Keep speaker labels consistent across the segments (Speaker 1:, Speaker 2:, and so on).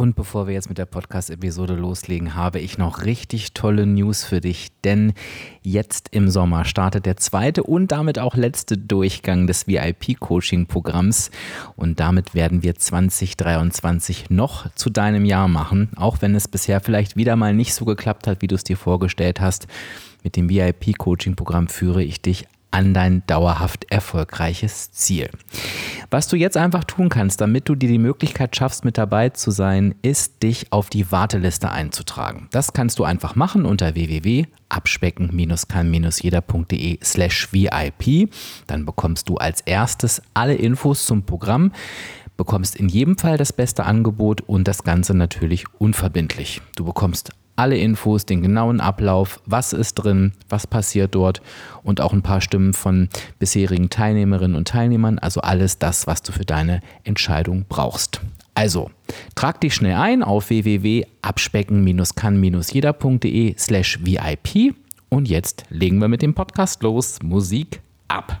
Speaker 1: Und bevor wir jetzt mit der Podcast-Episode loslegen, habe ich noch richtig tolle News für dich, denn jetzt im Sommer startet der zweite und damit auch letzte Durchgang des VIP-Coaching-Programms und damit werden wir 2023 noch zu deinem Jahr machen, auch wenn es bisher vielleicht wieder mal nicht so geklappt hat, wie du es dir vorgestellt hast. Mit dem VIP-Coaching-Programm führe ich dich an dein dauerhaft erfolgreiches Ziel. Was du jetzt einfach tun kannst, damit du dir die Möglichkeit schaffst, mit dabei zu sein, ist, dich auf die Warteliste einzutragen. Das kannst du einfach machen unter www.abspecken-kann-jeder.de slash VIP. Dann bekommst du als erstes alle Infos zum Programm bekommst in jedem Fall das beste Angebot und das Ganze natürlich unverbindlich. Du bekommst alle Infos, den genauen Ablauf, was ist drin, was passiert dort und auch ein paar Stimmen von bisherigen Teilnehmerinnen und Teilnehmern, also alles das, was du für deine Entscheidung brauchst. Also, trag dich schnell ein auf www.abspecken-kann-jeder.de slash VIP und jetzt legen wir mit dem Podcast los. Musik ab.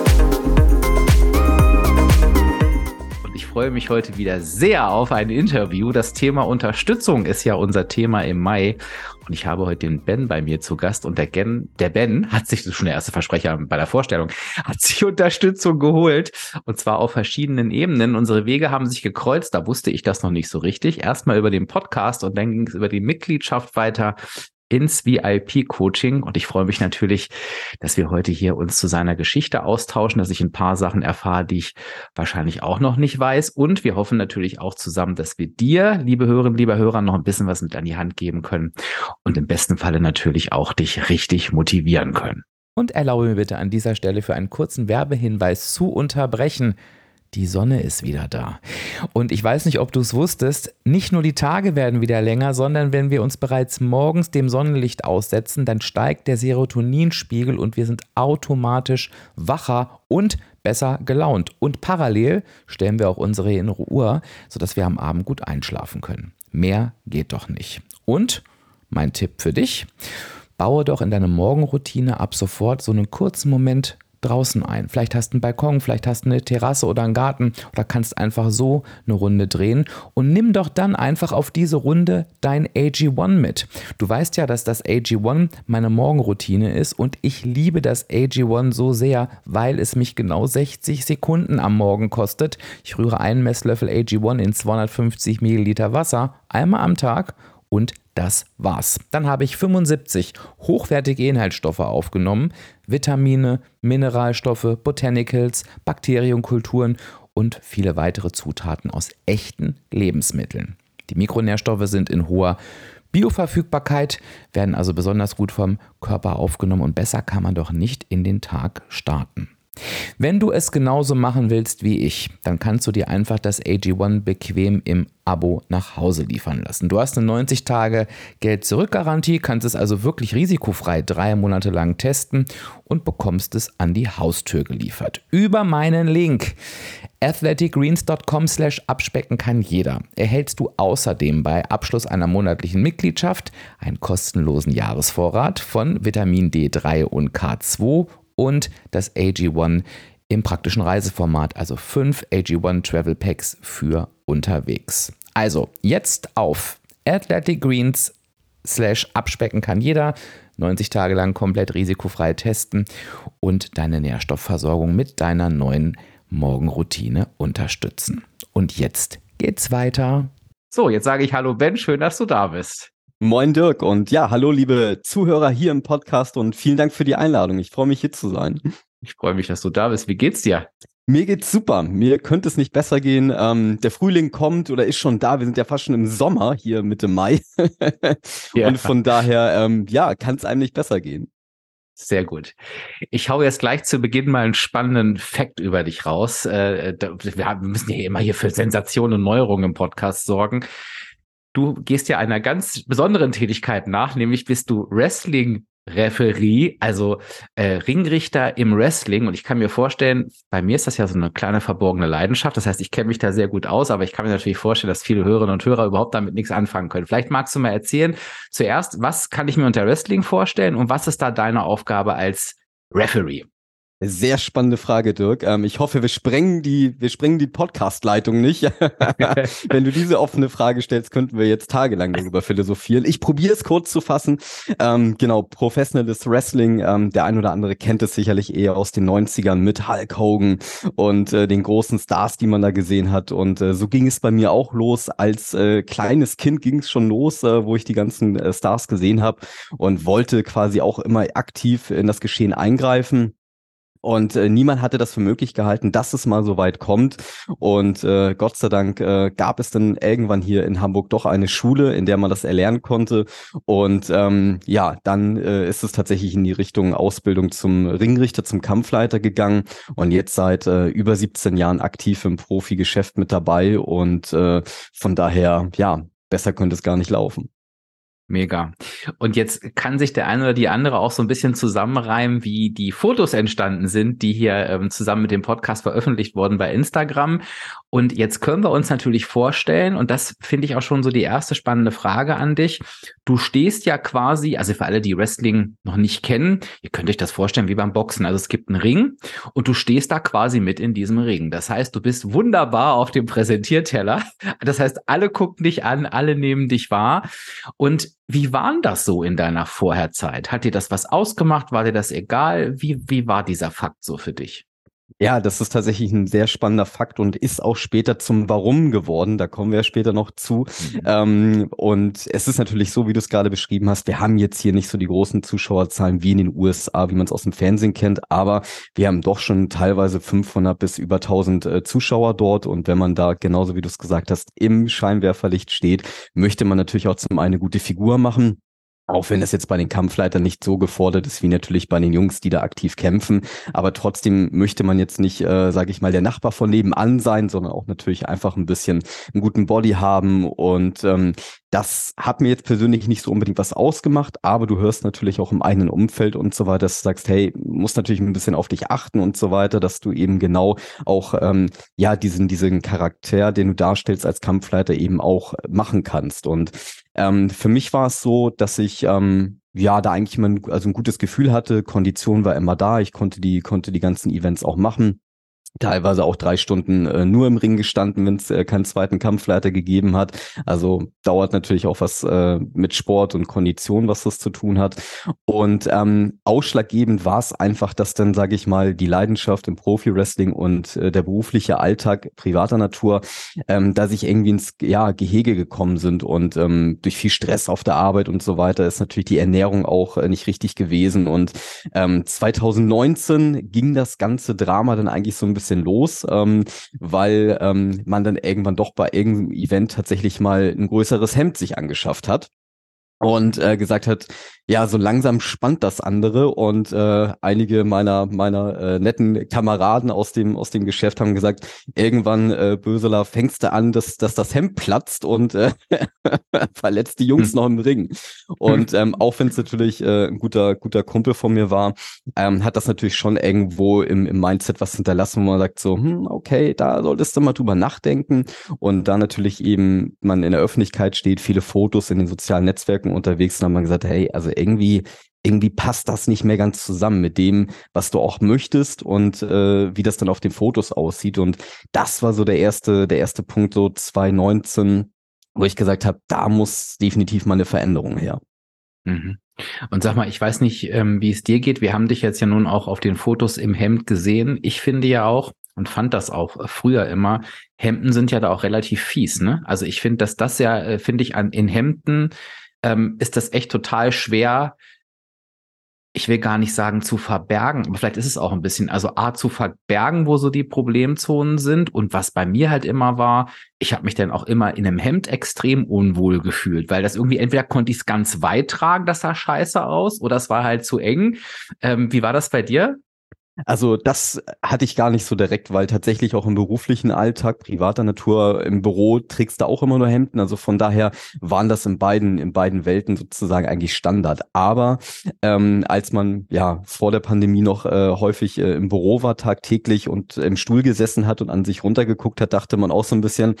Speaker 1: Freue mich heute wieder sehr auf ein Interview. Das Thema Unterstützung ist ja unser Thema im Mai. Und ich habe heute den Ben bei mir zu Gast. Und der, Gen, der Ben hat sich, das ist schon der erste Versprecher bei der Vorstellung, hat sich Unterstützung geholt. Und zwar auf verschiedenen Ebenen. Unsere Wege haben sich gekreuzt. Da wusste ich das noch nicht so richtig. Erstmal über den Podcast und dann ging es über die Mitgliedschaft weiter ins VIP-Coaching. Und ich freue mich natürlich, dass wir heute hier uns zu seiner Geschichte austauschen, dass ich ein paar Sachen erfahre, die ich wahrscheinlich auch noch nicht weiß. Und wir hoffen natürlich auch zusammen, dass wir dir, liebe Hörerinnen, lieber Hörer, noch ein bisschen was mit an die Hand geben können und im besten Falle natürlich auch dich richtig motivieren können. Und erlaube mir bitte an dieser Stelle für einen kurzen Werbehinweis zu unterbrechen. Die Sonne ist wieder da. Und ich weiß nicht, ob du es wusstest, nicht nur die Tage werden wieder länger, sondern wenn wir uns bereits morgens dem Sonnenlicht aussetzen, dann steigt der Serotoninspiegel und wir sind automatisch wacher und besser gelaunt. Und parallel stellen wir auch unsere innere Uhr, sodass wir am Abend gut einschlafen können. Mehr geht doch nicht. Und mein Tipp für dich, baue doch in deine Morgenroutine ab sofort so einen kurzen Moment draußen ein. Vielleicht hast du einen Balkon, vielleicht hast du eine Terrasse oder einen Garten oder kannst einfach so eine Runde drehen und nimm doch dann einfach auf diese Runde dein AG1 mit. Du weißt ja, dass das AG1 meine Morgenroutine ist und ich liebe das AG1 so sehr, weil es mich genau 60 Sekunden am Morgen kostet. Ich rühre einen Messlöffel AG1 in 250 Milliliter Wasser einmal am Tag und das war's. Dann habe ich 75 hochwertige Inhaltsstoffe aufgenommen, Vitamine, Mineralstoffe, Botanicals, Bakterienkulturen und viele weitere Zutaten aus echten Lebensmitteln. Die Mikronährstoffe sind in hoher Bioverfügbarkeit, werden also besonders gut vom Körper aufgenommen und besser kann man doch nicht in den Tag starten. Wenn du es genauso machen willst wie ich, dann kannst du dir einfach das AG1 bequem im Abo nach Hause liefern lassen. Du hast eine 90 Tage Geld-Zurück-Garantie, kannst es also wirklich risikofrei drei Monate lang testen und bekommst es an die Haustür geliefert. Über meinen Link athleticgreens.com slash abspecken kann jeder. Erhältst du außerdem bei Abschluss einer monatlichen Mitgliedschaft einen kostenlosen Jahresvorrat von Vitamin D3 und K2 und das AG1 im praktischen Reiseformat, also fünf AG1 Travel Packs für unterwegs. Also jetzt auf Athletic slash abspecken kann jeder. 90 Tage lang komplett risikofrei testen und deine Nährstoffversorgung mit deiner neuen Morgenroutine unterstützen. Und jetzt geht's weiter. So, jetzt sage ich Hallo Ben, schön, dass du da bist.
Speaker 2: Moin Dirk und ja, hallo liebe Zuhörer hier im Podcast und vielen Dank für die Einladung. Ich freue mich hier zu sein.
Speaker 1: Ich freue mich, dass du da bist. Wie geht's dir?
Speaker 2: Mir geht's super. Mir könnte es nicht besser gehen. Ähm, der Frühling kommt oder ist schon da. Wir sind ja fast schon im Sommer hier Mitte Mai. ja. Und von daher, ähm, ja, kann es einem nicht besser gehen.
Speaker 3: Sehr gut. Ich hau jetzt gleich zu Beginn mal einen spannenden Fact über dich raus. Äh, wir müssen ja immer hier für Sensationen und Neuerungen im Podcast sorgen. Du gehst ja einer ganz besonderen Tätigkeit nach, nämlich bist du Wrestling Referee, also äh, Ringrichter im Wrestling. Und ich kann mir vorstellen, bei mir ist das ja so eine kleine verborgene Leidenschaft. Das heißt, ich kenne mich da sehr gut aus, aber ich kann mir natürlich vorstellen, dass viele Hörerinnen und Hörer überhaupt damit nichts anfangen können. Vielleicht magst du mal erzählen, zuerst, was kann ich mir unter Wrestling vorstellen und was ist da deine Aufgabe als Referee?
Speaker 2: Sehr spannende Frage, Dirk. Ähm, ich hoffe, wir sprengen die, wir sprengen die Podcast-Leitung nicht. Wenn du diese offene Frage stellst, könnten wir jetzt tagelang darüber philosophieren. Ich probiere es kurz zu fassen. Ähm, genau, professionelles Wrestling. Ähm, der ein oder andere kennt es sicherlich eher aus den 90ern mit Hulk Hogan und äh, den großen Stars, die man da gesehen hat. Und äh, so ging es bei mir auch los. Als äh, kleines Kind ging es schon los, äh, wo ich die ganzen äh, Stars gesehen habe und wollte quasi auch immer aktiv in das Geschehen eingreifen. Und äh, niemand hatte das für möglich gehalten, dass es mal so weit kommt. Und äh, Gott sei Dank äh, gab es dann irgendwann hier in Hamburg doch eine Schule, in der man das erlernen konnte. Und ähm, ja, dann äh, ist es tatsächlich in die Richtung Ausbildung zum Ringrichter, zum Kampfleiter gegangen. Und jetzt seit äh, über 17 Jahren aktiv im Profigeschäft mit dabei. Und äh, von daher, ja, besser könnte es gar nicht laufen.
Speaker 3: Mega. Und jetzt kann sich der eine oder die andere auch so ein bisschen zusammenreimen, wie die Fotos entstanden sind, die hier ähm, zusammen mit dem Podcast veröffentlicht wurden bei Instagram. Und jetzt können wir uns natürlich vorstellen, und das finde ich auch schon so die erste spannende Frage an dich. Du stehst ja quasi, also für alle, die Wrestling noch nicht kennen, ihr könnt euch das vorstellen wie beim Boxen. Also es gibt einen Ring und du stehst da quasi mit in diesem Ring. Das heißt, du bist wunderbar auf dem Präsentierteller. Das heißt, alle gucken dich an, alle nehmen dich wahr. Und wie war denn das so in deiner Vorherzeit? Hat dir das was ausgemacht? War dir das egal? Wie, wie war dieser Fakt so für dich?
Speaker 2: Ja, das ist tatsächlich ein sehr spannender Fakt und ist auch später zum Warum geworden. Da kommen wir später noch zu. Mhm. Ähm, und es ist natürlich so, wie du es gerade beschrieben hast, wir haben jetzt hier nicht so die großen Zuschauerzahlen wie in den USA, wie man es aus dem Fernsehen kennt, aber wir haben doch schon teilweise 500 bis über 1000 äh, Zuschauer dort. Und wenn man da, genauso wie du es gesagt hast, im Scheinwerferlicht steht, möchte man natürlich auch zum einen eine gute Figur machen. Auch wenn das jetzt bei den Kampfleitern nicht so gefordert ist wie natürlich bei den Jungs, die da aktiv kämpfen. Aber trotzdem möchte man jetzt nicht, äh, sage ich mal, der Nachbar von nebenan sein, sondern auch natürlich einfach ein bisschen einen guten Body haben. Und ähm, das hat mir jetzt persönlich nicht so unbedingt was ausgemacht, aber du hörst natürlich auch im eigenen Umfeld und so weiter, dass du sagst, hey, musst natürlich ein bisschen auf dich achten und so weiter, dass du eben genau auch ähm, ja diesen diesen Charakter, den du darstellst als Kampfleiter eben auch machen kannst. Und ähm, für mich war es so, dass ich ähm, ja da eigentlich immer ein, also ein gutes Gefühl hatte. Kondition war immer da. Ich konnte die konnte die ganzen Events auch machen teilweise auch drei Stunden äh, nur im Ring gestanden, wenn es äh, keinen zweiten Kampfleiter gegeben hat. Also dauert natürlich auch was äh, mit Sport und Kondition, was das zu tun hat. Und ähm, ausschlaggebend war es einfach, dass dann, sage ich mal, die Leidenschaft im Profi-Wrestling und äh, der berufliche Alltag privater Natur, ähm, da sich irgendwie ins ja, Gehege gekommen sind und ähm, durch viel Stress auf der Arbeit und so weiter ist natürlich die Ernährung auch äh, nicht richtig gewesen. Und ähm, 2019 ging das ganze Drama dann eigentlich so ein bisschen bisschen los, ähm, weil ähm, man dann irgendwann doch bei irgendeinem Event tatsächlich mal ein größeres Hemd sich angeschafft hat und äh, gesagt hat, ja, so langsam spannt das andere und äh, einige meiner meiner äh, netten Kameraden aus dem aus dem Geschäft haben gesagt, irgendwann äh, Böseler fängst du an, dass dass das Hemd platzt und äh, verletzt die Jungs hm. noch im Ring. Und ähm, auch wenn es natürlich äh, ein guter guter Kumpel von mir war, ähm, hat das natürlich schon irgendwo im, im Mindset was hinterlassen, wo man sagt so, hm, okay, da solltest du mal drüber nachdenken und da natürlich eben man in der Öffentlichkeit steht, viele Fotos in den sozialen Netzwerken unterwegs und haben man gesagt, hey, also irgendwie, irgendwie passt das nicht mehr ganz zusammen mit dem, was du auch möchtest und äh, wie das dann auf den Fotos aussieht. Und das war so der erste, der erste Punkt, so 2019, wo ich gesagt habe, da muss definitiv mal eine Veränderung her.
Speaker 3: Mhm. Und sag mal, ich weiß nicht, ähm, wie es dir geht. Wir haben dich jetzt ja nun auch auf den Fotos im Hemd gesehen. Ich finde ja auch und fand das auch früher immer. Hemden sind ja da auch relativ fies, ne? Also ich finde, dass das ja, äh, finde ich, an in Hemden ähm, ist das echt total schwer, ich will gar nicht sagen zu verbergen, aber vielleicht ist es auch ein bisschen, also A zu verbergen, wo so die Problemzonen sind und was bei mir halt immer war, ich habe mich dann auch immer in einem Hemd extrem unwohl gefühlt, weil das irgendwie entweder konnte ich es ganz weit tragen, das sah scheiße aus, oder es war halt zu eng. Ähm, wie war das bei dir?
Speaker 2: Also das hatte ich gar nicht so direkt, weil tatsächlich auch im beruflichen Alltag, privater Natur, im Büro trägst du auch immer nur Hemden. Also von daher waren das in beiden, in beiden Welten sozusagen eigentlich Standard. Aber ähm, als man ja vor der Pandemie noch äh, häufig äh, im Büro war, tagtäglich und im Stuhl gesessen hat und an sich runtergeguckt hat, dachte man auch so ein bisschen,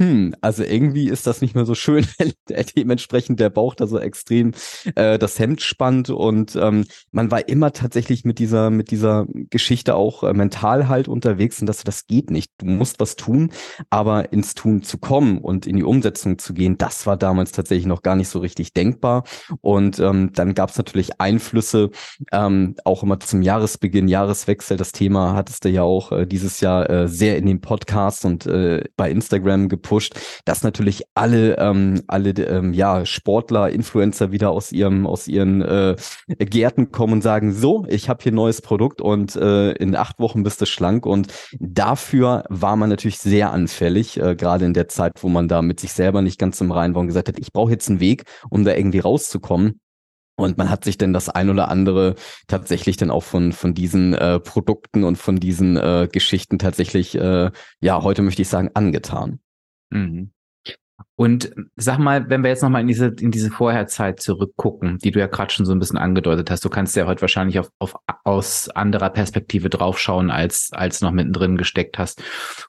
Speaker 2: hm, also irgendwie ist das nicht mehr so schön, wenn dementsprechend der Bauch da so extrem äh, das Hemd spannt und ähm, man war immer tatsächlich mit dieser mit dieser Geschichte auch äh, mental halt unterwegs und das das geht nicht. Du musst was tun, aber ins Tun zu kommen und in die Umsetzung zu gehen, das war damals tatsächlich noch gar nicht so richtig denkbar und ähm, dann gab es natürlich Einflüsse ähm, auch immer zum Jahresbeginn, Jahreswechsel. Das Thema hattest du ja auch äh, dieses Jahr äh, sehr in den Podcasts und äh, bei Instagram gepusht gepusht, dass natürlich alle, ähm, alle ähm, ja, Sportler, Influencer wieder aus ihrem, aus ihren äh, Gärten kommen und sagen, so, ich habe hier ein neues Produkt und äh, in acht Wochen bist du schlank. Und dafür war man natürlich sehr anfällig, äh, gerade in der Zeit, wo man da mit sich selber nicht ganz im Reinen war und gesagt hat, ich brauche jetzt einen Weg, um da irgendwie rauszukommen. Und man hat sich denn das ein oder andere tatsächlich dann auch von, von diesen äh, Produkten und von diesen äh, Geschichten tatsächlich, äh, ja, heute möchte ich sagen, angetan.
Speaker 3: Mhm. Und sag mal, wenn wir jetzt nochmal in diese, in diese Vorherzeit zurückgucken, die du ja gerade schon so ein bisschen angedeutet hast, du kannst ja heute wahrscheinlich auf, auf, aus anderer Perspektive draufschauen, als, als noch mittendrin gesteckt hast.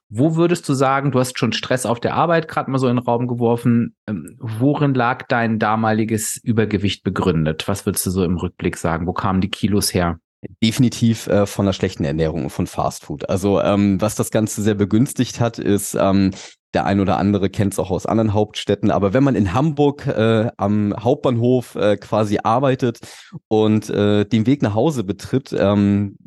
Speaker 3: Wo würdest du sagen, du hast schon Stress auf der Arbeit gerade mal so in den Raum geworfen, ähm, worin lag dein damaliges Übergewicht begründet? Was würdest du so im Rückblick sagen? Wo kamen die Kilos her?
Speaker 2: Definitiv äh, von der schlechten Ernährung und von Fastfood. Also ähm, was das Ganze sehr begünstigt hat, ist, ähm, der ein oder andere kennt es auch aus anderen Hauptstädten. Aber wenn man in Hamburg äh, am Hauptbahnhof äh, quasi arbeitet und äh, den Weg nach Hause betritt, ähm,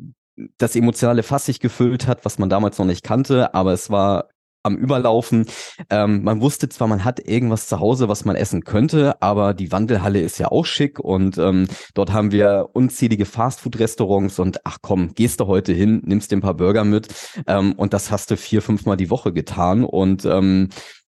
Speaker 2: das emotionale Fass sich gefüllt hat, was man damals noch nicht kannte, aber es war am Überlaufen. Ähm, man wusste zwar, man hat irgendwas zu Hause, was man essen könnte, aber die Wandelhalle ist ja auch schick und ähm, dort haben wir unzählige Fastfood-Restaurants und ach komm, gehst du heute hin, nimmst dir ein paar Burger mit ähm, und das hast du vier, fünfmal die Woche getan und ähm,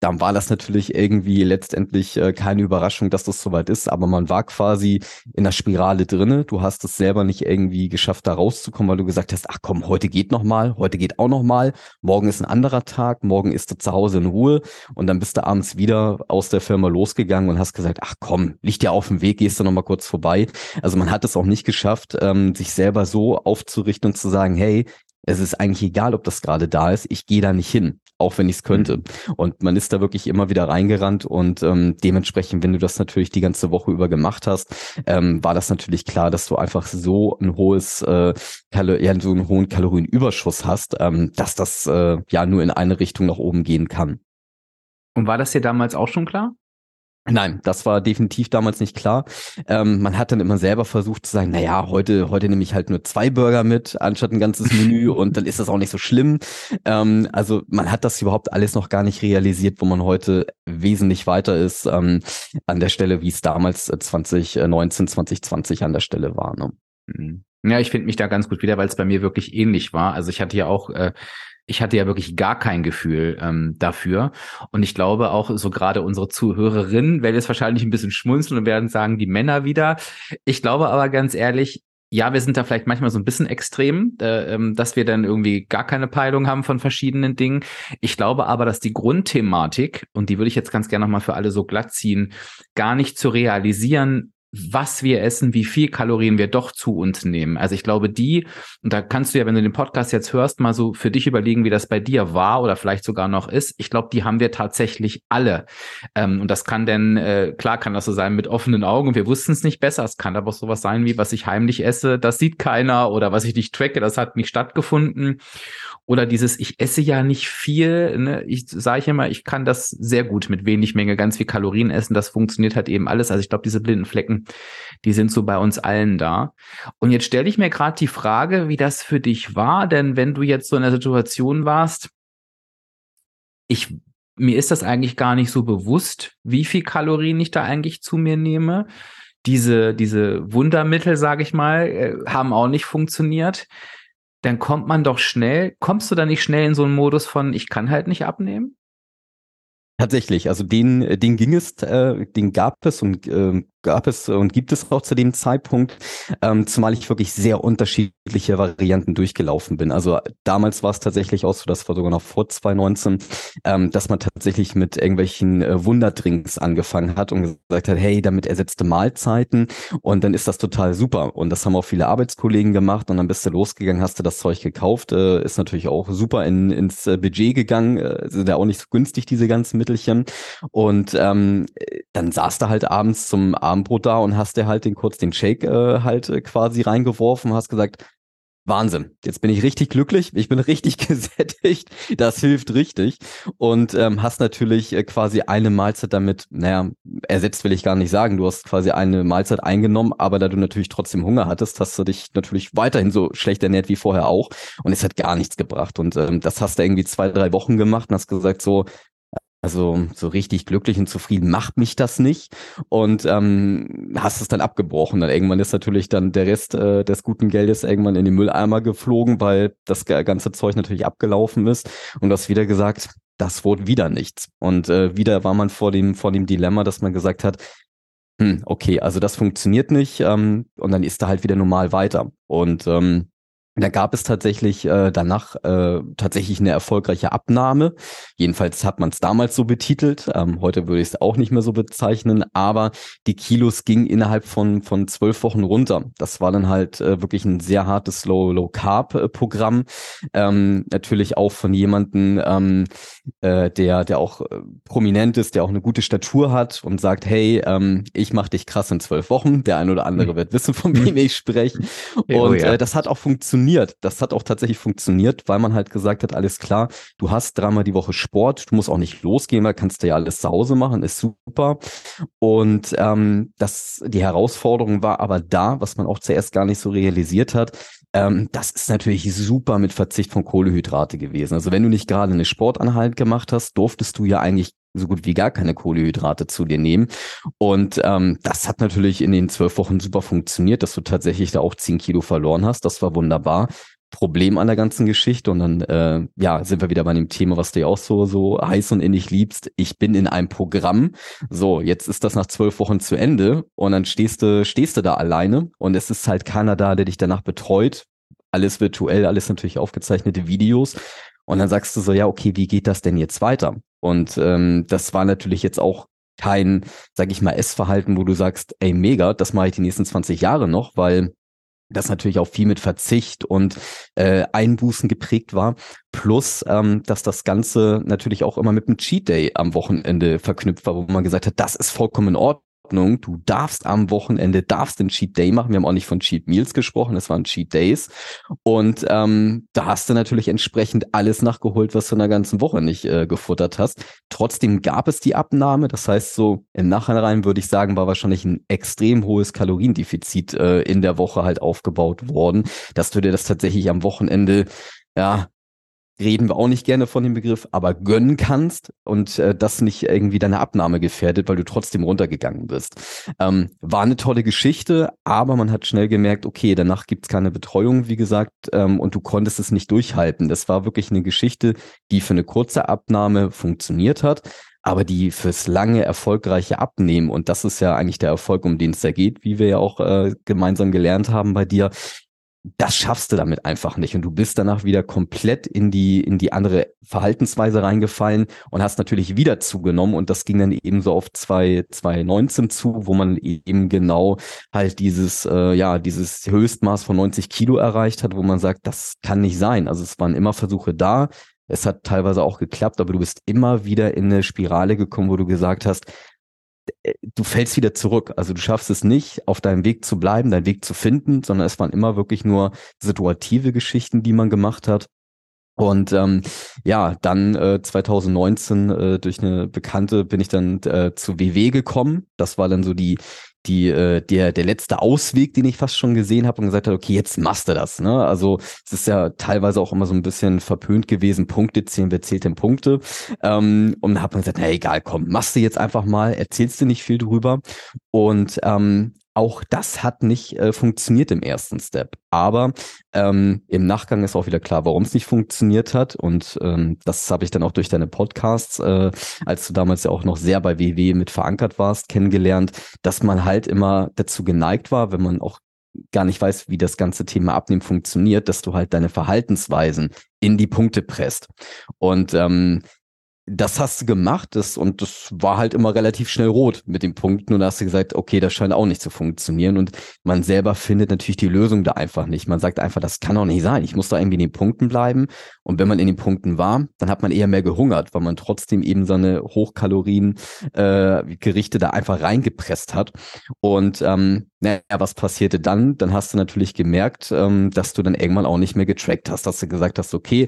Speaker 2: dann war das natürlich irgendwie letztendlich äh, keine Überraschung, dass das soweit ist, aber man war quasi in der Spirale drinne. Du hast es selber nicht irgendwie geschafft, da rauszukommen, weil du gesagt hast, ach komm, heute geht noch mal, heute geht auch noch mal, morgen ist ein anderer Tag, morgen ist du zu Hause in Ruhe und dann bist du abends wieder aus der Firma losgegangen und hast gesagt, ach komm, liegt dir auf dem Weg, gehst du noch mal kurz vorbei. Also man hat es auch nicht geschafft, ähm, sich selber so aufzurichten und zu sagen, hey, es ist eigentlich egal, ob das gerade da ist, ich gehe da nicht hin auch wenn ich es könnte. Mhm. Und man ist da wirklich immer wieder reingerannt und ähm, dementsprechend, wenn du das natürlich die ganze Woche über gemacht hast, ähm, war das natürlich klar, dass du einfach so ein hohes, äh, ja, so einen hohen Kalorienüberschuss hast, ähm, dass das äh, ja nur in eine Richtung nach oben gehen kann.
Speaker 3: Und war das dir damals auch schon klar?
Speaker 2: Nein, das war definitiv damals nicht klar. Ähm, man hat dann immer selber versucht zu sagen, na ja, heute, heute nehme ich halt nur zwei Burger mit, anstatt ein ganzes Menü und dann ist das auch nicht so schlimm. Ähm, also man hat das überhaupt alles noch gar nicht realisiert, wo man heute wesentlich weiter ist ähm, an der Stelle, wie es damals 2019, äh, 2020 an der Stelle war. Ne?
Speaker 3: Mhm. Ja, ich finde mich da ganz gut wieder, weil es bei mir wirklich ähnlich war. Also ich hatte ja auch äh, ich hatte ja wirklich gar kein Gefühl ähm, dafür. Und ich glaube auch, so gerade unsere Zuhörerinnen werden jetzt wahrscheinlich ein bisschen schmunzeln und werden sagen, die Männer wieder. Ich glaube aber ganz ehrlich, ja, wir sind da vielleicht manchmal so ein bisschen extrem, äh, ähm, dass wir dann irgendwie gar keine Peilung haben von verschiedenen Dingen. Ich glaube aber, dass die Grundthematik, und die würde ich jetzt ganz gerne nochmal für alle so glatt ziehen, gar nicht zu realisieren was wir essen, wie viel Kalorien wir doch zu uns nehmen. Also ich glaube, die, und da kannst du ja, wenn du den Podcast jetzt hörst, mal so für dich überlegen, wie das bei dir war oder vielleicht sogar noch ist. Ich glaube, die haben wir tatsächlich alle. Ähm, und das kann denn, äh, klar kann das so sein mit offenen Augen wir wussten es nicht besser. Es kann aber auch sowas sein wie, was ich heimlich esse, das sieht keiner oder was ich nicht tracke, das hat nicht stattgefunden. Oder dieses, ich esse ja nicht viel, ne? ich sage immer, ich kann das sehr gut mit wenig Menge, ganz viel Kalorien essen, das funktioniert halt eben alles. Also ich glaube, diese blinden Flecken, die sind so bei uns allen da. Und jetzt stelle ich mir gerade die Frage, wie das für dich war, denn wenn du jetzt so in der Situation warst, ich, mir ist das eigentlich gar nicht so bewusst, wie viel Kalorien ich da eigentlich zu mir nehme. diese, diese Wundermittel, sage ich mal, äh, haben auch nicht funktioniert. Dann kommt man doch schnell, kommst du da nicht schnell in so einen Modus von, ich kann halt nicht abnehmen?
Speaker 2: Tatsächlich, also den, den ging es, äh, den gab es und äh, gab es und gibt es auch zu dem Zeitpunkt, ähm, zumal ich wirklich sehr unterschiedliche Varianten durchgelaufen bin. Also damals war es tatsächlich auch so, das war sogar noch vor 2019, ähm, dass man tatsächlich mit irgendwelchen äh, Wunderdrinks angefangen hat und gesagt hat, hey, damit ersetzte Mahlzeiten und dann ist das total super. Und das haben auch viele Arbeitskollegen gemacht und dann bist du losgegangen, hast du das Zeug gekauft, äh, ist natürlich auch super in, ins äh, Budget gegangen, äh, sind ja auch nicht so günstig, diese ganzen Mittelchen. Und ähm, dann saß du halt abends zum Abend Abendbrot da und hast dir halt den kurz den Shake äh, halt äh, quasi reingeworfen, hast gesagt, Wahnsinn, jetzt bin ich richtig glücklich, ich bin richtig gesättigt, das hilft richtig. Und ähm, hast natürlich äh, quasi eine Mahlzeit damit, naja, ersetzt will ich gar nicht sagen, du hast quasi eine Mahlzeit eingenommen, aber da du natürlich trotzdem Hunger hattest, hast du dich natürlich weiterhin so schlecht ernährt wie vorher auch und es hat gar nichts gebracht. Und ähm, das hast du irgendwie zwei, drei Wochen gemacht und hast gesagt so, also so richtig glücklich und zufrieden macht mich das nicht. Und ähm, hast es dann abgebrochen. Dann irgendwann ist natürlich dann der Rest äh, des guten Geldes irgendwann in den Mülleimer geflogen, weil das ganze Zeug natürlich abgelaufen ist. Und du hast wieder gesagt, das wurde wieder nichts. Und äh, wieder war man vor dem, vor dem Dilemma, dass man gesagt hat, hm, okay, also das funktioniert nicht. Ähm, und dann ist da halt wieder normal weiter. Und ähm, da gab es tatsächlich äh, danach äh, tatsächlich eine erfolgreiche Abnahme. Jedenfalls hat man es damals so betitelt. Ähm, heute würde ich es auch nicht mehr so bezeichnen, aber die Kilos gingen innerhalb von von zwölf Wochen runter. Das war dann halt äh, wirklich ein sehr hartes Low Low Carb äh, Programm. Ähm, natürlich auch von jemanden, ähm, äh, der der auch äh, prominent ist, der auch eine gute Statur hat und sagt, hey, ähm, ich mache dich krass in zwölf Wochen. Der ein oder andere mhm. wird wissen, von wem ich spreche. Und oh, ja. äh, das hat auch funktioniert funktioniert. Das hat auch tatsächlich funktioniert, weil man halt gesagt hat, alles klar, du hast dreimal die Woche Sport, du musst auch nicht losgehen, weil kannst du ja alles zu Hause machen, ist super. Und ähm, das, die Herausforderung war aber da, was man auch zuerst gar nicht so realisiert hat, ähm, das ist natürlich super mit Verzicht von Kohlehydrate gewesen. Also wenn du nicht gerade eine Sportanhalt gemacht hast, durftest du ja eigentlich so gut wie gar keine Kohlehydrate zu dir nehmen. Und ähm, das hat natürlich in den zwölf Wochen super funktioniert, dass du tatsächlich da auch zehn Kilo verloren hast. Das war wunderbar. Problem an der ganzen Geschichte und dann äh, ja sind wir wieder bei dem Thema, was du ja auch so so heiß und innig liebst. Ich bin in einem Programm. So, jetzt ist das nach zwölf Wochen zu Ende und dann stehst du stehst du da alleine und es ist halt keiner da, der dich danach betreut. Alles virtuell, alles natürlich aufgezeichnete Videos. Und dann sagst du so, ja, okay, wie geht das denn jetzt weiter? Und ähm, das war natürlich jetzt auch kein, sag ich mal, Essverhalten, wo du sagst, ey, mega, das mache ich die nächsten 20 Jahre noch, weil das natürlich auch viel mit Verzicht und äh, Einbußen geprägt war. Plus, ähm, dass das Ganze natürlich auch immer mit einem Cheat Day am Wochenende verknüpft war, wo man gesagt hat, das ist vollkommen in Ordnung Ordnung. Du darfst am Wochenende, darfst den Cheat Day machen. Wir haben auch nicht von Cheat Meals gesprochen, es waren Cheat Days. Und ähm, da hast du natürlich entsprechend alles nachgeholt, was du in der ganzen Woche nicht äh, gefuttert hast. Trotzdem gab es die Abnahme. Das heißt, so im Nachhinein würde ich sagen, war wahrscheinlich ein extrem hohes Kaloriendefizit äh, in der Woche halt aufgebaut worden, dass du dir das tatsächlich am Wochenende ja, reden wir auch nicht gerne von dem Begriff, aber gönnen kannst und äh, das nicht irgendwie deine Abnahme gefährdet, weil du trotzdem runtergegangen bist. Ähm, war eine tolle Geschichte, aber man hat schnell gemerkt, okay, danach gibt's keine Betreuung, wie gesagt, ähm, und du konntest es nicht durchhalten. Das war wirklich eine Geschichte, die für eine kurze Abnahme funktioniert hat, aber die fürs lange erfolgreiche Abnehmen, und das ist ja eigentlich der Erfolg, um den es da geht, wie wir ja auch äh, gemeinsam gelernt haben bei dir, das schaffst du damit einfach nicht. Und du bist danach wieder komplett in die, in die andere Verhaltensweise reingefallen und hast natürlich wieder zugenommen. Und das ging dann eben so auf 2019 zu, wo man eben genau halt dieses, äh, ja, dieses Höchstmaß von 90 Kilo erreicht hat, wo man sagt, das kann nicht sein. Also es waren immer Versuche da. Es hat teilweise auch geklappt, aber du bist immer wieder in eine Spirale gekommen, wo du gesagt hast, du fällst wieder zurück. Also du schaffst es nicht, auf deinem Weg zu bleiben, deinen Weg zu finden, sondern es waren immer wirklich nur situative Geschichten, die man gemacht hat. Und ähm, ja, dann äh, 2019 äh, durch eine Bekannte bin ich dann äh, zu WW gekommen. Das war dann so die die äh, der der letzte Ausweg, den ich fast schon gesehen habe und gesagt habe, okay, jetzt machst du das. Ne? Also es ist ja teilweise auch immer so ein bisschen verpönt gewesen, Punkte zählen, wer zählt denn Punkte? Ähm, und dann hat man gesagt, na egal, komm, machst du jetzt einfach mal, erzählst du nicht viel drüber. Und ähm, auch das hat nicht äh, funktioniert im ersten Step. Aber ähm, im Nachgang ist auch wieder klar, warum es nicht funktioniert hat. Und ähm, das habe ich dann auch durch deine Podcasts, äh, als du damals ja auch noch sehr bei WW mit verankert warst, kennengelernt, dass man halt immer dazu geneigt war, wenn man auch gar nicht weiß, wie das ganze Thema Abnehmen funktioniert, dass du halt deine Verhaltensweisen in die Punkte presst. Und ähm, das hast du gemacht das, und das war halt immer relativ schnell rot mit den Punkten und da hast du gesagt, okay, das scheint auch nicht zu funktionieren und man selber findet natürlich die Lösung da einfach nicht. Man sagt einfach, das kann doch nicht sein. Ich muss da irgendwie in den Punkten bleiben und wenn man in den Punkten war, dann hat man eher mehr gehungert, weil man trotzdem eben seine Hochkalorien äh, da einfach reingepresst hat und ähm, naja, was passierte dann? Dann hast du natürlich gemerkt, ähm, dass du dann irgendwann auch nicht mehr getrackt hast, dass du gesagt hast, okay,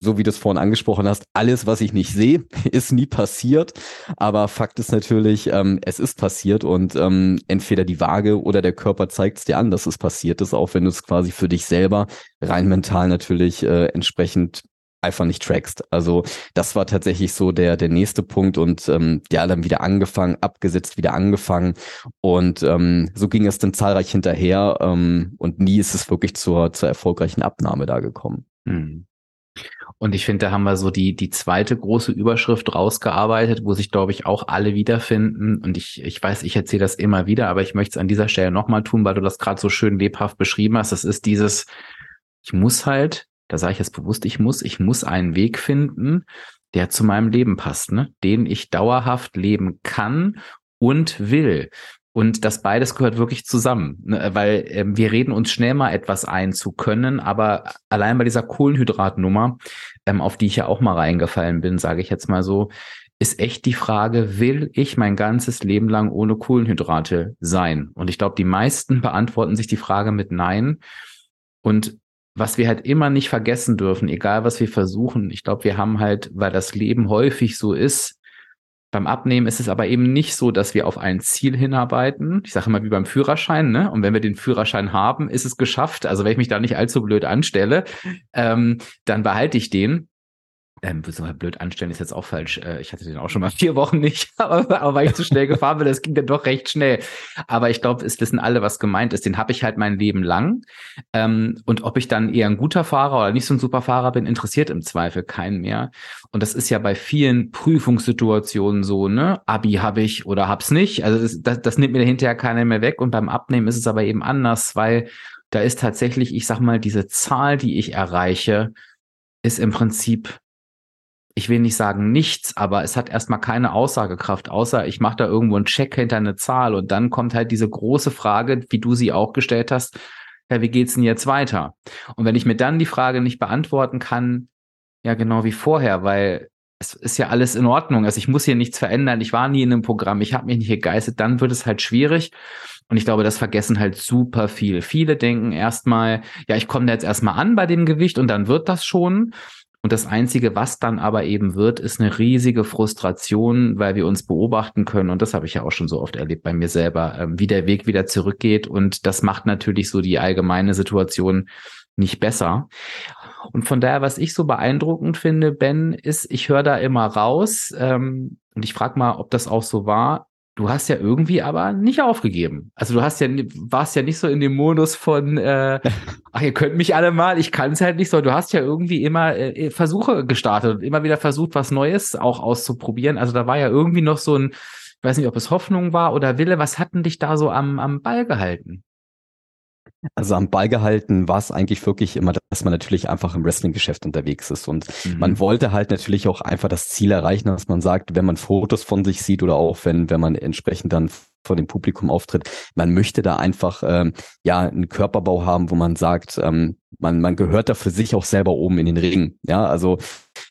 Speaker 2: so wie du es vorhin angesprochen hast, alles, was ich nicht sehe, ist nie passiert. Aber Fakt ist natürlich, ähm, es ist passiert und ähm, entweder die Waage oder der Körper zeigt es dir an, dass es passiert ist, auch wenn du es quasi für dich selber rein mental natürlich äh, entsprechend einfach nicht trackst. Also das war tatsächlich so der der nächste Punkt und ähm, ja dann wieder angefangen, abgesetzt, wieder angefangen und ähm, so ging es dann zahlreich hinterher ähm, und nie ist es wirklich zur zur erfolgreichen Abnahme da gekommen. Hm.
Speaker 3: Und ich finde, da haben wir so die, die zweite große Überschrift rausgearbeitet, wo sich, glaube ich, auch alle wiederfinden. Und ich, ich weiß, ich erzähle das immer wieder, aber ich möchte es an dieser Stelle nochmal tun, weil du das gerade so schön lebhaft beschrieben hast. Das ist dieses, ich muss halt, da sage ich jetzt bewusst, ich muss, ich muss einen Weg finden, der zu meinem Leben passt, ne? den ich dauerhaft leben kann und will. Und das beides gehört wirklich zusammen, ne? weil ähm, wir reden uns schnell mal etwas ein zu können, aber allein bei dieser Kohlenhydratnummer, ähm, auf die ich ja auch mal reingefallen bin, sage ich jetzt mal so, ist echt die Frage, will ich mein ganzes Leben lang ohne Kohlenhydrate sein? Und ich glaube, die meisten beantworten sich die Frage mit Nein. Und was wir halt immer nicht vergessen dürfen, egal was wir versuchen, ich glaube, wir haben halt, weil das Leben häufig so ist, beim Abnehmen ist es aber eben nicht so, dass wir auf ein Ziel hinarbeiten. Ich sage immer wie beim Führerschein, ne? Und wenn wir den Führerschein haben, ist es geschafft. Also wenn ich mich da nicht allzu blöd anstelle, ähm, dann behalte ich den ähm, blöd anstellen ist jetzt auch falsch. Äh, ich hatte den auch schon mal vier Wochen nicht, aber, aber weil ich zu schnell gefahren bin, das ging dann doch recht schnell. Aber ich glaube, es wissen alle, was gemeint ist. Den habe ich halt mein Leben lang. Ähm, und ob ich dann eher ein guter Fahrer oder nicht so ein super Fahrer bin, interessiert im Zweifel keinen mehr. Und das ist ja bei vielen Prüfungssituationen so, ne? Abi habe ich oder hab's nicht. Also das, das, das nimmt mir hinterher keiner mehr weg. Und beim Abnehmen ist es aber eben anders, weil da ist tatsächlich, ich sag mal, diese Zahl, die ich erreiche, ist im Prinzip ich will nicht sagen nichts, aber es hat erstmal keine Aussagekraft, außer ich mache da irgendwo einen Check hinter eine Zahl und dann kommt halt diese große Frage, wie du sie auch gestellt hast, ja, wie geht's denn jetzt weiter? Und wenn ich mir dann die Frage nicht beantworten kann, ja, genau wie vorher, weil es ist ja alles in Ordnung, also ich muss hier nichts verändern, ich war nie in einem Programm, ich habe mich nicht gegeistet, dann wird es halt schwierig. Und ich glaube, das vergessen halt super viel. Viele denken erstmal, ja, ich komme da jetzt erstmal an bei dem Gewicht und dann wird das schon. Und das Einzige, was dann aber eben wird, ist eine riesige Frustration, weil wir uns beobachten können. Und das habe ich ja auch schon so oft erlebt bei mir selber, ähm, wie der Weg wieder zurückgeht. Und das macht natürlich so die allgemeine Situation nicht besser. Und von daher, was ich so beeindruckend finde, Ben, ist, ich höre da immer raus, ähm, und ich frage mal, ob das auch so war, du hast ja irgendwie aber nicht aufgegeben. Also du hast ja warst ja nicht so in dem Modus von äh, ach ihr könnt mich alle mal, ich kann es halt nicht so. Du hast ja irgendwie immer äh, Versuche gestartet und immer wieder versucht, was Neues auch auszuprobieren. Also da war ja irgendwie noch so ein, ich weiß nicht, ob es Hoffnung war oder Wille. Was hatten dich da so am am Ball gehalten?
Speaker 2: Also am Ball gehalten war es eigentlich wirklich immer, dass man natürlich einfach im Wrestling-Geschäft unterwegs ist. Und mhm. man wollte halt natürlich auch einfach das Ziel erreichen, dass man sagt, wenn man Fotos von sich sieht oder auch wenn, wenn man entsprechend dann vor dem Publikum auftritt, man möchte da einfach ähm, ja einen Körperbau haben, wo man sagt, ähm, man, man gehört da für sich auch selber oben in den Ring. Ja, also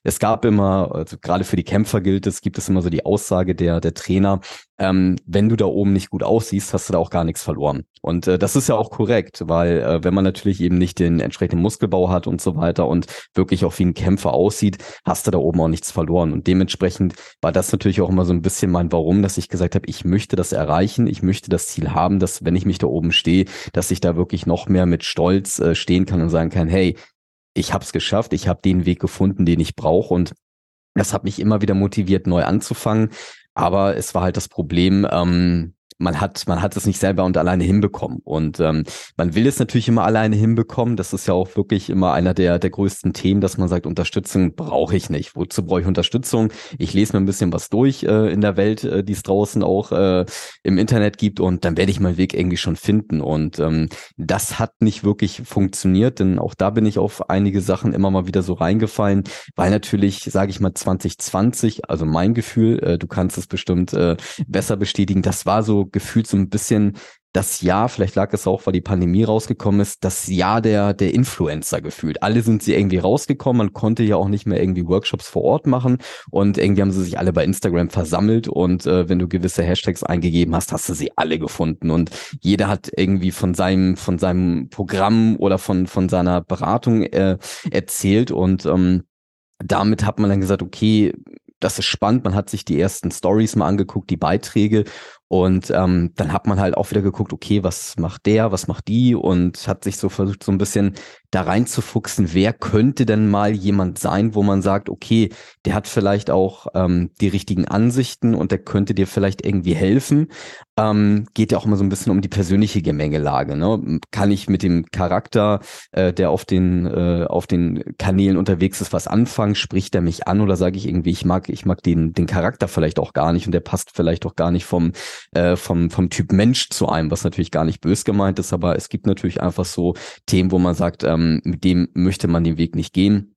Speaker 2: es gab immer, also gerade für die Kämpfer gilt es, gibt es immer so die Aussage der, der Trainer, ähm, wenn du da oben nicht gut aussiehst, hast du da auch gar nichts verloren. Und äh, das ist ja auch korrekt, weil äh, wenn man natürlich eben nicht den entsprechenden Muskelbau hat und so weiter und wirklich auch wie ein Kämpfer aussieht, hast du da oben auch nichts verloren. Und dementsprechend war das natürlich auch immer so ein bisschen mein Warum, dass ich gesagt habe, ich möchte das erreichen, ich möchte das Ziel haben, dass wenn ich mich da oben stehe, dass ich da wirklich noch mehr mit Stolz äh, stehen kann und sagen kann, hey, ich habe es geschafft, ich habe den Weg gefunden, den ich brauche und das hat mich immer wieder motiviert, neu anzufangen. Aber es war halt das Problem, ähm, man hat, man hat es nicht selber und alleine hinbekommen. Und ähm, man will es natürlich immer alleine hinbekommen. Das ist ja auch wirklich immer einer der, der größten Themen, dass man sagt, Unterstützung brauche ich nicht. Wozu brauche ich Unterstützung? Ich lese mir ein bisschen was durch äh, in der Welt, äh, die es draußen auch äh, im Internet gibt und dann werde ich meinen Weg irgendwie schon finden. Und ähm, das hat nicht wirklich funktioniert, denn auch da bin ich auf einige Sachen immer mal wieder so reingefallen, weil natürlich, sage ich mal, 2020, also mein Gefühl, äh, du kannst es bestimmt äh, besser bestätigen, das war so gefühlt so ein bisschen das Jahr, vielleicht lag es auch, weil die Pandemie rausgekommen ist, das Jahr der, der Influencer gefühlt. Alle sind sie irgendwie rausgekommen, man konnte ja auch nicht mehr irgendwie Workshops vor Ort machen und irgendwie haben sie sich alle bei Instagram versammelt und äh, wenn du gewisse Hashtags eingegeben hast, hast du sie alle gefunden und jeder hat irgendwie von seinem, von seinem Programm oder von, von seiner Beratung äh, erzählt und ähm, damit hat man dann gesagt, okay, das ist spannend. Man hat sich die ersten Stories mal angeguckt, die Beiträge und ähm, dann hat man halt auch wieder geguckt, okay, was macht der, was macht die und hat sich so versucht, so ein bisschen da reinzufuchsen, wer könnte denn mal jemand sein, wo man sagt, okay, der hat vielleicht auch ähm, die richtigen Ansichten und der könnte dir vielleicht irgendwie helfen. Ähm, geht ja auch immer so ein bisschen um die persönliche Gemengelage. Ne? Kann ich mit dem Charakter, äh, der auf den, äh, auf den Kanälen unterwegs ist, was anfangen? Spricht er mich an oder sage ich irgendwie, ich mag, ich mag den, den Charakter vielleicht auch gar nicht und der passt vielleicht auch gar nicht vom, äh, vom, vom Typ Mensch zu einem, was natürlich gar nicht bös gemeint ist, aber es gibt natürlich einfach so Themen, wo man sagt, ähm, mit dem möchte man den Weg nicht gehen.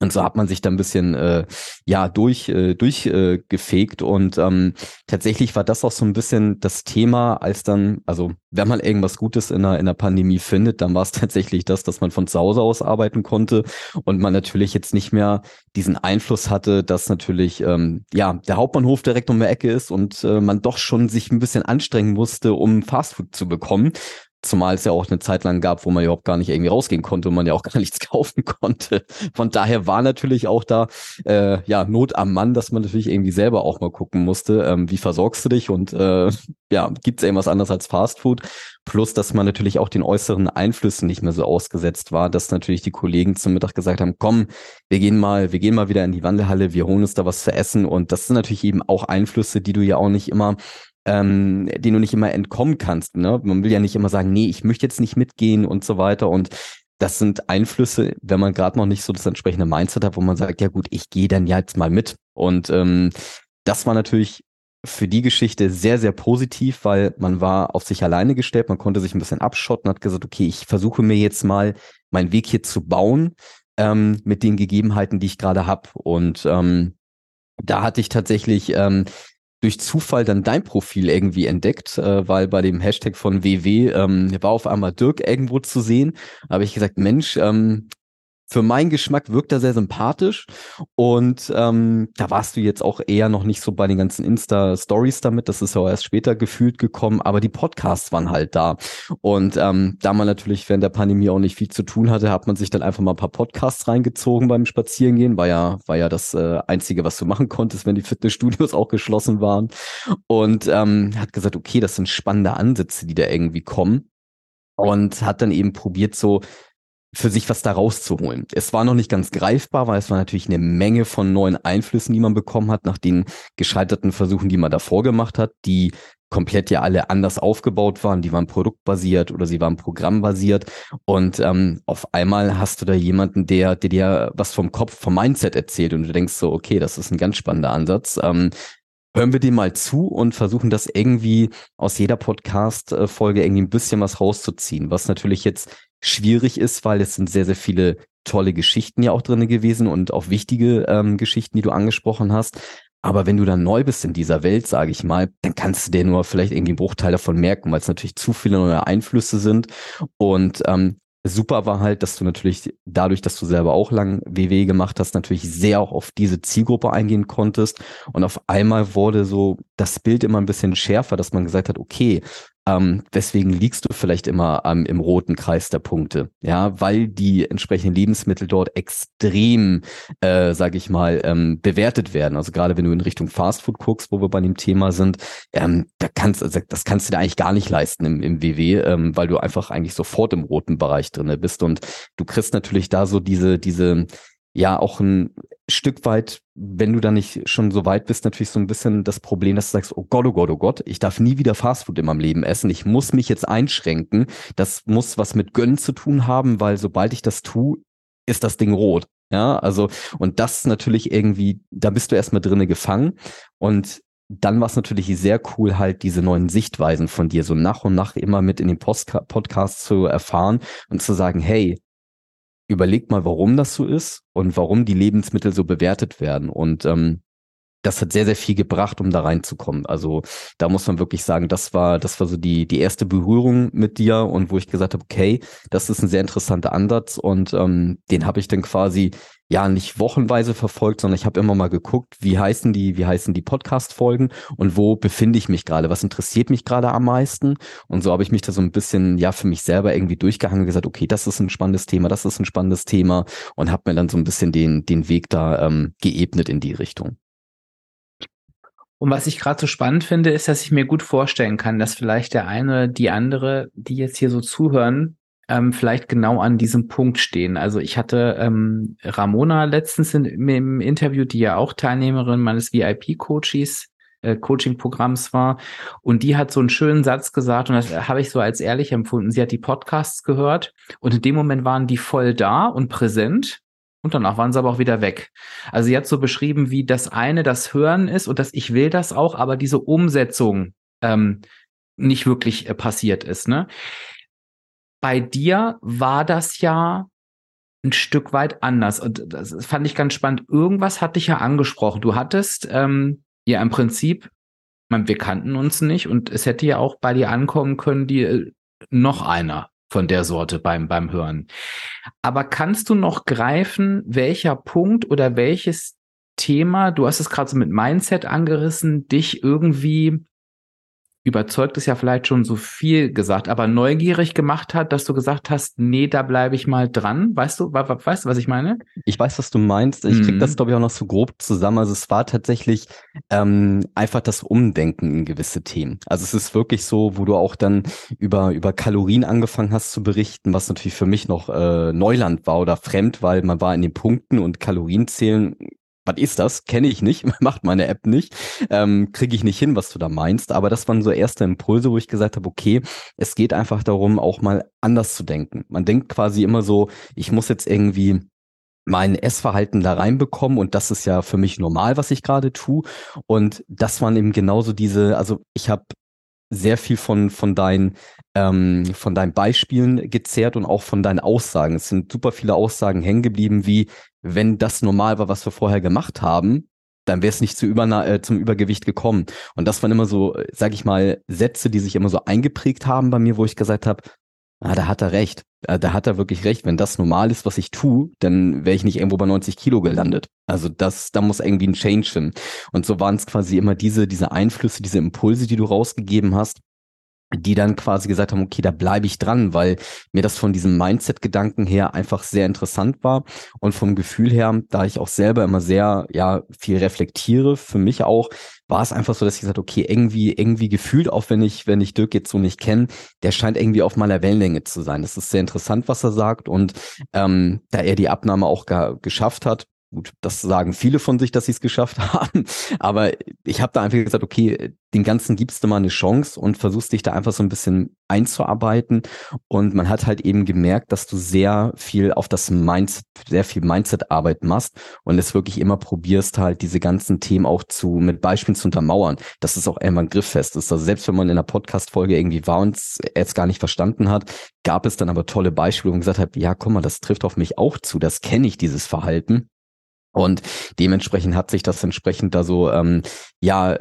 Speaker 2: Und so hat man sich da ein bisschen äh, ja durch äh, durchgefegt. Äh, und ähm, tatsächlich war das auch so ein bisschen das Thema, als dann also wenn man irgendwas Gutes in der in der Pandemie findet, dann war es tatsächlich das, dass man von zu Hause aus arbeiten konnte und man natürlich jetzt nicht mehr diesen Einfluss hatte, dass natürlich ähm, ja der Hauptbahnhof direkt um die Ecke ist und äh, man doch schon sich ein bisschen anstrengen musste, um Fastfood zu bekommen Zumal es ja auch eine Zeit lang gab, wo man überhaupt gar nicht irgendwie rausgehen konnte und man ja auch gar nichts kaufen konnte. Von daher war natürlich auch da äh, ja Not am Mann, dass man natürlich irgendwie selber auch mal gucken musste, ähm, wie versorgst du dich und äh, ja, gibt es irgendwas anderes als Fastfood? Plus, dass man natürlich auch den äußeren Einflüssen nicht mehr so ausgesetzt war, dass natürlich die Kollegen zum Mittag gesagt haben, komm, wir gehen mal, wir gehen mal wieder in die Wandelhalle, wir holen uns da was zu essen und das sind natürlich eben auch Einflüsse, die du ja auch nicht immer ähm, den du nicht immer entkommen kannst. Ne? Man will ja nicht immer sagen, nee, ich möchte jetzt nicht mitgehen und so weiter. Und das sind Einflüsse, wenn man gerade noch nicht so das entsprechende Mindset hat, wo man sagt, ja gut, ich gehe dann jetzt mal mit. Und ähm, das war natürlich für die Geschichte sehr, sehr positiv, weil man war auf sich alleine gestellt, man konnte sich ein bisschen abschotten, hat gesagt, okay, ich versuche mir jetzt mal meinen Weg hier zu bauen ähm, mit den Gegebenheiten, die ich gerade habe. Und ähm, da hatte ich tatsächlich ähm, durch Zufall dann dein Profil irgendwie entdeckt, äh, weil bei dem Hashtag von WW ähm, war auf einmal Dirk irgendwo zu sehen. Da habe ich gesagt, Mensch, ähm, für meinen Geschmack wirkt er sehr sympathisch. Und ähm, da warst du jetzt auch eher noch nicht so bei den ganzen Insta-Stories damit, das ist ja auch erst später gefühlt gekommen, aber die Podcasts waren halt da. Und ähm, da man natürlich während der Pandemie auch nicht viel zu tun hatte, hat man sich dann einfach mal ein paar Podcasts reingezogen beim Spazierengehen, war ja, war ja das äh, Einzige, was du machen konntest, wenn die Fitnessstudios auch geschlossen waren. Und ähm, hat gesagt, okay, das sind spannende Ansätze, die da irgendwie kommen. Und hat dann eben probiert so für sich was da rauszuholen. Es war noch nicht ganz greifbar, weil es war natürlich eine Menge von neuen Einflüssen, die man bekommen hat, nach den gescheiterten Versuchen, die man davor gemacht hat, die komplett ja alle anders aufgebaut waren. Die waren produktbasiert oder sie waren programmbasiert. Und ähm, auf einmal hast du da jemanden, der, der dir was vom Kopf, vom Mindset erzählt und du denkst so, okay, das ist ein ganz spannender Ansatz. Ähm, hören wir dem mal zu und versuchen das irgendwie aus jeder Podcast-Folge irgendwie ein bisschen was rauszuziehen, was natürlich jetzt schwierig ist, weil es sind sehr, sehr viele tolle Geschichten ja auch drin gewesen und auch wichtige ähm, Geschichten, die du angesprochen hast. Aber wenn du dann neu bist in dieser Welt, sage ich mal, dann kannst du dir nur vielleicht irgendwie einen Bruchteil davon merken, weil es natürlich zu viele neue Einflüsse sind. Und ähm, super war halt, dass du natürlich dadurch, dass du selber auch lang WW gemacht hast, natürlich sehr auch auf diese Zielgruppe eingehen konntest. Und auf einmal wurde so das Bild immer ein bisschen schärfer, dass man gesagt hat, okay, ähm, deswegen liegst du vielleicht immer ähm, im roten Kreis der Punkte, ja, weil die entsprechenden Lebensmittel dort extrem, äh, sage ich mal, ähm, bewertet werden. Also gerade wenn du in Richtung Fastfood guckst, wo wir bei dem Thema sind, ähm, da kannst, also das kannst du dir eigentlich gar nicht leisten im, im WW, ähm, weil du einfach eigentlich sofort im roten Bereich drinne bist und du kriegst natürlich da so diese diese ja auch ein Stück weit, wenn du da nicht schon so weit bist, natürlich so ein bisschen das Problem, dass du sagst, oh Gott, oh Gott, oh Gott, ich darf nie wieder Fastfood in meinem Leben essen. Ich muss mich jetzt einschränken. Das muss was mit Gönnen zu tun haben, weil sobald ich das tue, ist das Ding rot. Ja, also, und das natürlich irgendwie, da bist du erstmal drinne gefangen. Und dann war es natürlich sehr cool, halt diese neuen Sichtweisen von dir so nach und nach immer mit in den Postka Podcast zu erfahren und zu sagen, hey, überleg mal, warum das so ist und warum die Lebensmittel so bewertet werden. Und ähm, das hat sehr, sehr viel gebracht, um da reinzukommen. Also da muss man wirklich sagen, das war, das war so die, die erste Berührung mit dir und wo ich gesagt habe, okay, das ist ein sehr interessanter Ansatz und ähm, den habe ich dann quasi ja nicht wochenweise verfolgt, sondern ich habe immer mal geguckt, wie heißen die, wie heißen die Podcast-Folgen und wo befinde ich mich gerade, was interessiert mich gerade am meisten. Und so habe ich mich da so ein bisschen ja für mich selber irgendwie durchgehangen und gesagt, okay, das ist ein spannendes Thema, das ist ein spannendes Thema und habe mir dann so ein bisschen den, den Weg da ähm, geebnet in die Richtung.
Speaker 3: Und was ich gerade so spannend finde, ist, dass ich mir gut vorstellen kann, dass vielleicht der eine, die andere, die jetzt hier so zuhören, ähm, vielleicht genau an diesem Punkt stehen. Also ich hatte ähm, Ramona letztens in, im Interview, die ja auch Teilnehmerin meines VIP-Coaches, äh, Coaching-Programms war. Und die hat so einen schönen Satz gesagt und das habe ich so als ehrlich empfunden. Sie hat die Podcasts gehört und in dem Moment waren die voll da und präsent. Und danach waren sie aber auch wieder weg. Also sie hat so beschrieben, wie das eine das Hören ist und dass ich will das auch, aber diese Umsetzung ähm, nicht wirklich äh, passiert ist. Ne? Bei dir war das ja ein Stück weit anders. Und das fand ich ganz spannend. Irgendwas hat dich ja angesprochen. Du hattest ähm, ja im Prinzip, man, wir kannten uns nicht und es hätte ja auch bei dir ankommen können, die äh, noch einer von der Sorte beim, beim Hören. Aber kannst du noch greifen, welcher Punkt oder welches Thema, du hast es gerade so mit Mindset angerissen, dich irgendwie überzeugt ist ja vielleicht schon so viel gesagt, aber neugierig gemacht hat, dass du gesagt hast, nee, da bleibe ich mal dran. Weißt du, weißt du, was ich meine?
Speaker 2: Ich weiß, was du meinst. Ich mhm. krieg das, glaube ich, auch noch so grob zusammen. Also es war tatsächlich ähm, einfach das Umdenken in gewisse Themen. Also es ist wirklich so, wo du auch dann über, über Kalorien angefangen hast zu berichten, was natürlich für mich noch äh, Neuland war oder fremd, weil man war in den Punkten und Kalorien zählen was ist das? Kenne ich nicht, macht meine App nicht, ähm, kriege ich nicht hin, was du da meinst. Aber das waren so erste Impulse, wo ich gesagt habe, okay, es geht einfach darum, auch mal anders zu denken. Man denkt quasi immer so, ich muss jetzt irgendwie mein Essverhalten da reinbekommen und das ist ja für mich normal, was ich gerade tue. Und das waren eben genauso diese, also ich habe sehr viel von, von deinen, ähm, von deinen Beispielen gezerrt und auch von deinen Aussagen. Es sind super viele Aussagen hängen geblieben, wie wenn das normal war, was wir vorher gemacht haben, dann wäre es nicht zu über, äh, zum Übergewicht gekommen. Und das waren immer so, sag ich mal, Sätze, die sich immer so eingeprägt haben bei mir, wo ich gesagt habe, ah, da hat er recht. Äh, da hat er wirklich recht. Wenn das normal ist, was ich tue, dann wäre ich nicht irgendwo bei 90 Kilo gelandet. Also das, da muss irgendwie ein Change hin. Und so waren es quasi immer diese, diese Einflüsse, diese Impulse, die du rausgegeben hast, die dann quasi gesagt haben, okay, da bleibe ich dran, weil mir das von diesem Mindset-Gedanken her einfach sehr interessant war und vom Gefühl her, da ich auch selber immer sehr, ja, viel reflektiere, für mich auch, war es einfach so, dass ich gesagt okay, irgendwie, irgendwie gefühlt, auch wenn ich, wenn ich Dirk jetzt so nicht kenne, der scheint irgendwie auf meiner Wellenlänge zu sein. Das ist sehr interessant, was er sagt und ähm, da er die Abnahme auch geschafft hat, Gut, das sagen viele von sich, dass sie es geschafft haben. Aber ich habe da einfach gesagt, okay, den Ganzen gibst du mal eine Chance und versuchst dich da einfach so ein bisschen einzuarbeiten. Und man hat halt eben gemerkt, dass du sehr viel auf das Mindset, sehr viel Mindset-Arbeit machst und es wirklich immer probierst, halt diese ganzen Themen auch zu, mit Beispielen zu untermauern, dass es auch einmal grifffest ist. Also selbst wenn man in einer Podcast-Folge irgendwie war und es gar nicht verstanden hat, gab es dann aber tolle Beispiele und gesagt hat, ja, guck mal, das trifft auf mich auch zu, das kenne ich, dieses Verhalten. Und dementsprechend hat sich das entsprechend da so ähm, ja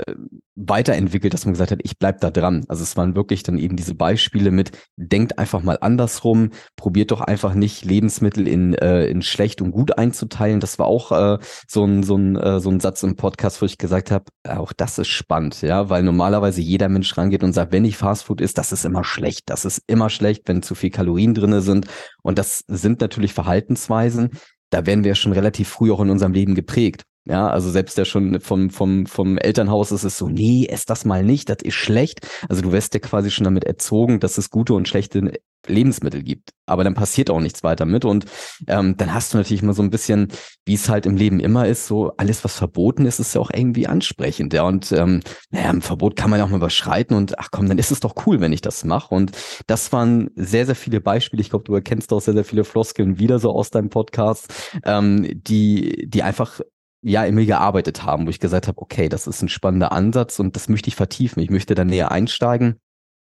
Speaker 2: weiterentwickelt, dass man gesagt hat, ich bleib da dran. Also es waren wirklich dann eben diese Beispiele mit, denkt einfach mal andersrum, probiert doch einfach nicht Lebensmittel in, äh, in schlecht und gut einzuteilen. Das war auch äh, so, ein, so, ein, äh, so ein Satz im Podcast, wo ich gesagt habe, auch das ist spannend, ja, weil normalerweise jeder Mensch rangeht und sagt, wenn ich Fastfood isst, das ist immer schlecht, das ist immer schlecht, wenn zu viel Kalorien drinne sind. Und das sind natürlich Verhaltensweisen, da werden wir schon relativ früh auch in unserem Leben geprägt. Ja, also selbst ja schon vom, vom, vom Elternhaus ist es so, nee, ess das mal nicht, das ist schlecht. Also du wirst ja quasi schon damit erzogen, dass es gute und schlechte Lebensmittel gibt. Aber dann passiert auch nichts weiter mit. Und ähm, dann hast du natürlich mal so ein bisschen, wie es halt im Leben immer ist, so alles, was verboten ist, ist ja auch irgendwie ansprechend. Ja. Und ähm, naja, ein Verbot kann man ja auch mal überschreiten und ach komm, dann ist es doch cool, wenn ich das mache. Und das waren sehr, sehr viele Beispiele. Ich glaube, du erkennst auch sehr, sehr viele Floskeln wieder so aus deinem Podcast, ähm, die, die einfach ja in mir gearbeitet haben, wo ich gesagt habe, okay, das ist ein spannender Ansatz und das möchte ich vertiefen. Ich möchte da näher einsteigen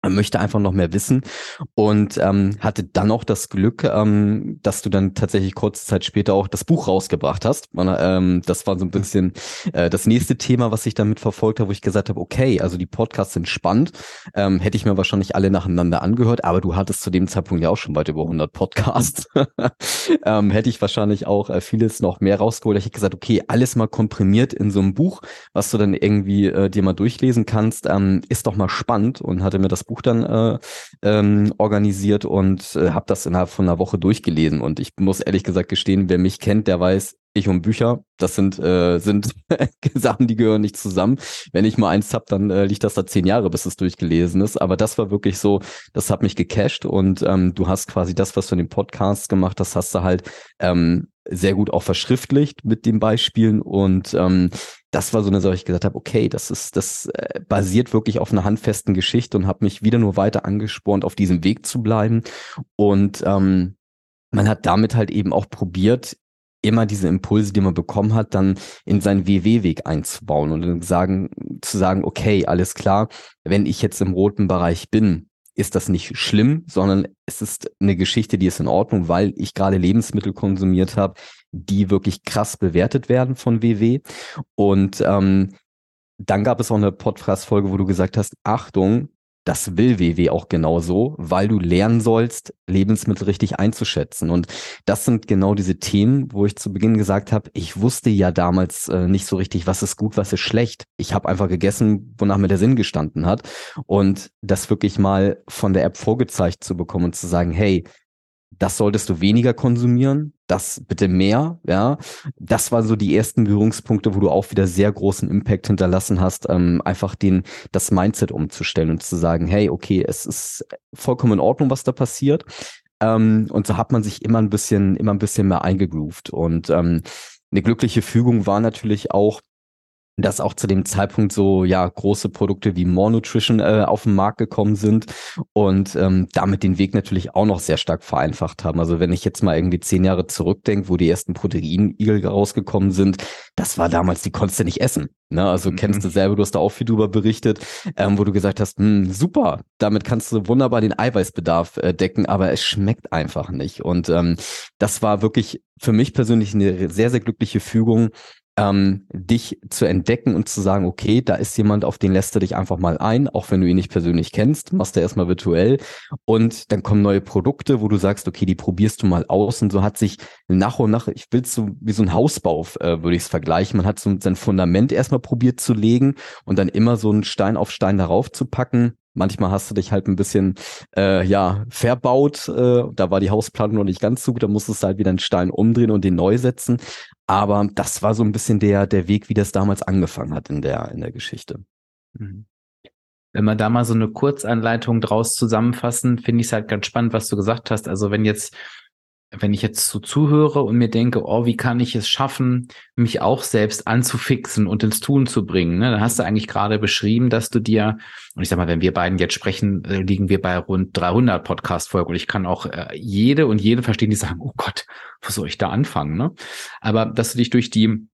Speaker 2: möchte einfach noch mehr wissen und ähm, hatte dann auch das Glück, ähm, dass du dann tatsächlich kurze Zeit später auch das Buch rausgebracht hast. Und, ähm, das war so ein bisschen äh, das nächste Thema, was ich damit verfolgt habe, wo ich gesagt habe, okay, also die Podcasts sind spannend, ähm, hätte ich mir wahrscheinlich alle nacheinander angehört, aber du hattest zu dem Zeitpunkt ja auch schon weit über 100 Podcasts. ähm, hätte ich wahrscheinlich auch äh, vieles noch mehr rausgeholt. Ich hätte gesagt, okay, alles mal komprimiert in so einem Buch, was du dann irgendwie äh, dir mal durchlesen kannst, ähm, ist doch mal spannend und hatte mir das Buch dann äh, ähm, organisiert und äh, habe das innerhalb von einer Woche durchgelesen. Und ich muss ehrlich gesagt gestehen, wer mich kennt, der weiß, ich und Bücher, das sind, äh, sind Sachen, die gehören nicht zusammen. Wenn ich mal eins hab, dann äh, liegt das da zehn Jahre, bis es durchgelesen ist. Aber das war wirklich so, das hat mich gecasht und ähm, du hast quasi das, was du in den Podcasts gemacht hast, hast du halt ähm, sehr gut auch verschriftlicht mit den Beispielen und ähm, das war so eine Sache, ich gesagt habe, okay, das ist, das äh, basiert wirklich auf einer handfesten Geschichte und habe mich wieder nur weiter angespornt, auf diesem Weg zu bleiben. Und ähm, man hat damit halt eben auch probiert, immer diese Impulse, die man bekommen hat, dann in seinen WW-Weg einzubauen und dann sagen, zu sagen, okay, alles klar, wenn ich jetzt im roten Bereich bin, ist das nicht schlimm, sondern es ist eine Geschichte, die ist in Ordnung, weil ich gerade Lebensmittel konsumiert habe, die wirklich krass bewertet werden von WW. Und ähm, dann gab es auch eine Podcast-Folge, wo du gesagt hast, Achtung, das will WW auch genauso, weil du lernen sollst, Lebensmittel richtig einzuschätzen. Und das sind genau diese Themen, wo ich zu Beginn gesagt habe, ich wusste ja damals äh, nicht so richtig, was ist gut, was ist schlecht. Ich habe einfach gegessen, wonach mir der Sinn gestanden hat. Und das wirklich mal von der App vorgezeigt zu bekommen und zu sagen, hey, das solltest du weniger konsumieren, das bitte mehr, ja. Das waren so die ersten Berührungspunkte, wo du auch wieder sehr großen Impact hinterlassen hast, ähm, einfach den, das Mindset umzustellen und zu sagen, hey, okay, es ist vollkommen in Ordnung, was da passiert. Ähm, und so hat man sich immer ein bisschen, immer ein bisschen mehr eingegroovt. Und ähm, eine glückliche Fügung war natürlich auch, dass auch zu dem Zeitpunkt so ja große Produkte wie More Nutrition äh, auf den Markt gekommen sind und ähm, damit den Weg natürlich auch noch sehr stark vereinfacht haben. Also wenn ich jetzt mal irgendwie zehn Jahre zurückdenke, wo die ersten Proteinigel rausgekommen sind, das war damals, die konntest du nicht essen. Ne? Also mhm. kennst du selber, du hast da auch viel drüber berichtet, ähm, wo du gesagt hast, hm, super, damit kannst du wunderbar den Eiweißbedarf äh, decken, aber es schmeckt einfach nicht. Und ähm, das war wirklich für mich persönlich eine sehr, sehr glückliche Fügung, ähm, dich zu entdecken und zu sagen, okay, da ist jemand, auf den lässt du dich einfach mal ein, auch wenn du ihn nicht persönlich kennst, machst du erstmal virtuell. Und dann kommen neue Produkte, wo du sagst, okay, die probierst du mal aus. Und so hat sich nach und nach, ich will so wie so ein Hausbau, äh, würde ich es vergleichen, man hat so sein Fundament erstmal probiert zu legen und dann immer so einen Stein auf Stein darauf zu packen Manchmal hast du dich halt ein bisschen äh, ja verbaut. Äh, da war die Hausplanung noch nicht ganz so gut. Da musstest du halt wieder einen Stein umdrehen und den neu setzen. Aber das war so ein bisschen der der Weg, wie das damals angefangen hat in der in der Geschichte.
Speaker 3: Mhm. Wenn wir da mal so eine Kurzanleitung draus zusammenfassen, finde ich es halt ganz spannend, was du gesagt hast. Also wenn jetzt wenn ich jetzt so zuhöre und mir denke, oh, wie kann ich es schaffen, mich auch selbst anzufixen und ins Tun zu bringen, ne? dann hast du eigentlich gerade beschrieben, dass du dir, und ich sag mal, wenn wir beiden jetzt sprechen, äh, liegen wir bei rund 300 Podcast-Folgen und ich kann auch äh, jede und jede verstehen, die sagen, oh Gott, wo soll ich da anfangen? Ne? Aber dass du dich durch die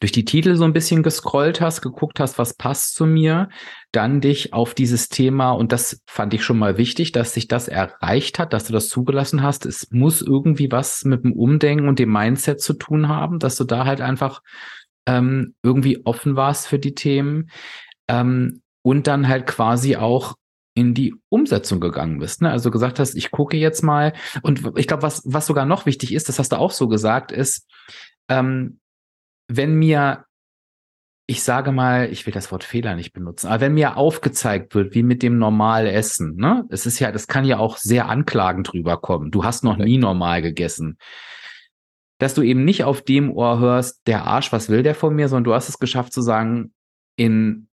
Speaker 3: durch die Titel so ein bisschen gescrollt hast, geguckt hast, was passt zu mir, dann dich auf dieses Thema, und das fand ich schon mal wichtig, dass sich das erreicht hat, dass du das zugelassen hast. Es muss irgendwie was mit dem Umdenken und dem Mindset zu tun haben, dass du da halt einfach ähm, irgendwie offen warst für die Themen ähm, und dann halt quasi auch in die Umsetzung gegangen bist. Ne? Also gesagt hast, ich gucke jetzt mal. Und ich glaube, was, was sogar noch wichtig ist, das hast du auch so gesagt, ist, ähm, wenn mir, ich sage mal, ich will das Wort Fehler nicht benutzen, aber wenn mir aufgezeigt wird, wie mit dem normal Essen, ne, es ist ja, das kann ja auch sehr anklagend rüberkommen. Du hast noch nie normal gegessen. dass du eben nicht auf dem Ohr hörst, der Arsch, was will der von mir, sondern du hast es geschafft zu sagen, in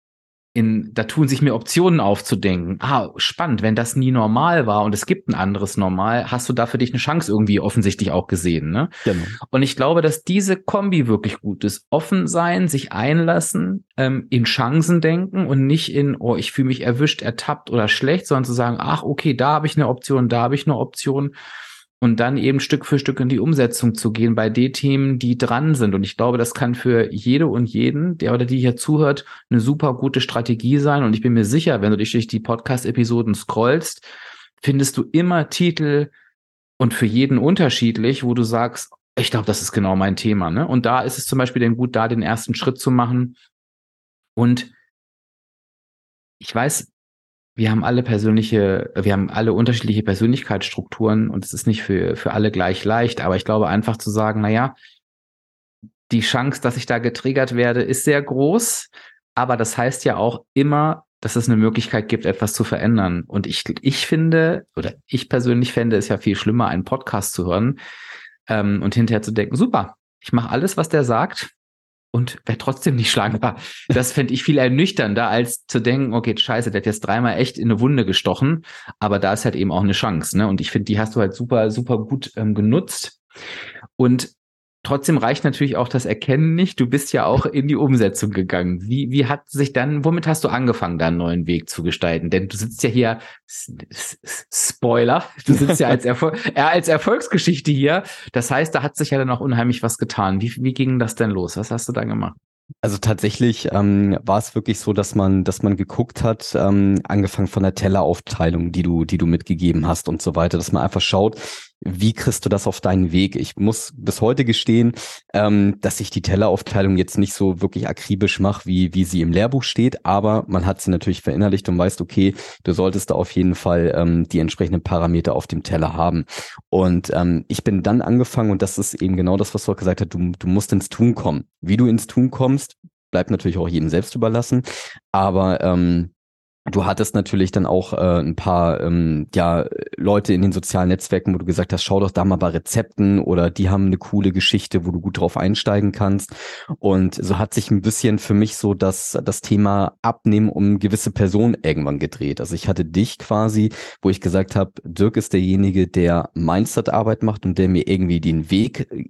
Speaker 3: in, da tun sich mir Optionen aufzudenken. Ah, spannend, wenn das nie normal war und es gibt ein anderes Normal, hast du da für dich eine Chance irgendwie offensichtlich auch gesehen, ne? Genau. Und ich glaube, dass diese Kombi wirklich gut ist. Offen sein, sich einlassen, ähm, in Chancen denken und nicht in, oh, ich fühle mich erwischt, ertappt oder schlecht, sondern zu sagen, ach, okay, da habe ich eine Option, da habe ich eine Option und dann eben Stück für Stück in die Umsetzung zu gehen bei den Themen, die dran sind. Und ich glaube, das kann für jede und jeden, der oder die hier zuhört, eine super gute Strategie sein. Und ich bin mir sicher, wenn du dich durch die Podcast-Episoden scrollst, findest du immer Titel und für jeden unterschiedlich, wo du sagst, ich glaube, das ist genau mein Thema. Ne? Und da ist es zum Beispiel dann gut, da den ersten Schritt zu machen. Und ich weiß, wir haben alle persönliche, wir haben alle unterschiedliche Persönlichkeitsstrukturen und es ist nicht für, für alle gleich leicht, aber ich glaube einfach zu sagen, na ja, die Chance, dass ich da getriggert werde, ist sehr groß, aber das heißt ja auch immer, dass es eine Möglichkeit gibt, etwas zu verändern. Und ich, ich finde, oder ich persönlich fände es ja viel schlimmer, einen Podcast zu hören ähm, und hinterher zu denken, super, ich mache alles, was der sagt, und wäre trotzdem nicht schlagbar. Das fände ich viel ernüchternder, als zu denken, okay, scheiße, der hat jetzt dreimal echt in eine Wunde gestochen, aber da ist halt eben auch eine Chance. Ne? Und ich finde, die hast du halt super, super gut ähm, genutzt. Und Trotzdem reicht natürlich auch das Erkennen nicht. Du bist ja auch in die Umsetzung gegangen. Wie, wie hat sich dann, womit hast du angefangen, da einen neuen Weg zu gestalten? Denn du sitzt ja hier, Spoiler, du sitzt ja als, Erfol als Erfolgsgeschichte hier. Das heißt, da hat sich ja dann auch unheimlich was getan. Wie, wie ging das denn los? Was hast du da gemacht?
Speaker 2: Also tatsächlich ähm, war es wirklich so, dass man, dass man geguckt hat, ähm, angefangen von der Telleraufteilung, die du, die du mitgegeben hast und so weiter, dass man einfach schaut, wie kriegst du das auf deinen Weg? Ich muss bis heute gestehen, ähm, dass ich die Telleraufteilung jetzt nicht so wirklich akribisch mache, wie, wie sie im Lehrbuch steht, aber man hat sie natürlich verinnerlicht und weißt, okay, du solltest da auf jeden Fall ähm, die entsprechenden Parameter auf dem Teller haben. Und ähm, ich bin dann angefangen, und das ist eben genau das, was du auch gesagt hast, du, du musst ins Tun kommen. Wie du ins Tun kommst, bleibt natürlich auch jedem selbst überlassen, aber ähm, Du hattest natürlich dann auch äh, ein paar ähm, ja, Leute in den sozialen Netzwerken, wo du gesagt hast, schau doch da mal bei Rezepten oder die haben eine coole Geschichte, wo du gut drauf einsteigen kannst. Und so hat sich ein bisschen für mich so das, das Thema Abnehmen um gewisse Personen irgendwann gedreht. Also ich hatte dich quasi, wo ich gesagt habe, Dirk ist derjenige, der Mindset-Arbeit macht und der mir irgendwie den Weg äh,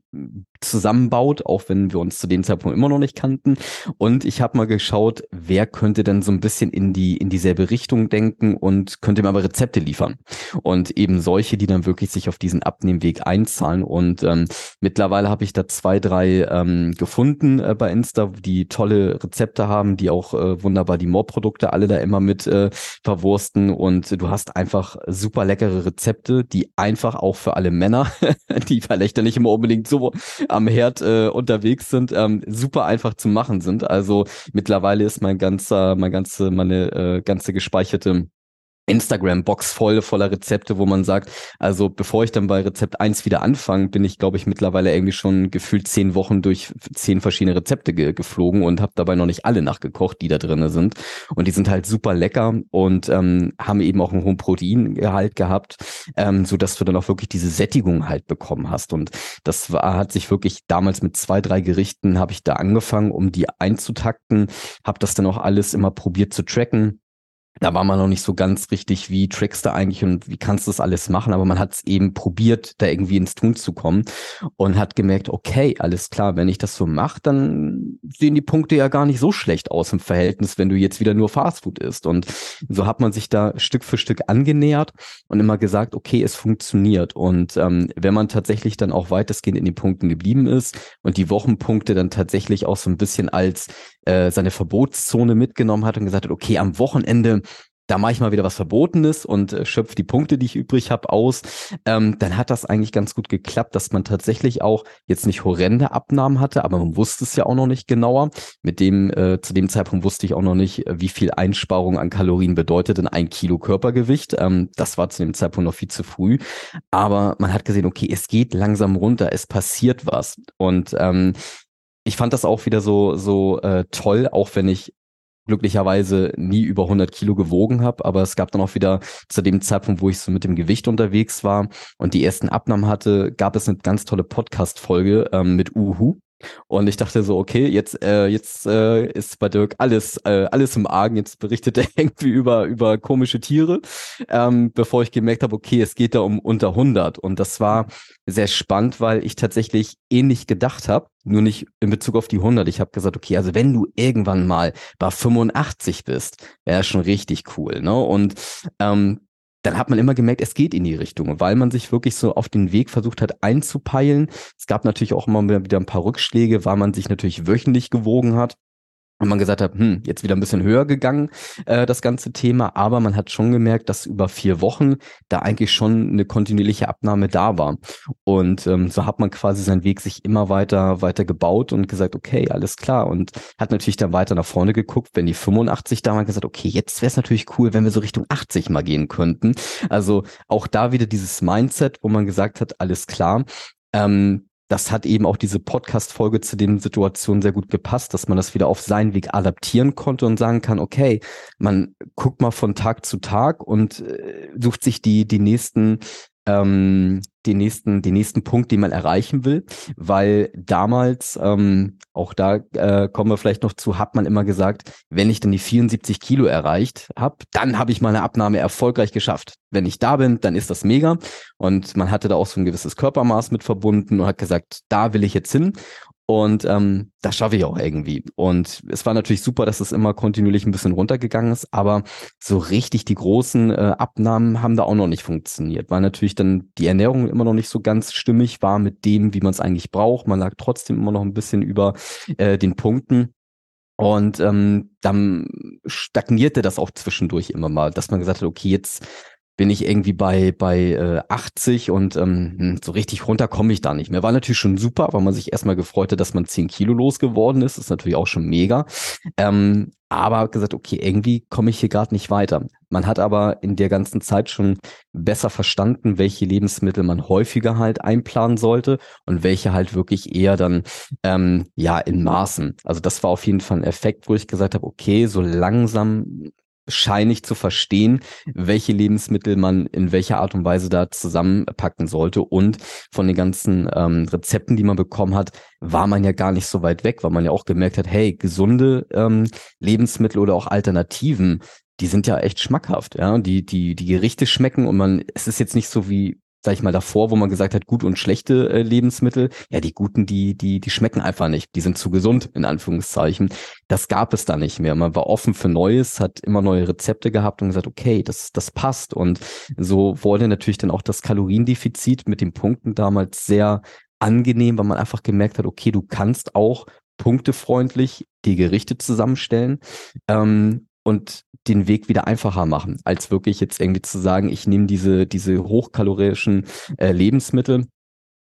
Speaker 2: zusammenbaut, auch wenn wir uns zu dem Zeitpunkt immer noch nicht kannten. Und ich habe mal geschaut, wer könnte denn so ein bisschen in die in dieselbe Richtung denken und könnte mir aber Rezepte liefern. Und eben solche, die dann wirklich sich auf diesen Abnehmweg einzahlen. Und ähm, mittlerweile habe ich da zwei, drei ähm, gefunden äh, bei Insta, die tolle Rezepte haben, die auch äh, wunderbar die Moor-Produkte alle da immer mit äh, verwursten. Und du hast einfach super leckere Rezepte, die einfach auch für alle Männer, die vielleicht nicht immer unbedingt so am Herd äh, unterwegs sind, ähm, super einfach zu machen sind. Also mittlerweile ist mein ganzer, mein ganze, meine äh, ganze gespeicherte Instagram-Box voll voller Rezepte, wo man sagt, also bevor ich dann bei Rezept 1 wieder anfange, bin ich, glaube ich, mittlerweile irgendwie schon gefühlt zehn Wochen durch zehn verschiedene Rezepte ge geflogen und habe dabei noch nicht alle nachgekocht, die da drin sind. Und die sind halt super lecker und ähm, haben eben auch einen hohen Proteingehalt gehabt, ähm, so dass du dann auch wirklich diese Sättigung halt bekommen hast. Und das war, hat sich wirklich damals mit zwei, drei Gerichten habe ich da angefangen, um die einzutakten, habe das dann auch alles immer probiert zu tracken da war man noch nicht so ganz richtig, wie trickst du eigentlich und wie kannst du das alles machen, aber man hat es eben probiert, da irgendwie ins Tun zu kommen und hat gemerkt, okay, alles klar, wenn ich das so mache, dann sehen die Punkte ja gar nicht so schlecht aus im Verhältnis, wenn du jetzt wieder nur Fastfood isst. Und so hat man sich da Stück für Stück angenähert und immer gesagt, okay, es funktioniert. Und ähm, wenn man tatsächlich dann auch weitestgehend in den Punkten geblieben ist und die Wochenpunkte dann tatsächlich auch so ein bisschen als äh, seine Verbotszone mitgenommen hat und gesagt hat, okay, am Wochenende da mache ich mal wieder was Verbotenes und äh, schöpfe die Punkte, die ich übrig habe, aus, ähm, dann hat das eigentlich ganz gut geklappt, dass man tatsächlich auch jetzt nicht horrende Abnahmen hatte, aber man wusste es ja auch noch nicht genauer. Mit dem, äh, zu dem Zeitpunkt wusste ich auch noch nicht, wie viel Einsparung an Kalorien bedeutet in ein Kilo Körpergewicht. Ähm, das war zu dem Zeitpunkt noch viel zu früh. Aber man hat gesehen, okay, es geht langsam runter, es passiert was. Und ähm, ich fand das auch wieder so, so äh, toll, auch wenn ich glücklicherweise nie über 100 Kilo gewogen habe, aber es gab dann auch wieder zu dem Zeitpunkt, wo ich so mit dem Gewicht unterwegs war und die ersten Abnahmen hatte, gab es eine ganz tolle Podcast-Folge ähm, mit Uhu. Und ich dachte so, okay, jetzt, äh, jetzt äh, ist bei Dirk alles, äh, alles im Argen. Jetzt berichtet er irgendwie über, über komische Tiere, ähm, bevor ich gemerkt habe, okay, es geht da um unter 100. Und das war sehr spannend, weil ich tatsächlich ähnlich gedacht habe, nur nicht in Bezug auf die 100. Ich habe gesagt, okay, also wenn du irgendwann mal bei 85 bist, wäre schon richtig cool. Ne? Und ähm, dann hat man immer gemerkt, es geht in die Richtung, weil man sich wirklich so auf den Weg versucht hat einzupeilen. Es gab natürlich auch immer wieder ein paar Rückschläge, weil man sich natürlich wöchentlich gewogen hat und man gesagt hat, hm, jetzt wieder ein bisschen höher gegangen, äh, das ganze Thema, aber man hat schon gemerkt, dass über vier Wochen da eigentlich schon eine kontinuierliche Abnahme da war. Und ähm, so hat man quasi seinen Weg sich immer weiter, weiter gebaut und gesagt, okay, alles klar. Und hat natürlich dann weiter nach vorne geguckt, wenn die 85 da waren, gesagt, okay, jetzt wäre es natürlich cool, wenn wir so Richtung 80 mal gehen könnten. Also auch da wieder dieses Mindset, wo man gesagt hat, alles klar, ähm, das hat eben auch diese Podcast-Folge zu den Situationen sehr gut gepasst, dass man das wieder auf seinen Weg adaptieren konnte und sagen kann, okay, man guckt mal von Tag zu Tag und äh, sucht sich die, die nächsten ähm, den nächsten, den nächsten Punkt, den man erreichen will, weil damals, ähm, auch da äh, kommen wir vielleicht noch zu, hat man immer gesagt, wenn ich dann die 74 Kilo erreicht habe, dann habe ich meine Abnahme erfolgreich geschafft. Wenn ich da bin, dann ist das mega. Und man hatte da auch so ein gewisses Körpermaß mit verbunden und hat gesagt, da will ich jetzt hin. Und ähm, das schaffe ich auch irgendwie. Und es war natürlich super, dass es immer kontinuierlich ein bisschen runtergegangen ist, aber so richtig die großen äh, Abnahmen haben da auch noch nicht funktioniert, weil natürlich dann die Ernährung immer noch nicht so ganz stimmig war mit dem, wie man es eigentlich braucht. Man lag trotzdem immer noch ein bisschen über äh, den Punkten. Und ähm, dann stagnierte das auch zwischendurch immer mal, dass man gesagt hat, okay, jetzt bin ich irgendwie bei, bei äh, 80 und ähm, hm, so richtig runter komme ich da nicht mehr. War natürlich schon super, weil man sich erstmal gefreut hat, dass man 10 Kilo losgeworden ist. Ist natürlich auch schon mega. Ähm, aber gesagt, okay, irgendwie komme ich hier gerade nicht weiter. Man hat aber in der ganzen Zeit schon besser verstanden, welche Lebensmittel man häufiger halt einplanen sollte und welche halt wirklich eher dann ähm, ja in Maßen. Also das war auf jeden Fall ein Effekt, wo ich gesagt habe, okay, so langsam scheinig zu verstehen, welche Lebensmittel man in welcher Art und Weise da zusammenpacken sollte. Und von den ganzen ähm, Rezepten, die man bekommen hat, war man ja gar nicht so weit weg, weil man ja auch gemerkt hat, hey, gesunde ähm, Lebensmittel oder auch Alternativen, die sind ja echt schmackhaft, ja. Die, die, die Gerichte schmecken und man, es ist jetzt nicht so wie sag ich mal, davor, wo man gesagt hat, gut und schlechte äh, Lebensmittel, ja, die guten, die, die, die schmecken einfach nicht. Die sind zu gesund, in Anführungszeichen. Das gab es da nicht mehr. Man war offen für Neues, hat immer neue Rezepte gehabt und gesagt, okay, das, das passt. Und so wurde natürlich dann auch das Kaloriendefizit mit den Punkten damals sehr angenehm, weil man einfach gemerkt hat, okay, du kannst auch punktefreundlich die Gerichte zusammenstellen. Ähm, und den Weg wieder einfacher machen, als wirklich jetzt irgendwie zu sagen, ich nehme diese, diese hochkalorischen äh, Lebensmittel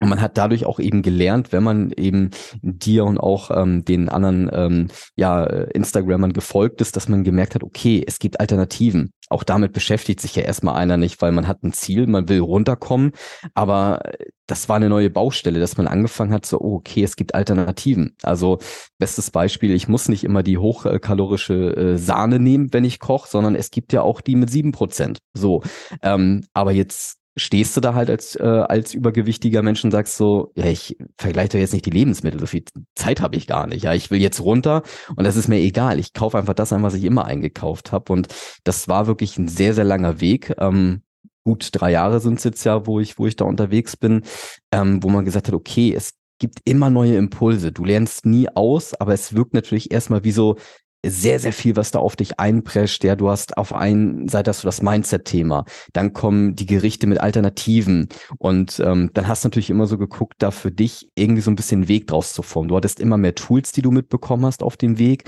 Speaker 2: und man hat dadurch auch eben gelernt, wenn man eben dir und auch ähm, den anderen ähm, ja, Instagrammern gefolgt ist, dass man gemerkt hat, okay, es gibt Alternativen. Auch damit beschäftigt sich ja erstmal einer nicht, weil man hat ein Ziel, man will runterkommen, aber das war eine neue Baustelle, dass man angefangen hat, so, oh, okay, es gibt Alternativen. Also bestes Beispiel, ich muss nicht immer die hochkalorische äh, Sahne nehmen, wenn ich koche, sondern es gibt ja auch die mit sieben Prozent. So, ähm, aber jetzt stehst du da halt als, äh, als übergewichtiger Mensch und sagst so, ja, ich vergleiche doch jetzt nicht die Lebensmittel, so viel Zeit habe ich gar nicht. Ja, ich will jetzt runter und das ist mir egal. Ich kaufe einfach das ein, was ich immer eingekauft habe. Und das war wirklich ein sehr, sehr langer Weg. Ähm, gut drei Jahre sind es jetzt ja, wo ich, wo ich da unterwegs bin, ähm, wo man gesagt hat, okay, es gibt immer neue Impulse. Du lernst nie aus, aber es wirkt natürlich erstmal wie so sehr, sehr viel, was da auf dich einprescht. Ja, du hast auf einen Seite hast du das Mindset-Thema, dann kommen die Gerichte mit Alternativen und ähm, dann hast du natürlich immer so geguckt, da für dich irgendwie so ein bisschen Weg draus zu formen. Du hattest immer mehr Tools, die du mitbekommen hast auf dem Weg,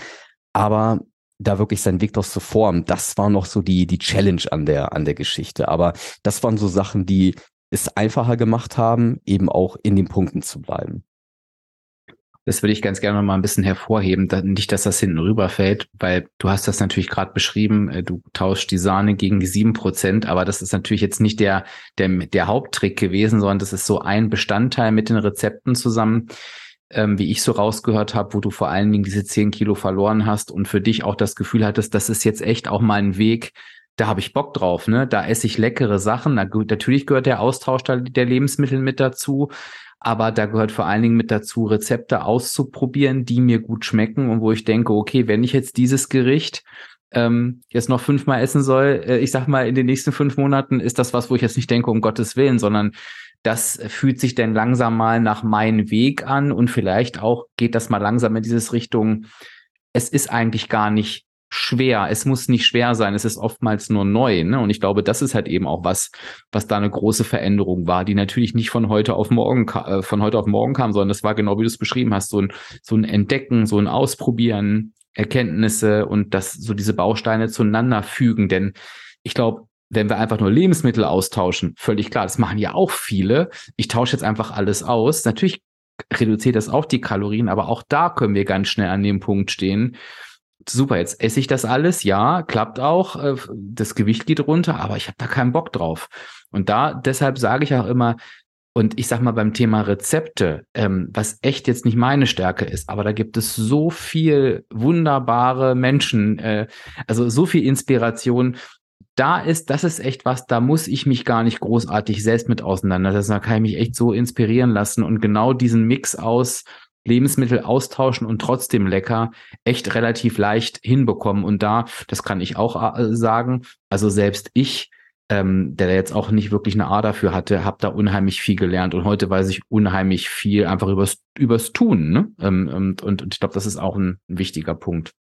Speaker 2: aber da wirklich seinen Weg draus zu formen, das war noch so die, die Challenge an der, an der Geschichte. Aber das waren so Sachen, die es einfacher gemacht haben, eben auch in den Punkten zu bleiben.
Speaker 3: Das würde ich ganz gerne noch mal ein bisschen hervorheben, nicht, dass das hinten rüberfällt, weil du hast das natürlich gerade beschrieben, äh, du tauschst die Sahne gegen die sieben Prozent, aber das ist natürlich jetzt nicht der, der, der Haupttrick gewesen, sondern das ist so ein Bestandteil mit den Rezepten zusammen. ähm, wie ich so rausgehört habe, wo du vor allen Dingen diese zehn Kilo verloren hast und für dich auch das Gefühl hattest, das ist jetzt echt auch mal ein Weg, da habe ich Bock drauf, ne? Da esse ich leckere Sachen. Natürlich gehört der Austausch der Lebensmittel mit dazu, aber da gehört vor allen Dingen mit dazu, Rezepte auszuprobieren, die mir gut schmecken und wo ich denke, okay, wenn ich jetzt dieses Gericht ähm, jetzt noch fünfmal essen soll, äh, ich sag mal, in den nächsten fünf Monaten ist das was, wo ich jetzt nicht denke, um Gottes Willen, sondern das fühlt sich dann langsam mal nach meinem Weg an und vielleicht auch geht das mal langsam in dieses Richtung. Es ist eigentlich gar nicht schwer. Es muss nicht schwer sein. Es ist oftmals nur neu. Ne? Und ich glaube, das ist halt eben auch was, was da eine große Veränderung war, die natürlich nicht von heute auf morgen, äh, von heute auf morgen kam, sondern das war genau wie du es beschrieben hast, so ein, so ein Entdecken, so ein Ausprobieren, Erkenntnisse und das, so diese Bausteine zueinander fügen. Denn ich glaube, wenn wir einfach nur Lebensmittel austauschen, völlig klar, das machen ja auch viele. Ich tausche jetzt einfach alles aus. Natürlich reduziert das auch die Kalorien, aber auch da können wir ganz schnell an dem Punkt stehen. Super, jetzt esse ich das alles, ja, klappt auch, äh, das Gewicht geht runter, aber ich habe da keinen Bock drauf. Und da, deshalb sage ich auch immer, und ich sag mal beim Thema Rezepte, ähm, was echt jetzt nicht meine Stärke ist, aber da gibt es so viel wunderbare Menschen, äh, also so viel Inspiration. Da ist, das ist echt was, da muss ich mich gar nicht großartig selbst mit auseinandersetzen. Da kann ich mich echt so inspirieren lassen und genau diesen Mix aus Lebensmittel austauschen und trotzdem lecker echt relativ leicht hinbekommen. Und da, das kann ich auch äh, sagen, also selbst ich ähm, der jetzt auch nicht wirklich eine A dafür hatte, habe da unheimlich viel gelernt und heute weiß ich unheimlich viel einfach übers, übers Tun. Ne? Ähm, und, und, und ich glaube, das ist auch ein, ein wichtiger Punkt.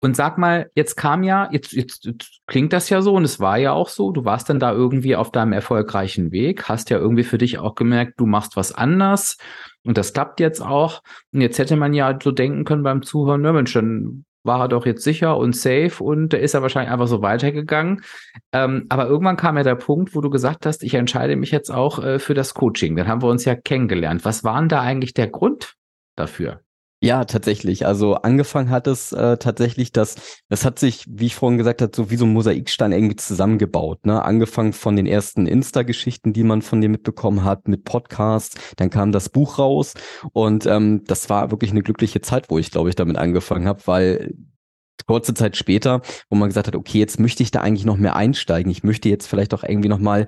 Speaker 3: Und sag mal, jetzt kam ja, jetzt, jetzt, jetzt klingt das ja so und es war ja auch so, du warst dann da irgendwie auf deinem erfolgreichen Weg, hast ja irgendwie für dich auch gemerkt, du machst was anders und das klappt jetzt auch. Und jetzt hätte man ja so denken können beim Zuhören, ne Mensch, dann war er doch jetzt sicher und safe und da ist er wahrscheinlich einfach so weitergegangen. Ähm, aber irgendwann kam ja der Punkt, wo du gesagt hast, ich entscheide mich jetzt auch äh, für das Coaching. Dann haben wir uns ja kennengelernt. Was war denn da eigentlich der Grund dafür?
Speaker 2: Ja, tatsächlich. Also angefangen hat es äh, tatsächlich, dass das hat sich, wie ich vorhin gesagt habe, so wie so ein Mosaikstein irgendwie zusammengebaut. Ne? Angefangen von den ersten Insta-Geschichten, die man von dir mitbekommen hat, mit Podcasts. Dann kam das Buch raus und ähm, das war wirklich eine glückliche Zeit, wo ich, glaube ich, damit angefangen habe, weil kurze Zeit später, wo man gesagt hat, okay, jetzt möchte ich da eigentlich noch mehr einsteigen. Ich möchte jetzt vielleicht auch irgendwie noch mal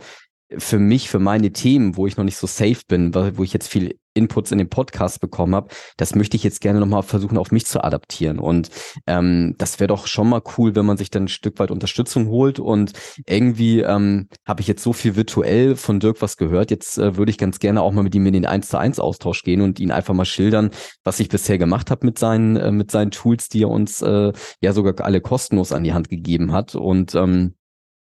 Speaker 2: für mich, für meine Themen, wo ich noch nicht so safe bin, wo ich jetzt viel Inputs in den Podcast bekommen habe, das möchte ich jetzt gerne nochmal versuchen, auf mich zu adaptieren. Und ähm, das wäre doch schon mal cool, wenn man sich dann ein Stück weit Unterstützung holt. Und irgendwie ähm, habe ich jetzt so viel virtuell von Dirk was gehört. Jetzt äh, würde ich ganz gerne auch mal mit ihm in den 1 zu 1 Austausch gehen und ihn einfach mal schildern, was ich bisher gemacht habe mit seinen, äh, mit seinen Tools, die er uns äh, ja sogar alle kostenlos an die Hand gegeben hat. Und ähm,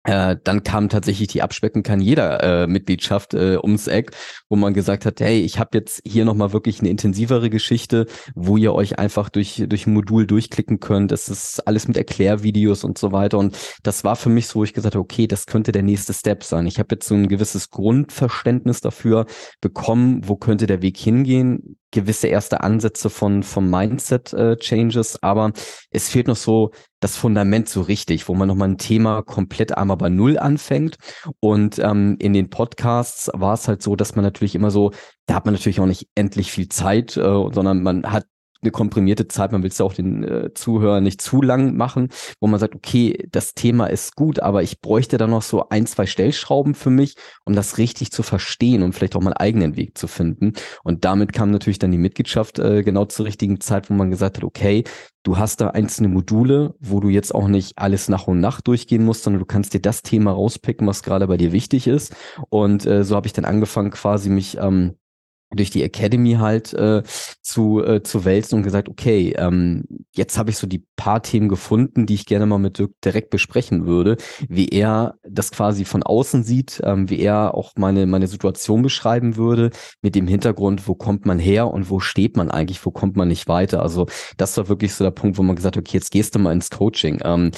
Speaker 2: äh, dann kam tatsächlich die Abspecken kann jeder äh, Mitgliedschaft äh, ums Eck, wo man gesagt hat, hey, ich habe jetzt hier nochmal wirklich eine intensivere Geschichte, wo ihr euch einfach durch durch ein Modul durchklicken könnt. Das ist alles mit Erklärvideos und so weiter. Und das war für mich so, wo ich gesagt habe, okay, das könnte der nächste Step sein. Ich habe jetzt so ein gewisses Grundverständnis dafür bekommen, wo könnte der Weg hingehen gewisse erste Ansätze von vom Mindset äh, Changes, aber es fehlt noch so das Fundament so richtig, wo man nochmal ein Thema komplett einmal bei Null anfängt. Und ähm, in den Podcasts war es halt so, dass man natürlich immer so, da hat man natürlich auch nicht endlich viel Zeit, äh, sondern man hat eine komprimierte Zeit, man will es ja auch den äh, Zuhörern nicht zu lang machen, wo man sagt, okay, das Thema ist gut, aber ich bräuchte da noch so ein, zwei Stellschrauben für mich, um das richtig zu verstehen und vielleicht auch mal einen eigenen Weg zu finden. Und damit kam natürlich dann die Mitgliedschaft äh, genau zur richtigen Zeit, wo man gesagt hat, okay, du hast da einzelne Module, wo du jetzt auch nicht alles nach und nach durchgehen musst, sondern du kannst dir das Thema rauspicken, was gerade bei dir wichtig ist. Und äh, so habe ich dann angefangen, quasi mich ähm, durch die Academy halt äh, zu, äh, zu wälzen und gesagt, okay, ähm, jetzt habe ich so die paar Themen gefunden, die ich gerne mal mit Dirk direkt besprechen würde, wie er das quasi von außen sieht, ähm, wie er auch meine, meine Situation beschreiben würde, mit dem Hintergrund, wo kommt man her und wo steht man eigentlich, wo kommt man nicht weiter. Also das war wirklich so der Punkt, wo man gesagt hat, okay, jetzt gehst du mal ins Coaching. Ähm,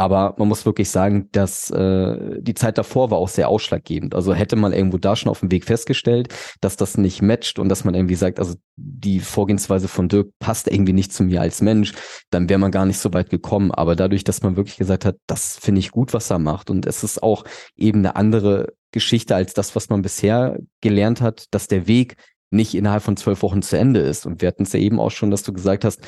Speaker 2: aber man muss wirklich sagen, dass äh, die Zeit davor war auch sehr ausschlaggebend. Also hätte man irgendwo da schon auf dem Weg festgestellt, dass das nicht matcht und dass man irgendwie sagt, also die Vorgehensweise von Dirk passt irgendwie nicht zu mir als Mensch, dann wäre man gar nicht so weit gekommen. Aber dadurch, dass man wirklich gesagt hat, das finde ich gut, was er macht und es ist auch eben eine andere Geschichte als das, was man bisher gelernt hat, dass der Weg nicht innerhalb von zwölf Wochen zu Ende ist. Und wir hatten es ja eben auch schon, dass du gesagt hast,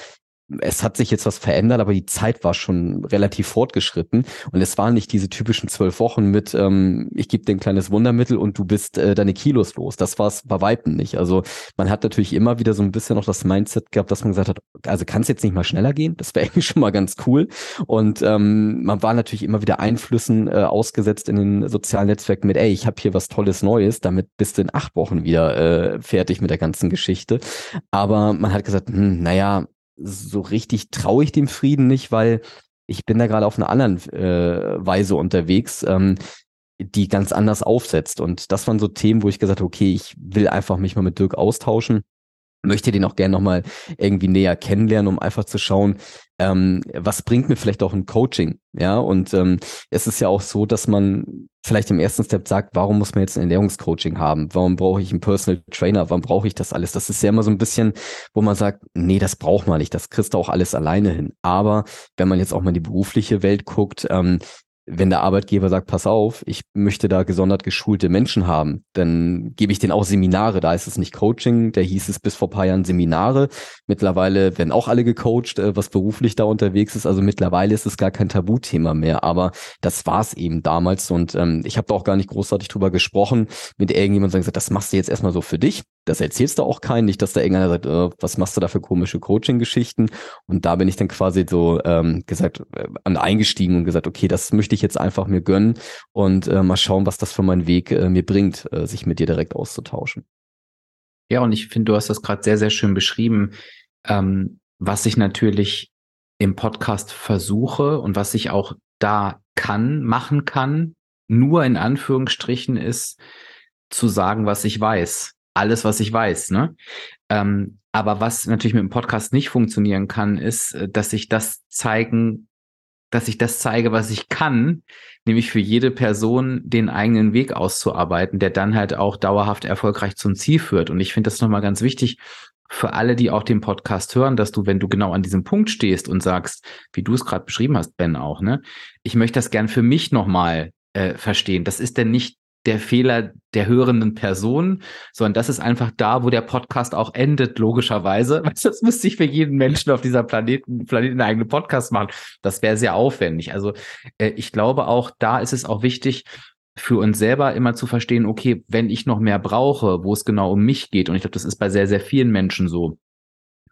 Speaker 2: es hat sich jetzt was verändert, aber die Zeit war schon relativ fortgeschritten und es waren nicht diese typischen zwölf Wochen mit, ähm, ich gebe dir ein kleines Wundermittel und du bist äh, deine Kilos los. Das war es bei Weitem nicht. Also man hat natürlich immer wieder so ein bisschen noch das Mindset gehabt, dass man gesagt hat, also kann es jetzt nicht mal schneller gehen? Das wäre eigentlich schon mal ganz cool. Und ähm, man war natürlich immer wieder Einflüssen äh, ausgesetzt in den sozialen Netzwerken mit, ey, ich habe hier was Tolles Neues, damit bist du in acht Wochen wieder äh, fertig mit der ganzen Geschichte. Aber man hat gesagt, hm, naja, so richtig traue ich dem Frieden nicht, weil ich bin da gerade auf einer anderen äh, Weise unterwegs, ähm, die ganz anders aufsetzt. Und das waren so Themen, wo ich gesagt habe, okay, ich will einfach mich mal mit Dirk austauschen möchte den auch gerne nochmal irgendwie näher kennenlernen, um einfach zu schauen, ähm, was bringt mir vielleicht auch ein Coaching, ja, und ähm, es ist ja auch so, dass man vielleicht im ersten Step sagt, warum muss man jetzt ein Ernährungscoaching haben? Warum brauche ich einen Personal Trainer? Warum brauche ich das alles? Das ist ja immer so ein bisschen, wo man sagt, nee, das braucht man nicht, das kriegst du auch alles alleine hin. Aber wenn man jetzt auch mal in die berufliche Welt guckt, ähm, wenn der Arbeitgeber sagt, pass auf, ich möchte da gesondert geschulte Menschen haben, dann gebe ich denen auch Seminare. Da ist es nicht Coaching, da hieß es bis vor paar Jahren Seminare. Mittlerweile werden auch alle gecoacht, äh, was beruflich da unterwegs ist. Also mittlerweile ist es gar kein Tabuthema mehr. Aber das war es eben damals und ähm, ich habe da auch gar nicht großartig drüber gesprochen mit irgendjemandem, gesagt, das machst du jetzt erstmal so für dich das erzählst du auch keinen, nicht, dass da irgendeiner sagt, äh, was machst du da für komische Coaching-Geschichten? Und da bin ich dann quasi so ähm, gesagt, äh, eingestiegen und gesagt, okay, das möchte ich jetzt einfach mir gönnen und äh, mal schauen, was das für meinen Weg äh, mir bringt, äh, sich mit dir direkt auszutauschen.
Speaker 3: Ja, und ich finde, du hast das gerade sehr, sehr schön beschrieben, ähm, was ich natürlich im Podcast versuche und was ich auch da kann, machen kann, nur in Anführungsstrichen ist, zu sagen, was ich weiß alles, was ich weiß. Ne? Ähm, aber was natürlich mit dem Podcast nicht funktionieren kann, ist, äh, dass ich das zeigen, dass ich das zeige, was ich kann, nämlich für jede Person den eigenen Weg auszuarbeiten, der dann halt auch dauerhaft erfolgreich zum Ziel führt. Und ich finde das nochmal ganz wichtig für alle, die auch den Podcast hören, dass du, wenn du genau an diesem Punkt stehst und sagst, wie du es gerade beschrieben hast, Ben auch, ne, ich möchte das gern für mich nochmal äh, verstehen. Das ist denn nicht der Fehler der hörenden Person, sondern das ist einfach da, wo der Podcast auch endet, logischerweise. Das müsste ich für jeden Menschen auf dieser Planeten, Planeten einen eigenen Podcast machen. Das wäre sehr aufwendig. Also äh, ich glaube auch, da ist es auch wichtig, für uns selber immer zu verstehen, okay, wenn ich noch mehr brauche, wo es genau um mich geht, und ich glaube, das ist bei sehr, sehr vielen Menschen so,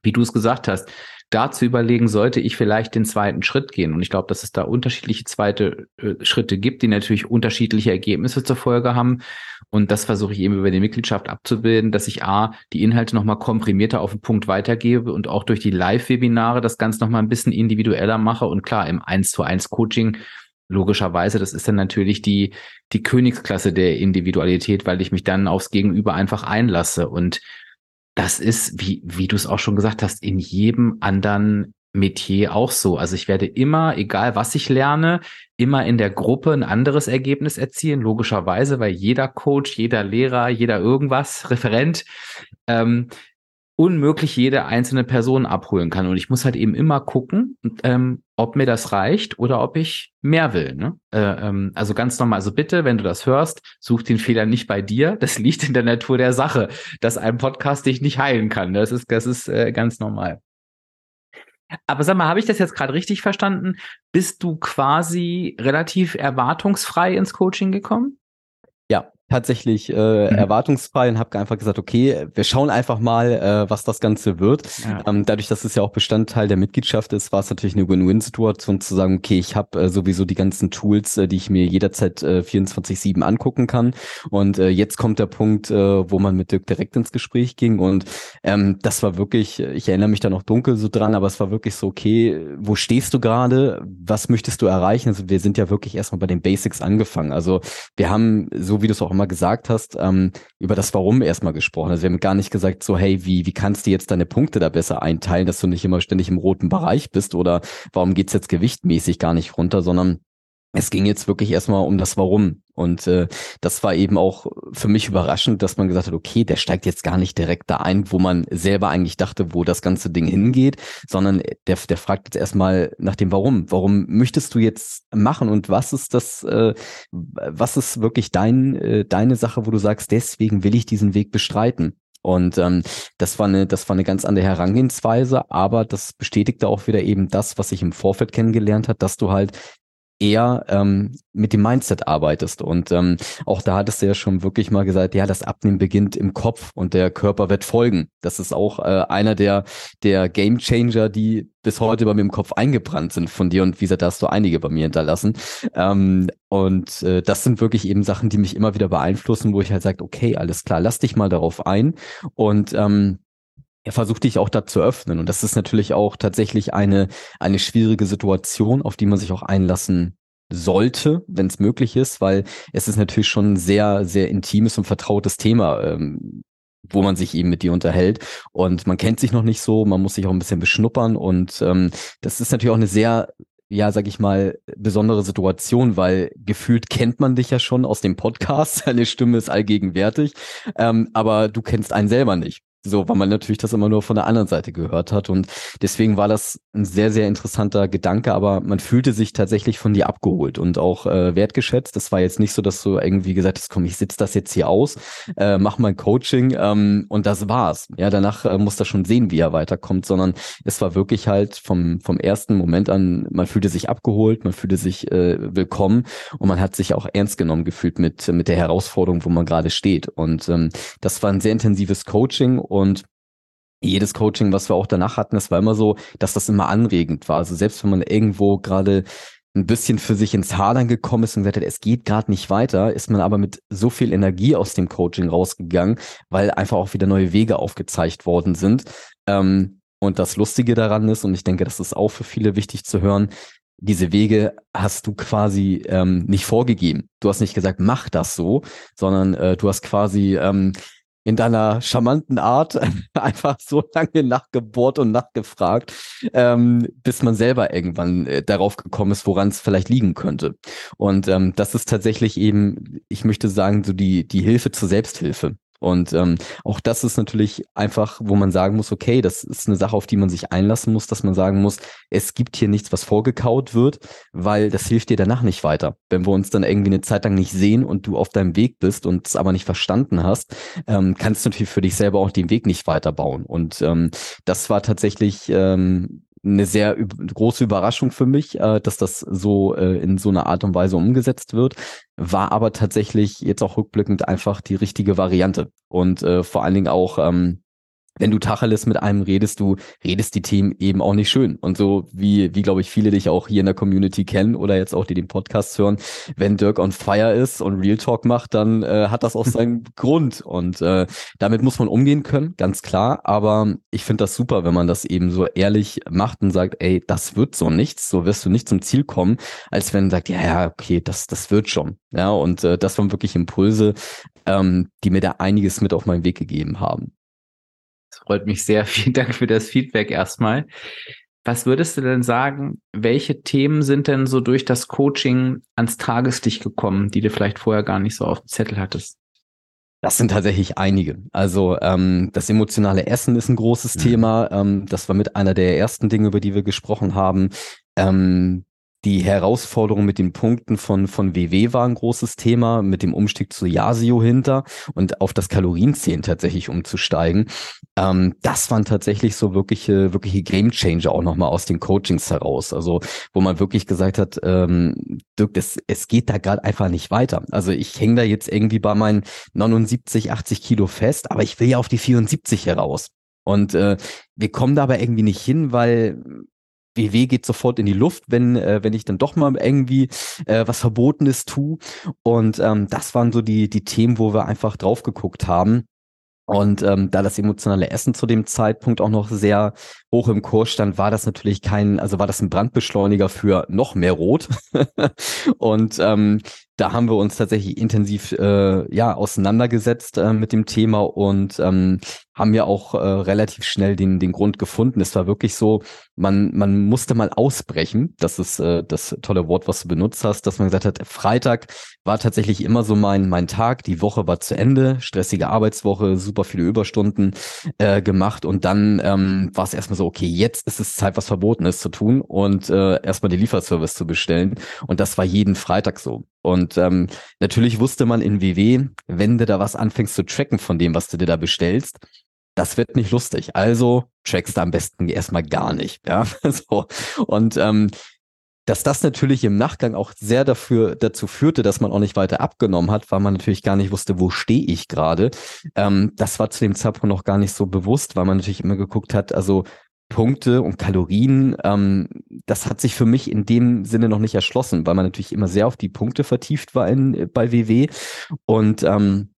Speaker 3: wie du es gesagt hast, da zu überlegen, sollte ich vielleicht den zweiten Schritt gehen. Und ich glaube, dass es da unterschiedliche zweite äh, Schritte gibt, die natürlich unterschiedliche Ergebnisse zur Folge haben. Und das versuche ich eben über die Mitgliedschaft abzubilden, dass ich A, die Inhalte nochmal komprimierter auf den Punkt weitergebe und auch durch die Live-Webinare das Ganze nochmal ein bisschen individueller mache. Und klar, im 1 zu 1 Coaching logischerweise, das ist dann natürlich die, die Königsklasse der Individualität, weil ich mich dann aufs Gegenüber einfach einlasse. Und das ist, wie, wie du es auch schon gesagt hast, in jedem anderen Metier auch so. Also ich werde immer, egal was ich lerne, immer in der Gruppe ein anderes Ergebnis erzielen, logischerweise, weil jeder Coach, jeder Lehrer, jeder irgendwas, Referent, ähm, unmöglich jede einzelne Person abholen kann. Und ich muss halt eben immer gucken, ähm, ob mir das reicht oder ob ich mehr will. Ne? Äh, ähm, also ganz normal. Also bitte, wenn du das hörst, such den Fehler nicht bei dir. Das liegt in der Natur der Sache, dass ein Podcast dich nicht heilen kann. Das ist, das ist äh, ganz normal. Aber sag mal, habe ich das jetzt gerade richtig verstanden? Bist du quasi relativ erwartungsfrei ins Coaching gekommen?
Speaker 2: Ja, tatsächlich äh, mhm. erwartungsfrei und habe einfach gesagt, okay, wir schauen einfach mal, äh, was das Ganze wird. Ja. Ähm, dadurch, dass es ja auch Bestandteil der Mitgliedschaft ist, war es natürlich eine Win-Win-Situation zu sagen, okay, ich habe äh, sowieso die ganzen Tools, äh, die ich mir jederzeit äh, 24-7 angucken kann. Und äh, jetzt kommt der Punkt, äh, wo man mit Dirk direkt ins Gespräch ging. Und ähm, das war wirklich, ich erinnere mich da noch dunkel so dran, aber es war wirklich so, okay, wo stehst du gerade? Was möchtest du erreichen? Also wir sind ja wirklich erstmal bei den Basics angefangen. Also wir haben, so wie du es auch immer gesagt hast, ähm, über das Warum erstmal gesprochen. Also wir haben gar nicht gesagt, so, hey, wie, wie kannst du jetzt deine Punkte da besser einteilen, dass du nicht immer ständig im roten Bereich bist oder warum geht's jetzt gewichtmäßig gar nicht runter, sondern es ging jetzt wirklich erstmal um das Warum. Und äh, das war eben auch für mich überraschend, dass man gesagt hat, okay, der steigt jetzt gar nicht direkt da ein, wo man selber eigentlich dachte, wo das ganze Ding hingeht, sondern der, der fragt jetzt erstmal nach dem Warum. Warum möchtest du jetzt machen und was ist das, äh, was ist wirklich dein, äh, deine Sache, wo du sagst, deswegen will ich diesen Weg bestreiten? Und ähm, das war eine, das war eine ganz andere Herangehensweise, aber das bestätigte auch wieder eben das, was ich im Vorfeld kennengelernt hat, dass du halt eher ähm, mit dem Mindset arbeitest. Und ähm, auch da hattest du ja schon wirklich mal gesagt, ja, das Abnehmen beginnt im Kopf und der Körper wird folgen. Das ist auch äh, einer der, der Game Changer, die bis heute bei mir im Kopf eingebrannt sind von dir. Und wie gesagt, da hast du einige bei mir hinterlassen. Ähm, und äh, das sind wirklich eben Sachen, die mich immer wieder beeinflussen, wo ich halt sage, okay, alles klar, lass dich mal darauf ein. Und ähm, er versucht dich auch da zu öffnen. Und das ist natürlich auch tatsächlich eine, eine schwierige Situation, auf die man sich auch einlassen sollte, wenn es möglich ist, weil es ist natürlich schon ein sehr, sehr intimes und vertrautes Thema, ähm, wo man sich eben mit dir unterhält. Und man kennt sich noch nicht so, man muss sich auch ein bisschen beschnuppern. Und ähm, das ist natürlich auch eine sehr ja, sag ich mal, besondere Situation, weil gefühlt kennt man dich ja schon aus dem Podcast, deine Stimme ist allgegenwärtig, ähm, aber du kennst einen selber nicht. So, weil man natürlich das immer nur von der anderen Seite gehört hat. Und deswegen war das ein sehr, sehr interessanter Gedanke, aber man fühlte sich tatsächlich von dir abgeholt und auch äh, wertgeschätzt. Das war jetzt nicht so, dass du irgendwie gesagt hast, komm, ich sitze das jetzt hier aus, äh, mach mein Coaching ähm, und das war's. Ja, danach äh, muss er schon sehen, wie er weiterkommt, sondern es war wirklich halt vom, vom ersten Moment an, man fühlte sich abgeholt, man fühlte sich äh, willkommen und man hat sich auch ernst genommen gefühlt mit, mit der Herausforderung, wo man gerade steht. Und ähm, das war ein sehr intensives Coaching und jedes Coaching, was wir auch danach hatten, das war immer so, dass das immer anregend war. Also selbst wenn man irgendwo gerade ein bisschen für sich ins Hadern gekommen ist und gesagt hat, es geht gerade nicht weiter, ist man aber mit so viel Energie aus dem Coaching rausgegangen, weil einfach auch wieder neue Wege aufgezeigt worden sind. Ähm, und das Lustige daran ist, und ich denke, das ist auch für viele wichtig zu hören, diese Wege hast du quasi ähm, nicht vorgegeben. Du hast nicht gesagt, mach das so, sondern äh, du hast quasi ähm, in deiner charmanten Art einfach so lange nachgebohrt und nachgefragt, ähm, bis man selber irgendwann äh, darauf gekommen ist, woran es vielleicht liegen könnte. Und ähm, das ist tatsächlich eben, ich möchte sagen, so die, die Hilfe zur Selbsthilfe. Und ähm, auch das ist natürlich einfach, wo man sagen muss, okay, das ist eine Sache, auf die man sich einlassen muss, dass man sagen muss, es gibt hier nichts, was vorgekaut wird, weil das hilft dir danach nicht weiter. Wenn wir uns dann irgendwie eine Zeit lang nicht sehen und du auf deinem Weg bist und es aber nicht verstanden hast, ähm, kannst du natürlich für dich selber auch den Weg nicht weiterbauen. Und ähm, das war tatsächlich ähm, eine sehr große Überraschung für mich, äh, dass das so äh, in so einer Art und Weise umgesetzt wird, war aber tatsächlich jetzt auch rückblickend einfach die richtige Variante. Und äh, vor allen Dingen auch ähm, wenn du Tacheles mit einem redest, du redest die Themen eben auch nicht schön. Und so wie, wie glaube ich, viele dich auch hier in der Community kennen oder jetzt auch die den Podcast hören, wenn Dirk on fire ist und Real Talk macht, dann äh, hat das auch seinen Grund. Und äh, damit muss man umgehen können, ganz klar. Aber ich finde das super, wenn man das eben so ehrlich macht und sagt, ey, das wird so nichts, so wirst du nicht zum Ziel kommen, als wenn man sagt, ja, ja, okay, das, das wird schon. Ja, und äh, das waren wirklich Impulse, ähm, die mir da einiges mit auf meinen Weg gegeben haben.
Speaker 3: Das freut mich sehr. Vielen Dank für das Feedback erstmal. Was würdest du denn sagen, welche Themen sind denn so durch das Coaching ans Tageslicht gekommen, die du vielleicht vorher gar nicht so auf dem Zettel hattest?
Speaker 2: Das sind tatsächlich einige. Also ähm, das emotionale Essen ist ein großes mhm. Thema. Ähm, das war mit einer der ersten Dinge, über die wir gesprochen haben. Ähm, die Herausforderung mit den Punkten von, von WW war ein großes Thema, mit dem Umstieg zu Yasio hinter und auf das Kalorienzählen tatsächlich umzusteigen. Ähm, das waren tatsächlich so wirkliche, wirkliche Gamechanger auch nochmal aus den Coachings heraus. Also, wo man wirklich gesagt hat, ähm, Dirk, das, es geht da gerade einfach nicht weiter. Also ich hänge da jetzt irgendwie bei meinen 79, 80 Kilo fest, aber ich will ja auf die 74 heraus. Und äh, wir kommen da aber irgendwie nicht hin, weil WW geht sofort in die Luft, wenn, äh, wenn ich dann doch mal irgendwie äh, was Verbotenes tue. Und ähm, das waren so die, die Themen, wo wir einfach drauf geguckt haben. Und ähm, da das emotionale Essen zu dem Zeitpunkt auch noch sehr hoch im Kurs stand, war das natürlich kein, also war das ein Brandbeschleuniger für noch mehr Rot. und ähm, da haben wir uns tatsächlich intensiv äh, ja auseinandergesetzt äh, mit dem Thema und ähm, haben ja auch äh, relativ schnell den den Grund gefunden. Es war wirklich so, man man musste mal ausbrechen. Das ist äh, das tolle Wort, was du benutzt hast, dass man gesagt hat, Freitag war tatsächlich immer so mein mein Tag. Die Woche war zu Ende, stressige Arbeitswoche, super viele Überstunden äh, gemacht und dann ähm, war es erstmal so, okay, jetzt ist es Zeit, was verboten ist zu tun und äh, erstmal den Lieferservice zu bestellen. Und das war jeden Freitag so. Und ähm, natürlich wusste man in WW, wenn du da was anfängst zu tracken von dem, was du dir da bestellst, das wird nicht lustig. Also trackst du am besten erstmal gar nicht. Ja, so. Und ähm, dass das natürlich im Nachgang auch sehr dafür dazu führte, dass man auch nicht weiter abgenommen hat, weil man natürlich gar nicht wusste, wo stehe ich gerade. Ähm, das war zu dem Zeitpunkt noch gar nicht so bewusst, weil man natürlich immer geguckt hat, also Punkte und Kalorien, ähm, das hat sich für mich in dem Sinne noch nicht erschlossen, weil man natürlich immer sehr auf die Punkte vertieft war in, bei WW und ähm,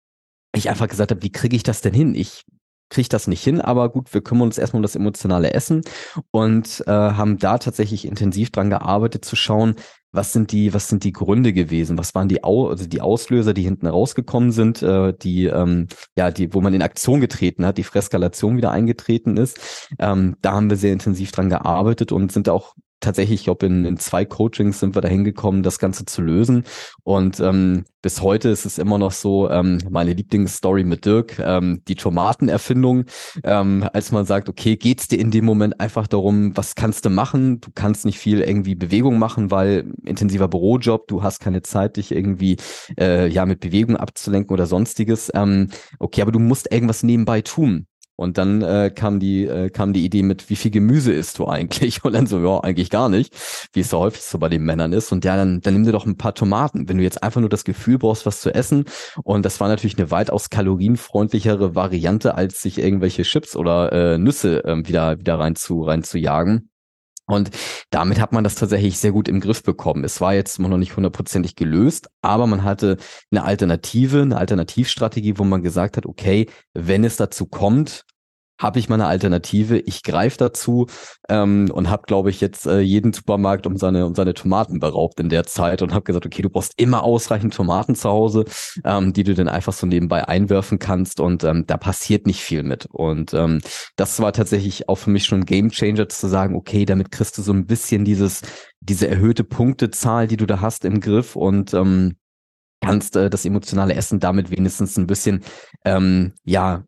Speaker 2: ich einfach gesagt habe, wie kriege ich das denn hin? Ich kriege das nicht hin, aber gut, wir kümmern uns erstmal um das emotionale Essen und äh, haben da tatsächlich intensiv dran gearbeitet zu schauen, was sind die, was sind die Gründe gewesen? Was waren die, Au also die Auslöser, die hinten rausgekommen sind, äh, die, ähm, ja, die, wo man in Aktion getreten hat, die Freskalation wieder eingetreten ist. Ähm, da haben wir sehr intensiv dran gearbeitet und sind auch tatsächlich, ich glaube, in, in zwei Coachings sind wir da hingekommen, das Ganze zu lösen. Und ähm, bis heute ist es immer noch so, ähm, meine Lieblingsstory mit Dirk, ähm, die Tomatenerfindung, ähm, als man sagt, okay, geht's dir in dem Moment einfach darum, was kannst du machen? Du kannst nicht viel irgendwie Bewegung machen, weil intensiver Bürojob, du hast keine Zeit, dich irgendwie äh, ja mit Bewegung abzulenken oder sonstiges. Ähm, okay, aber du musst irgendwas nebenbei tun. Und dann äh, kam die äh, kam die Idee mit, wie viel Gemüse isst du eigentlich? Und dann so, ja, eigentlich gar nicht, wie es so häufig so bei den Männern ist. Und ja, dann, dann nimm dir doch ein paar Tomaten, wenn du jetzt einfach nur das Gefühl brauchst, was zu essen. Und das war natürlich eine weitaus kalorienfreundlichere Variante, als sich irgendwelche Chips oder äh, Nüsse äh, wieder wieder rein zu rein zu jagen. Und damit hat man das tatsächlich sehr gut im Griff bekommen. Es war jetzt noch nicht hundertprozentig gelöst, aber man hatte eine Alternative, eine Alternativstrategie, wo man gesagt hat, okay, wenn es dazu kommt, habe ich mal eine Alternative. Ich greife dazu ähm, und habe, glaube ich, jetzt äh, jeden Supermarkt um seine, um seine Tomaten beraubt in der Zeit und habe gesagt, okay, du brauchst immer ausreichend Tomaten zu Hause, ähm, die du dann einfach so nebenbei einwerfen kannst und ähm, da passiert nicht viel mit. Und ähm, das war tatsächlich auch für mich schon ein Gamechanger zu sagen, okay, damit kriegst du so ein bisschen dieses, diese erhöhte Punktezahl, die du da hast im Griff und ähm, kannst äh, das emotionale Essen damit wenigstens ein bisschen ähm, ja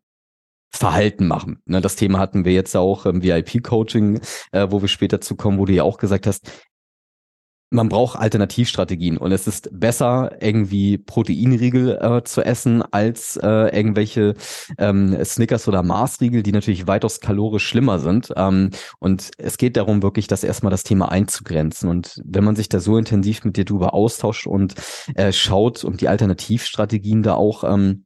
Speaker 2: Verhalten machen. Ne, das Thema hatten wir jetzt auch im VIP-Coaching, äh, wo wir später zu kommen, wo du ja auch gesagt hast, man braucht Alternativstrategien und es ist besser, irgendwie Proteinriegel äh, zu essen, als äh, irgendwelche ähm, Snickers oder Maßriegel, die natürlich weitaus kalorisch schlimmer sind. Ähm, und es geht darum, wirklich das erstmal das Thema einzugrenzen. Und wenn man sich da so intensiv mit dir drüber austauscht und äh, schaut und die Alternativstrategien da auch ähm,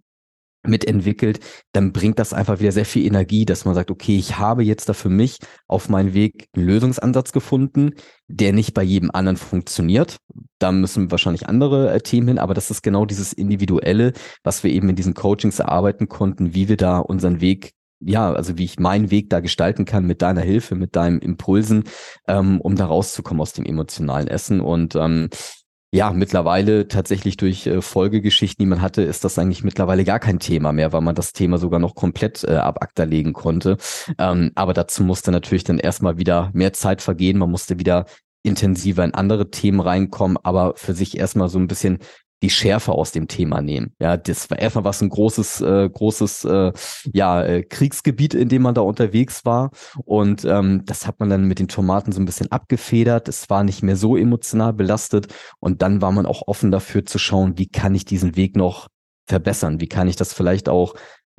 Speaker 2: mitentwickelt, dann bringt das einfach wieder sehr viel Energie, dass man sagt, okay, ich habe jetzt da für mich auf meinem Weg einen Lösungsansatz gefunden, der nicht bei jedem anderen funktioniert. Da müssen wahrscheinlich andere äh, Themen hin, aber das ist genau dieses Individuelle, was wir eben in diesen Coachings erarbeiten konnten, wie wir da unseren Weg ja, also wie ich meinen Weg da gestalten kann mit deiner Hilfe, mit deinem Impulsen, ähm, um da rauszukommen aus dem emotionalen Essen. Und ähm, ja, mittlerweile tatsächlich durch äh, Folgegeschichten, die man hatte, ist das eigentlich mittlerweile gar kein Thema mehr, weil man das Thema sogar noch komplett äh, ab ACTA legen konnte. Ähm, aber dazu musste natürlich dann erstmal wieder mehr Zeit vergehen. Man musste wieder intensiver in andere Themen reinkommen, aber für sich erstmal so ein bisschen die Schärfe aus dem Thema nehmen. Ja, das war erstmal was ein großes, äh, großes, äh, ja, äh, Kriegsgebiet, in dem man da unterwegs war. Und ähm, das hat man dann mit den Tomaten so ein bisschen abgefedert. Es war nicht mehr so emotional belastet. Und dann war man auch offen dafür zu schauen, wie kann ich diesen Weg noch verbessern? Wie kann ich das vielleicht auch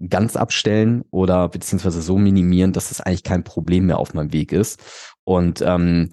Speaker 2: ganz abstellen oder beziehungsweise so minimieren, dass es eigentlich kein Problem mehr auf meinem Weg ist. Und ähm,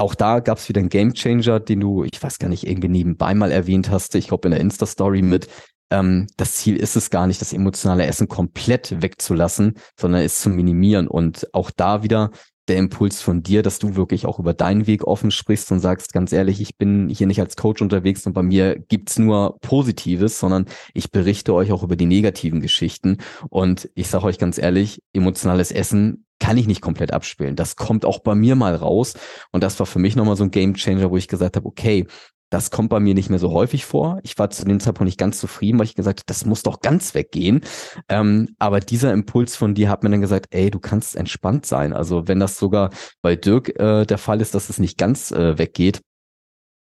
Speaker 2: auch da gab es wieder einen Gamechanger, den du, ich weiß gar nicht, irgendwie nebenbei mal erwähnt hast. Ich glaube in der Insta-Story mit. Ähm, das Ziel ist es gar nicht, das emotionale Essen komplett wegzulassen, sondern es zu minimieren. Und auch da wieder der Impuls von dir, dass du wirklich auch über deinen Weg offen sprichst und sagst, ganz ehrlich, ich bin hier nicht als Coach unterwegs und bei mir gibt's nur Positives, sondern ich berichte euch auch über die negativen Geschichten. Und ich sage euch ganz ehrlich, emotionales Essen kann ich nicht komplett abspielen. Das kommt auch bei mir mal raus. Und das war für mich nochmal so ein Game Changer, wo ich gesagt habe, okay, das kommt bei mir nicht mehr so häufig vor. Ich war zu dem Zeitpunkt nicht ganz zufrieden, weil ich gesagt habe, das muss doch ganz weggehen. Ähm, aber dieser Impuls von dir hat mir dann gesagt, ey, du kannst entspannt sein. Also wenn das sogar bei Dirk äh, der Fall ist, dass es nicht ganz äh, weggeht,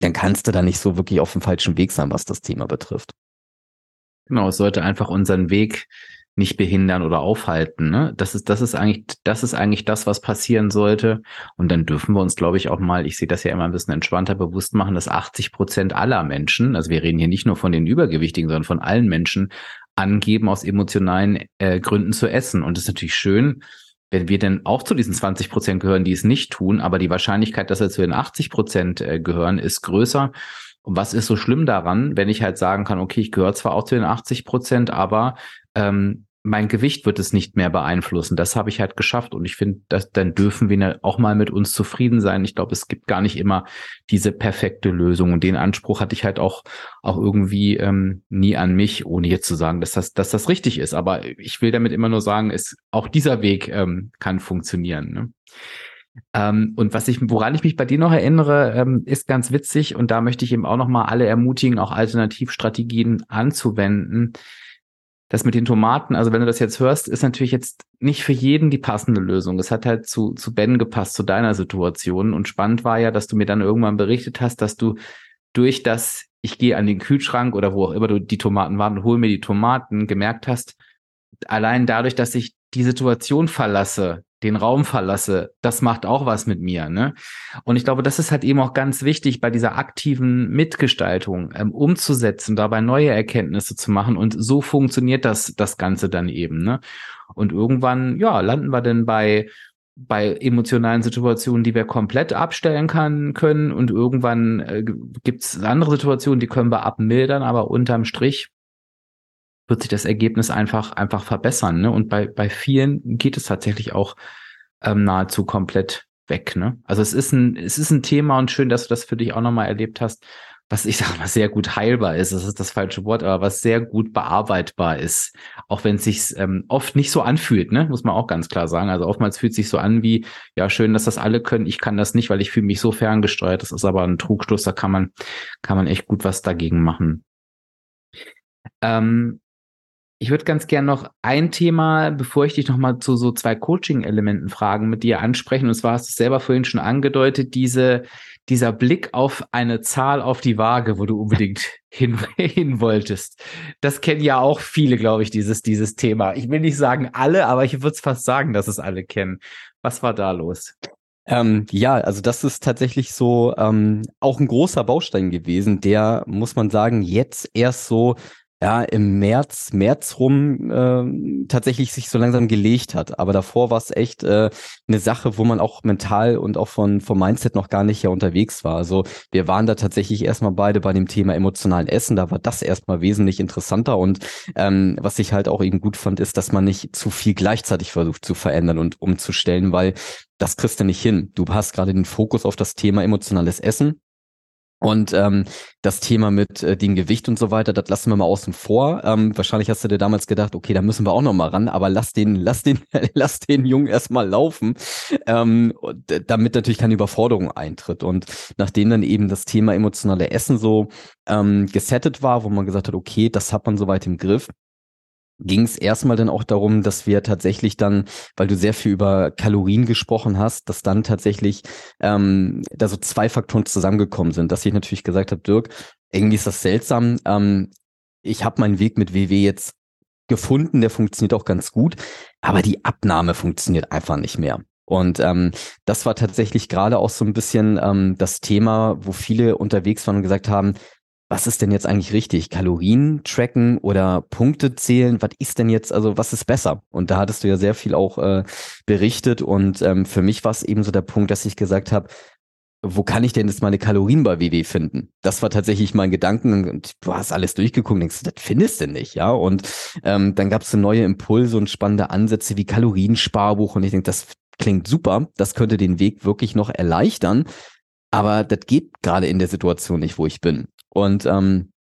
Speaker 2: dann kannst du da nicht so wirklich auf dem falschen Weg sein, was das Thema betrifft.
Speaker 3: Genau, es sollte einfach unseren Weg nicht behindern oder aufhalten. Ne? Das ist, das ist eigentlich, das ist eigentlich das, was passieren sollte. Und dann dürfen wir uns, glaube ich, auch mal, ich sehe das ja immer ein bisschen entspannter bewusst machen, dass 80 Prozent aller Menschen, also wir reden hier nicht nur von den Übergewichtigen, sondern von allen Menschen, angeben, aus emotionalen äh, Gründen zu essen. Und das ist natürlich schön, wenn wir denn auch zu diesen 20 Prozent gehören, die es nicht tun, aber die Wahrscheinlichkeit, dass wir zu den 80 Prozent äh, gehören, ist größer. Und was ist so schlimm daran, wenn ich halt sagen kann, okay, ich gehöre zwar auch zu den 80 Prozent, aber ähm, mein Gewicht wird es nicht mehr beeinflussen. Das habe ich halt geschafft und ich finde, dass dann dürfen wir auch mal mit uns zufrieden sein. Ich glaube, es gibt gar nicht immer diese perfekte Lösung und den Anspruch hatte ich halt auch auch irgendwie ähm, nie an mich, ohne jetzt zu sagen, dass das dass das richtig ist. Aber ich will damit immer nur sagen, ist auch dieser Weg ähm, kann funktionieren. Ne? Ähm, und was ich, woran ich mich bei dir noch erinnere, ähm, ist ganz witzig und da möchte ich eben auch noch mal alle ermutigen, auch Alternativstrategien anzuwenden das mit den Tomaten, also wenn du das jetzt hörst, ist natürlich jetzt nicht für jeden die passende Lösung. Es hat halt zu, zu Ben gepasst, zu deiner Situation. Und spannend war ja, dass du mir dann irgendwann berichtet hast, dass du durch das, ich gehe an den Kühlschrank oder wo auch immer du die Tomaten waren und hol mir die Tomaten, gemerkt hast, allein dadurch, dass ich die Situation verlasse, den Raum verlasse, das macht auch was mit mir. Ne? Und ich glaube, das ist halt eben auch ganz wichtig bei dieser aktiven Mitgestaltung, ähm, umzusetzen, dabei neue Erkenntnisse zu machen. Und so funktioniert das, das Ganze dann eben. Ne? Und irgendwann, ja, landen wir dann bei bei emotionalen Situationen, die wir komplett abstellen kann, können und irgendwann äh, gibt es andere Situationen, die können wir abmildern, aber unterm Strich wird sich das Ergebnis einfach, einfach verbessern. Ne? Und bei, bei vielen geht es tatsächlich auch ähm, nahezu komplett weg. Ne? Also es ist ein, es ist ein Thema und schön, dass du das für dich auch nochmal erlebt hast, was ich sage mal sehr gut heilbar ist. Das ist das falsche Wort, aber was sehr gut bearbeitbar ist. Auch wenn es sich ähm, oft nicht so anfühlt, ne? muss man auch ganz klar sagen. Also oftmals fühlt es sich so an wie, ja, schön, dass das alle können. Ich kann das nicht, weil ich fühle mich so ferngesteuert. Das ist aber ein Trugschluss. Da kann man, kann man echt gut was dagegen machen. Ähm, ich würde ganz gern noch ein Thema, bevor ich dich noch mal zu so zwei Coaching-Elementen fragen, mit dir ansprechen. Und zwar hast du es selber vorhin schon angedeutet, diese, dieser Blick auf eine Zahl auf die Waage, wo du unbedingt hin, hin wolltest. Das kennen ja auch viele, glaube ich, dieses, dieses Thema. Ich will nicht sagen alle, aber ich würde es fast sagen, dass es alle kennen. Was war da los?
Speaker 2: Ähm, ja, also das ist tatsächlich so ähm, auch ein großer Baustein gewesen, der, muss man sagen, jetzt erst so ja, im März, März rum äh, tatsächlich sich so langsam gelegt hat. Aber davor war es echt äh, eine Sache, wo man auch mental und auch von vom Mindset noch gar nicht ja unterwegs war. Also wir waren da tatsächlich erstmal beide bei dem Thema emotionalen Essen. Da war das erstmal wesentlich interessanter. Und ähm, was ich halt auch eben gut fand, ist, dass man nicht zu viel gleichzeitig versucht zu verändern und umzustellen, weil das kriegst du nicht hin. Du hast gerade den Fokus auf das Thema emotionales Essen und ähm, das Thema mit äh, dem Gewicht und so weiter, das lassen wir mal außen vor. Ähm, wahrscheinlich hast du dir damals gedacht, okay, da müssen wir auch noch mal ran, aber lass den, lass den, lass den Jungen erstmal laufen, ähm, damit natürlich keine Überforderung eintritt. Und nachdem dann eben das Thema emotionale Essen so ähm, gesettet war, wo man gesagt hat, okay, das hat man soweit im Griff, ging es erstmal dann auch darum, dass wir tatsächlich dann, weil du sehr viel über Kalorien gesprochen hast, dass dann tatsächlich ähm, da so zwei Faktoren zusammengekommen sind, dass ich natürlich gesagt habe, Dirk, irgendwie ist das seltsam. Ähm, ich habe meinen Weg mit WW jetzt gefunden, der funktioniert auch ganz gut, aber die Abnahme funktioniert einfach nicht mehr. Und ähm, das war tatsächlich gerade auch so ein bisschen ähm, das Thema, wo viele unterwegs waren und gesagt haben, was ist denn jetzt eigentlich richtig? Kalorien tracken oder Punkte zählen? Was ist denn jetzt, also was ist besser? Und da hattest du ja sehr viel auch äh, berichtet und ähm, für mich war es eben so der Punkt, dass ich gesagt habe, wo kann ich denn jetzt meine Kalorien bei WW finden? Das war tatsächlich mein Gedanken und du hast alles durchgeguckt denkst, das findest du nicht, ja? Und ähm, dann gab es so neue Impulse und spannende Ansätze wie Kaloriensparbuch und ich denke, das klingt super, das könnte den Weg wirklich noch erleichtern, aber das geht gerade in der Situation nicht, wo ich bin. Und ähm,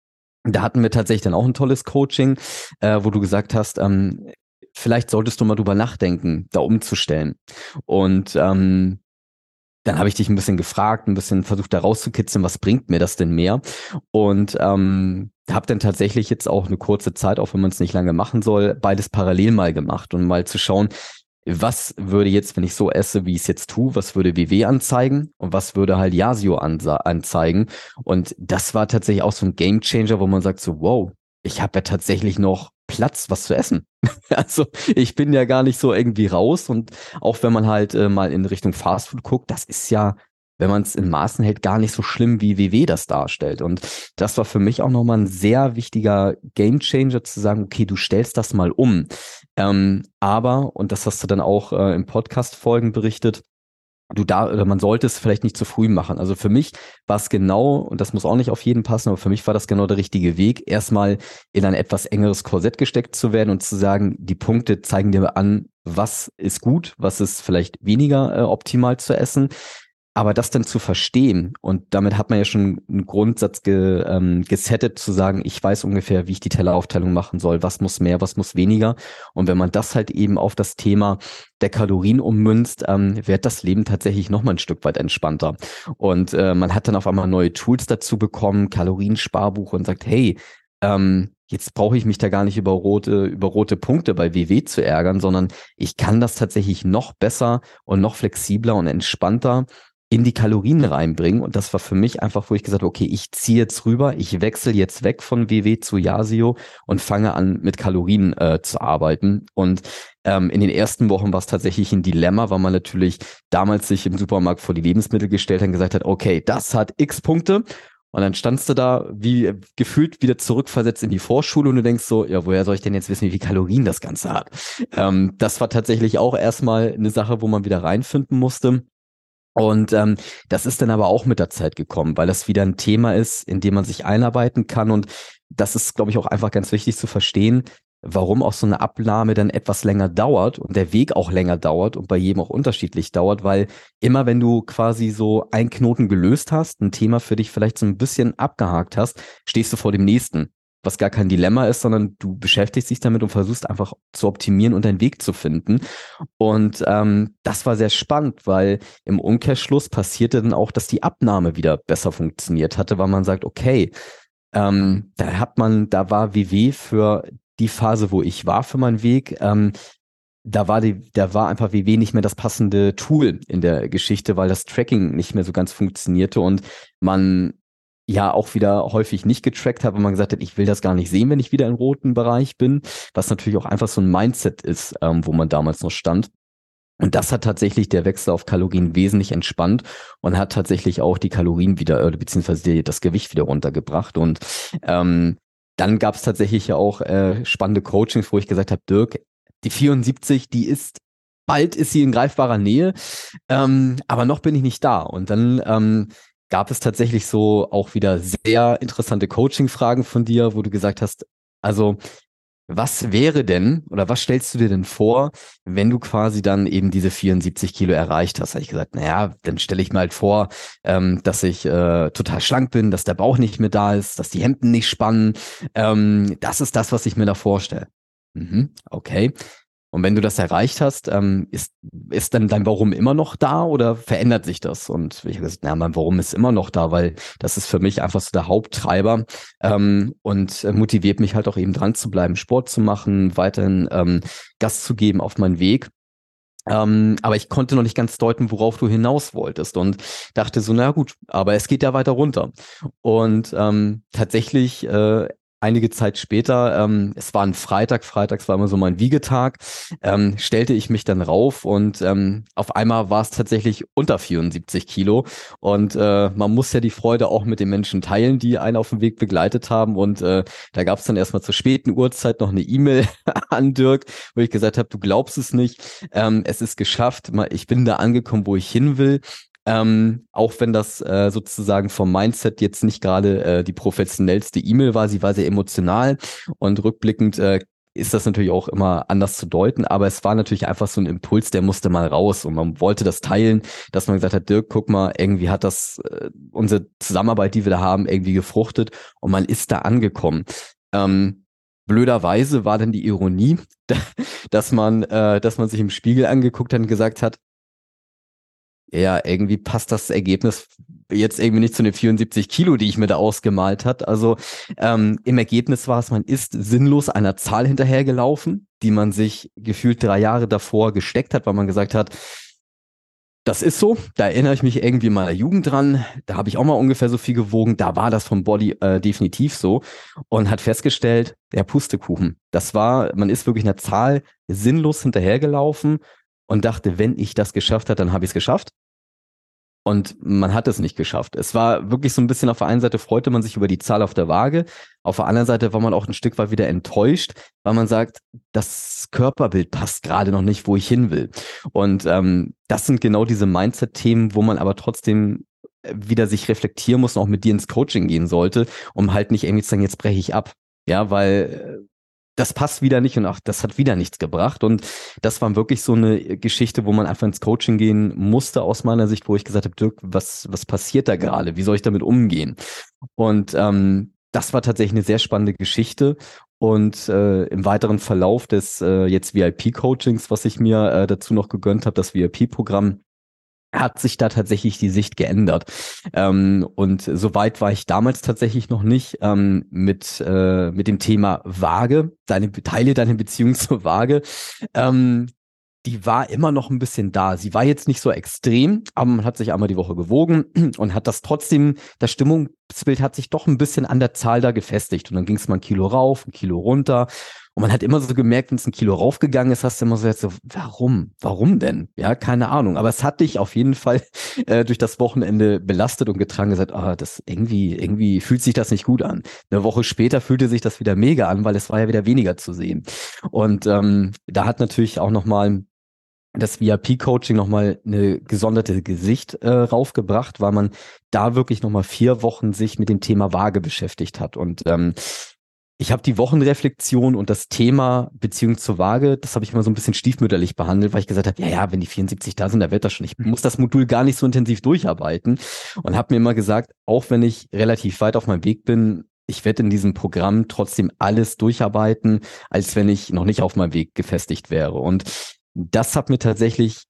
Speaker 2: da hatten wir tatsächlich dann auch ein tolles Coaching, äh, wo du gesagt hast, ähm, vielleicht solltest du mal drüber nachdenken, da umzustellen. Und ähm, dann habe ich dich ein bisschen gefragt, ein bisschen versucht da rauszukitzeln, was bringt mir das denn mehr? Und ähm, habe dann tatsächlich jetzt auch eine kurze Zeit, auch wenn man es nicht lange machen soll, beides parallel mal gemacht und mal zu schauen, was würde jetzt, wenn ich so esse, wie ich es jetzt tue, was würde WW anzeigen und was würde halt Yasio anzeigen? Und das war tatsächlich auch so ein Game Changer, wo man sagt so, wow, ich habe ja tatsächlich noch Platz, was zu essen. also ich bin ja gar nicht so irgendwie raus und auch wenn man halt äh, mal in Richtung Fastfood guckt, das ist ja wenn man es in Maßen hält, gar nicht so schlimm, wie WW das darstellt. Und das war für mich auch nochmal ein sehr wichtiger Gamechanger zu sagen, okay, du stellst das mal um. Ähm, aber, und das hast du dann auch äh, im Podcast-Folgen berichtet, du da, oder man sollte es vielleicht nicht zu früh machen. Also für mich war es genau, und das muss auch nicht auf jeden passen, aber für mich war das genau der richtige Weg, erstmal in ein etwas engeres Korsett gesteckt zu werden und zu sagen, die Punkte zeigen dir an, was ist gut, was ist vielleicht weniger äh, optimal zu essen. Aber das dann zu verstehen, und damit hat man ja schon einen Grundsatz ge, ähm, gesettet, zu sagen, ich weiß ungefähr, wie ich die Telleraufteilung machen soll, was muss mehr, was muss weniger. Und wenn man das halt eben auf das Thema der Kalorien ummünzt, ähm, wird das Leben tatsächlich nochmal ein Stück weit entspannter. Und äh, man hat dann auf einmal neue Tools dazu bekommen, Kaloriensparbuch und sagt, hey, ähm, jetzt brauche ich mich da gar nicht über rote, über rote Punkte bei WW zu ärgern, sondern ich kann das tatsächlich noch besser und noch flexibler und entspannter in die Kalorien reinbringen. Und das war für mich einfach, wo ich gesagt habe, okay, ich ziehe jetzt rüber, ich wechsle jetzt weg von WW zu Yasio und fange an, mit Kalorien äh, zu arbeiten. Und ähm, in den ersten Wochen war es tatsächlich ein Dilemma, weil man natürlich damals sich im Supermarkt vor die Lebensmittel gestellt hat und gesagt hat, okay, das hat x Punkte. Und dann standst du da wie gefühlt wieder zurückversetzt in die Vorschule und du denkst so, ja, woher soll ich denn jetzt wissen, wie viel Kalorien das Ganze hat? Ähm, das war tatsächlich auch erstmal eine Sache, wo man wieder reinfinden musste. Und ähm, das ist dann aber auch mit der Zeit gekommen, weil das wieder ein Thema ist, in dem man sich einarbeiten kann. Und das ist, glaube ich, auch einfach ganz wichtig zu verstehen, warum auch so eine Abnahme dann etwas länger dauert und der Weg auch länger dauert und bei jedem auch unterschiedlich dauert, weil immer wenn du quasi so einen Knoten gelöst hast, ein Thema für dich vielleicht so ein bisschen abgehakt hast, stehst du vor dem nächsten was gar kein Dilemma ist, sondern du beschäftigst dich damit und versuchst einfach zu optimieren und deinen Weg zu finden. Und ähm, das war sehr spannend, weil im Umkehrschluss passierte dann auch, dass die Abnahme wieder besser funktioniert hatte, weil man sagt, okay, ähm, da hat man, da war WW für die Phase, wo ich war für meinen Weg, ähm, da war die, da war einfach WW nicht mehr das passende Tool in der Geschichte, weil das Tracking nicht mehr so ganz funktionierte und man ja auch wieder häufig nicht getrackt habe, weil man gesagt hat, ich will das gar nicht sehen, wenn ich wieder im roten Bereich bin, was natürlich auch einfach so ein Mindset ist, ähm, wo man damals noch stand. Und das hat tatsächlich der Wechsel auf Kalorien wesentlich entspannt und hat tatsächlich auch die Kalorien wieder, äh, beziehungsweise das Gewicht wieder runtergebracht. Und ähm, dann gab es tatsächlich ja auch äh, spannende Coachings, wo ich gesagt habe, Dirk, die 74, die ist bald ist sie in greifbarer Nähe, ähm, aber noch bin ich nicht da. Und dann ähm, gab es tatsächlich so auch wieder sehr interessante Coaching-Fragen von dir, wo du gesagt hast, also was wäre denn oder was stellst du dir denn vor, wenn du quasi dann eben diese 74 Kilo erreicht hast? Habe ich gesagt, naja, dann stelle ich mir halt vor, ähm, dass ich äh, total schlank bin, dass der Bauch nicht mehr da ist, dass die Hemden nicht spannen. Ähm, das ist das, was ich mir da vorstelle. Mhm, okay. Und wenn du das erreicht hast, ähm, ist, ist dann dein Warum immer noch da oder verändert sich das? Und ich habe gesagt, na, mein Warum ist immer noch da, weil das ist für mich einfach so der Haupttreiber ähm, und motiviert mich halt auch eben dran zu bleiben, Sport zu machen, weiterhin ähm, Gas zu geben auf meinen Weg. Ähm, aber ich konnte noch nicht ganz deuten, worauf du hinaus wolltest und dachte so, na gut, aber es geht ja weiter runter. Und ähm, tatsächlich äh, einige Zeit später, ähm, es war ein Freitag, freitags war immer so mein Wiegetag, ähm, stellte ich mich dann rauf und ähm, auf einmal war es tatsächlich unter 74 Kilo. Und äh, man muss ja die Freude auch mit den Menschen teilen, die einen auf dem Weg begleitet haben. Und äh, da gab es dann erstmal zur späten Uhrzeit noch eine E-Mail an Dirk, wo ich gesagt habe, du glaubst es nicht, ähm, es ist geschafft, ich bin da angekommen, wo ich hin will ähm, auch wenn das äh, sozusagen vom Mindset jetzt nicht gerade äh, die professionellste E-Mail war, sie war sehr emotional und rückblickend äh, ist das natürlich auch immer anders zu deuten, aber es war natürlich einfach so ein Impuls, der musste mal raus und man wollte das teilen, dass man gesagt hat, Dirk, guck mal, irgendwie hat das äh, unsere Zusammenarbeit, die wir da haben, irgendwie gefruchtet und man ist da angekommen. Ähm, blöderweise war dann die Ironie, dass man, äh, dass man sich im Spiegel angeguckt hat und gesagt hat, ja, irgendwie passt das Ergebnis jetzt irgendwie nicht zu den 74 Kilo, die ich mir da ausgemalt hat. Also ähm, im Ergebnis war es, man ist sinnlos einer Zahl hinterhergelaufen, die man sich gefühlt drei Jahre davor gesteckt hat, weil man gesagt hat, Das ist so. Da erinnere ich mich irgendwie in meiner Jugend dran. Da habe ich auch mal ungefähr so viel gewogen. Da war das vom Body äh, definitiv so und hat festgestellt, der Pustekuchen. Das war, man ist wirklich einer Zahl sinnlos hinterhergelaufen und dachte, wenn ich das geschafft habe, dann habe ich es geschafft. Und man hat es nicht geschafft. Es war wirklich so ein bisschen auf der einen Seite freute man sich über die Zahl auf der Waage. Auf der anderen Seite war man auch ein Stück weit wieder enttäuscht, weil man sagt, das Körperbild passt gerade noch nicht, wo ich hin will. Und ähm, das sind genau diese Mindset-Themen, wo man aber trotzdem wieder sich reflektieren muss und auch mit dir ins Coaching gehen sollte, um halt nicht irgendwie zu sagen, jetzt breche ich ab. Ja, weil das passt wieder nicht und auch das hat wieder nichts gebracht. Und das war wirklich so eine Geschichte, wo man einfach ins Coaching gehen musste aus meiner Sicht, wo ich gesagt habe, Dirk, was, was passiert da gerade? Wie soll ich damit umgehen? Und ähm, das war tatsächlich eine sehr spannende Geschichte. Und äh, im weiteren Verlauf des äh, jetzt VIP-Coachings, was ich mir äh, dazu noch gegönnt habe, das VIP-Programm, hat sich da tatsächlich die Sicht geändert. Ähm, und soweit war ich damals tatsächlich noch nicht ähm, mit, äh, mit dem Thema Waage, deine, teile deine Beziehung zur Waage. Ähm, die war immer noch ein bisschen da. Sie war jetzt nicht so extrem, aber man hat sich einmal die Woche gewogen und hat das trotzdem, das Stimmungsbild hat sich doch ein bisschen an der Zahl da gefestigt. Und dann ging es mal ein Kilo rauf, ein Kilo runter. Und man hat immer so gemerkt, wenn es ein Kilo raufgegangen ist, hast du immer so jetzt so, warum? Warum denn? Ja, keine Ahnung. Aber es hat dich auf jeden Fall äh, durch das Wochenende belastet und getragen gesagt, ah, das irgendwie, irgendwie fühlt sich das nicht gut an. Eine Woche später fühlte sich das wieder mega an, weil es war ja wieder weniger zu sehen. Und ähm, da hat natürlich auch nochmal das VIP-Coaching nochmal eine gesonderte Gesicht äh, raufgebracht, weil man da wirklich nochmal vier Wochen sich mit dem Thema Waage beschäftigt hat. Und ähm, ich habe die Wochenreflexion und das Thema Beziehung zur Waage, das habe ich immer so ein bisschen stiefmütterlich behandelt, weil ich gesagt habe, ja, ja, wenn die 74 da sind, da wird das schon. Ich mhm. muss das Modul gar nicht so intensiv durcharbeiten und habe mir immer gesagt, auch wenn ich relativ weit auf meinem Weg bin, ich werde in diesem Programm trotzdem alles durcharbeiten, als wenn ich noch nicht auf meinem Weg gefestigt wäre. Und das hat mir tatsächlich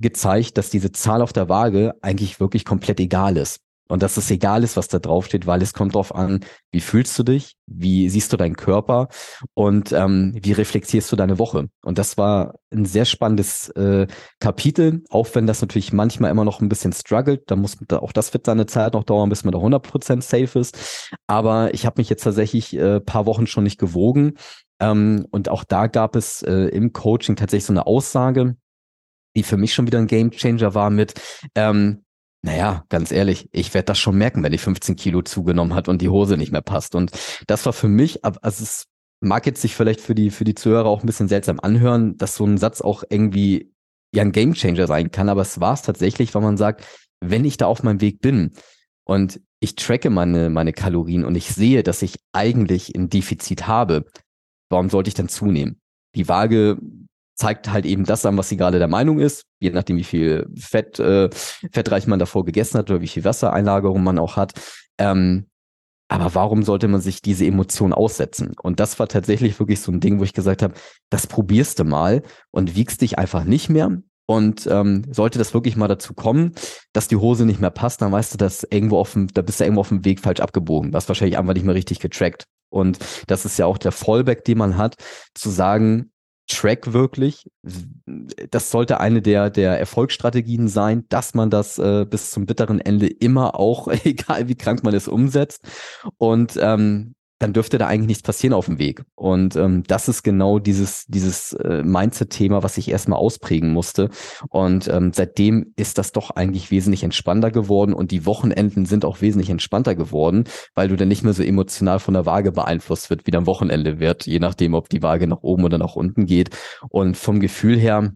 Speaker 2: gezeigt, dass diese Zahl auf der Waage eigentlich wirklich komplett egal ist. Und dass es egal ist, was da draufsteht, weil es kommt darauf an, wie fühlst du dich, wie siehst du deinen Körper und ähm, wie reflektierst du deine Woche. Und das war ein sehr spannendes äh, Kapitel, auch wenn das natürlich manchmal immer noch ein bisschen struggelt. Da muss auch das wird seine Zeit noch dauern, bis man da 100% safe ist. Aber ich habe mich jetzt tatsächlich äh, paar Wochen schon nicht gewogen. Ähm, und auch da gab es äh, im Coaching tatsächlich so eine Aussage, die für mich schon wieder ein Game Changer war mit, ähm, naja, ganz ehrlich, ich werde das schon merken, wenn die 15 Kilo zugenommen hat und die Hose nicht mehr passt. Und das war für mich, also es mag jetzt sich vielleicht für die, für die Zuhörer auch ein bisschen seltsam anhören, dass so ein Satz auch irgendwie ja ein Gamechanger sein kann, aber es war es tatsächlich, weil man sagt, wenn ich da auf meinem Weg bin und ich tracke meine, meine Kalorien und ich sehe, dass ich eigentlich ein Defizit habe, warum sollte ich dann zunehmen? Die Waage zeigt halt eben das an, was sie gerade der Meinung ist, je nachdem, wie viel Fett, äh, fettreich man davor gegessen hat oder wie viel Wassereinlagerung man auch hat. Ähm, aber warum sollte man sich diese Emotion aussetzen? Und das war tatsächlich wirklich so ein Ding, wo ich gesagt habe, das probierst du mal und wiegst dich einfach nicht mehr. Und ähm, sollte das wirklich mal dazu kommen, dass die Hose nicht mehr passt, dann weißt du, dass irgendwo auf dem, da bist du irgendwo auf dem Weg falsch abgebogen. Du hast wahrscheinlich einfach nicht mehr richtig getrackt. Und das ist ja auch der Fallback, den man hat, zu sagen, Track wirklich. Das sollte eine der, der Erfolgsstrategien sein, dass man das äh, bis zum bitteren Ende immer auch, egal wie krank man es umsetzt. Und ähm, dann dürfte da eigentlich nichts passieren auf dem Weg. Und ähm, das ist genau dieses, dieses äh, Mindset-Thema, was ich erstmal ausprägen musste. Und ähm, seitdem ist das doch eigentlich wesentlich entspannter geworden und die Wochenenden sind auch wesentlich entspannter geworden, weil du dann nicht mehr so emotional von der Waage beeinflusst wird, wie dann Wochenende wird, je nachdem, ob die Waage nach oben oder nach unten geht. Und vom Gefühl her,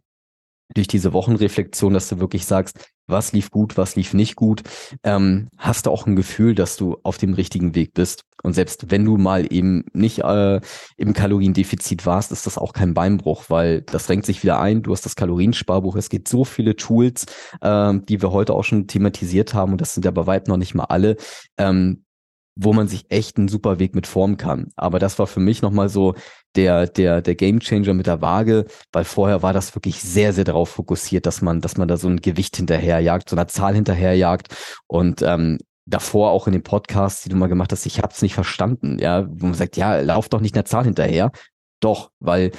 Speaker 2: durch diese Wochenreflexion, dass du wirklich sagst, was lief gut, was lief nicht gut, ähm, hast du auch ein Gefühl, dass du auf dem richtigen Weg bist. Und selbst wenn du mal eben nicht äh, im Kaloriendefizit warst, ist das auch kein Beinbruch, weil das renkt sich wieder ein. Du hast das Kaloriensparbuch. Es gibt so viele Tools, äh, die wir heute auch schon thematisiert haben. Und das sind ja bei weitem noch nicht mal alle. Ähm, wo man sich echt einen super Weg mit formen kann. Aber das war für mich nochmal so der, der, der Game Changer mit der Waage, weil vorher war das wirklich sehr, sehr darauf fokussiert, dass man, dass man da so ein Gewicht hinterherjagt, so eine Zahl hinterherjagt. Und ähm, davor auch in den Podcasts, die du mal gemacht hast, ich habe es nicht verstanden, ja, wo man sagt, ja, lauf doch nicht einer Zahl hinterher. Doch, weil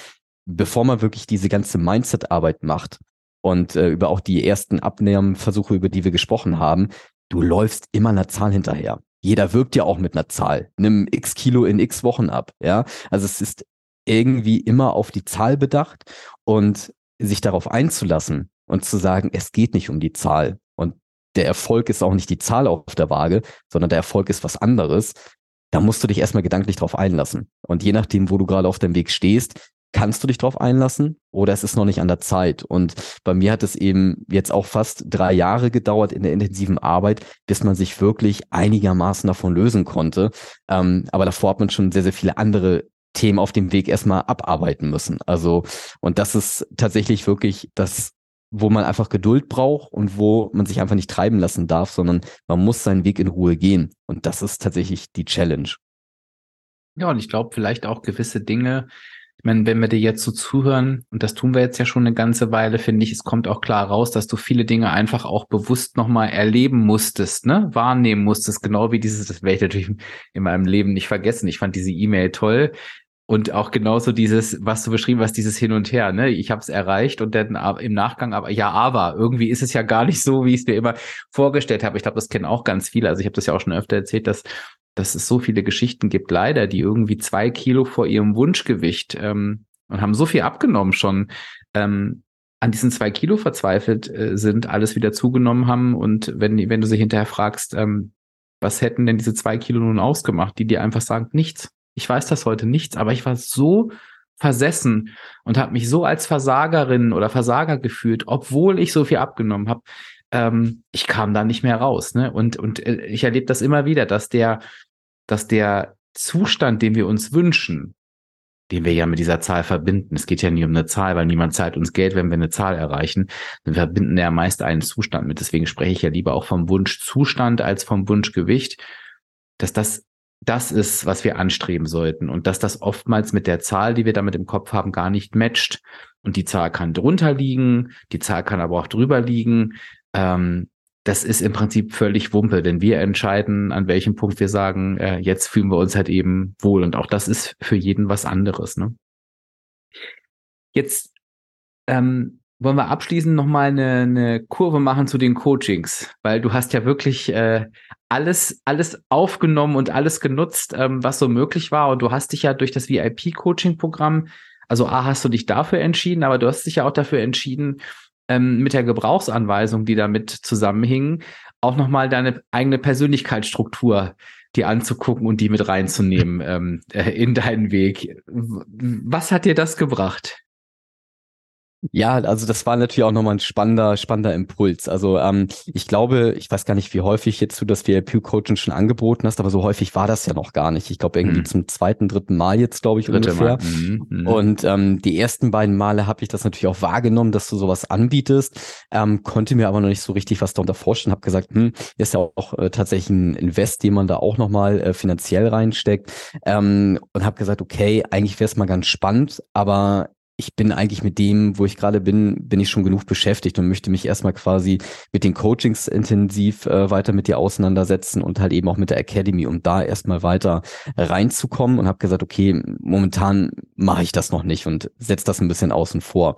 Speaker 2: bevor man wirklich diese ganze Mindset-Arbeit macht, und äh, über auch die ersten Abnehmversuche, über die wir gesprochen haben, du läufst immer einer Zahl hinterher. Jeder wirbt ja auch mit einer Zahl. Nimm x Kilo in x Wochen ab. Ja, also es ist irgendwie immer auf die Zahl bedacht und sich darauf einzulassen und zu sagen, es geht nicht um die Zahl und der Erfolg ist auch nicht die Zahl auf der Waage, sondern der Erfolg ist was anderes. Da musst du dich erstmal gedanklich drauf einlassen. Und je nachdem, wo du gerade auf dem Weg stehst, kannst du dich drauf einlassen oder es ist noch nicht an der Zeit. Und bei mir hat es eben jetzt auch fast drei Jahre gedauert in der intensiven Arbeit, bis man sich wirklich einigermaßen davon lösen konnte. Ähm, aber davor hat man schon sehr, sehr viele andere Themen auf dem Weg erstmal abarbeiten müssen. Also, und das ist tatsächlich wirklich das, wo man einfach Geduld braucht und wo man sich einfach nicht treiben lassen darf, sondern man muss seinen Weg in Ruhe gehen. Und das ist tatsächlich die Challenge.
Speaker 3: Ja, und ich glaube, vielleicht auch gewisse Dinge, ich meine, wenn wir dir jetzt so zuhören, und das tun wir jetzt ja schon eine ganze Weile, finde ich, es kommt auch klar raus, dass du viele Dinge einfach auch bewusst nochmal erleben musstest, ne, wahrnehmen musstest, genau wie dieses, das werde ich natürlich in meinem Leben nicht vergessen. Ich fand diese E-Mail toll. Und auch genauso dieses, was du beschrieben hast, dieses Hin und Her, ne? Ich habe es erreicht und dann im Nachgang, aber ja, aber irgendwie ist es ja gar nicht so, wie ich es mir immer vorgestellt habe. Ich glaube, das kennen auch ganz viele. Also ich habe das ja auch schon öfter erzählt, dass dass es so viele Geschichten gibt, leider, die irgendwie zwei Kilo vor ihrem Wunschgewicht ähm, und haben so viel abgenommen schon, ähm, an diesen zwei Kilo verzweifelt äh, sind, alles wieder zugenommen haben. Und wenn, wenn du sie hinterher fragst, ähm, was hätten denn diese zwei Kilo nun ausgemacht, die dir einfach sagen, nichts. Ich weiß das heute nichts, aber ich war so versessen und habe mich so als Versagerin oder Versager gefühlt, obwohl ich so viel abgenommen habe. Ähm, ich kam da nicht mehr raus. Ne? Und, und äh, ich erlebe das immer wieder, dass der dass der Zustand, den wir uns wünschen, den wir ja mit dieser Zahl verbinden. Es geht ja nie um eine Zahl, weil niemand zahlt uns Geld, wenn wir eine Zahl erreichen. Wir verbinden ja meist einen Zustand mit. Deswegen spreche ich ja lieber auch vom Wunschzustand als vom Wunschgewicht, dass das das ist, was wir anstreben sollten und dass das oftmals mit der Zahl, die wir damit im Kopf haben, gar nicht matcht. Und die Zahl kann drunter liegen, die Zahl kann aber auch drüber liegen. Ähm, das ist im Prinzip völlig Wumpe, denn wir entscheiden, an welchem Punkt wir sagen, äh, jetzt fühlen wir uns halt eben wohl. Und auch das ist für jeden was anderes. Ne? Jetzt ähm, wollen wir abschließend nochmal eine, eine Kurve machen zu den Coachings, weil du hast ja wirklich äh, alles, alles aufgenommen und alles genutzt, ähm, was so möglich war. Und du hast dich ja durch das VIP-Coaching-Programm, also A, hast du dich dafür entschieden, aber du hast dich ja auch dafür entschieden, ähm, mit der Gebrauchsanweisung, die damit zusammenhingen, auch nochmal deine eigene Persönlichkeitsstruktur dir anzugucken und die mit reinzunehmen ähm, äh, in deinen Weg. Was hat dir das gebracht?
Speaker 2: Ja, also das war natürlich auch nochmal ein spannender, spannender Impuls. Also ähm, ich glaube, ich weiß gar nicht, wie häufig jetzt du das VIP-Coaching schon angeboten hast, aber so häufig war das ja noch gar nicht. Ich glaube irgendwie mhm. zum zweiten, dritten Mal jetzt, glaube ich, Dritte ungefähr. Mhm. Mhm. Und ähm, die ersten beiden Male habe ich das natürlich auch wahrgenommen, dass du sowas anbietest, ähm, konnte mir aber noch nicht so richtig was darunter vorstellen. Habe gesagt, hm, ist ja auch äh, tatsächlich ein Invest, den man da auch nochmal äh, finanziell reinsteckt. Ähm, und habe gesagt, okay, eigentlich wäre es mal ganz spannend, aber ich bin eigentlich mit dem, wo ich gerade bin, bin ich schon genug beschäftigt und möchte mich erstmal quasi mit den Coachings intensiv äh, weiter mit dir auseinandersetzen und halt eben auch mit der Academy, um da erstmal weiter reinzukommen und habe gesagt, okay, momentan mache ich das noch nicht und setze das ein bisschen außen vor.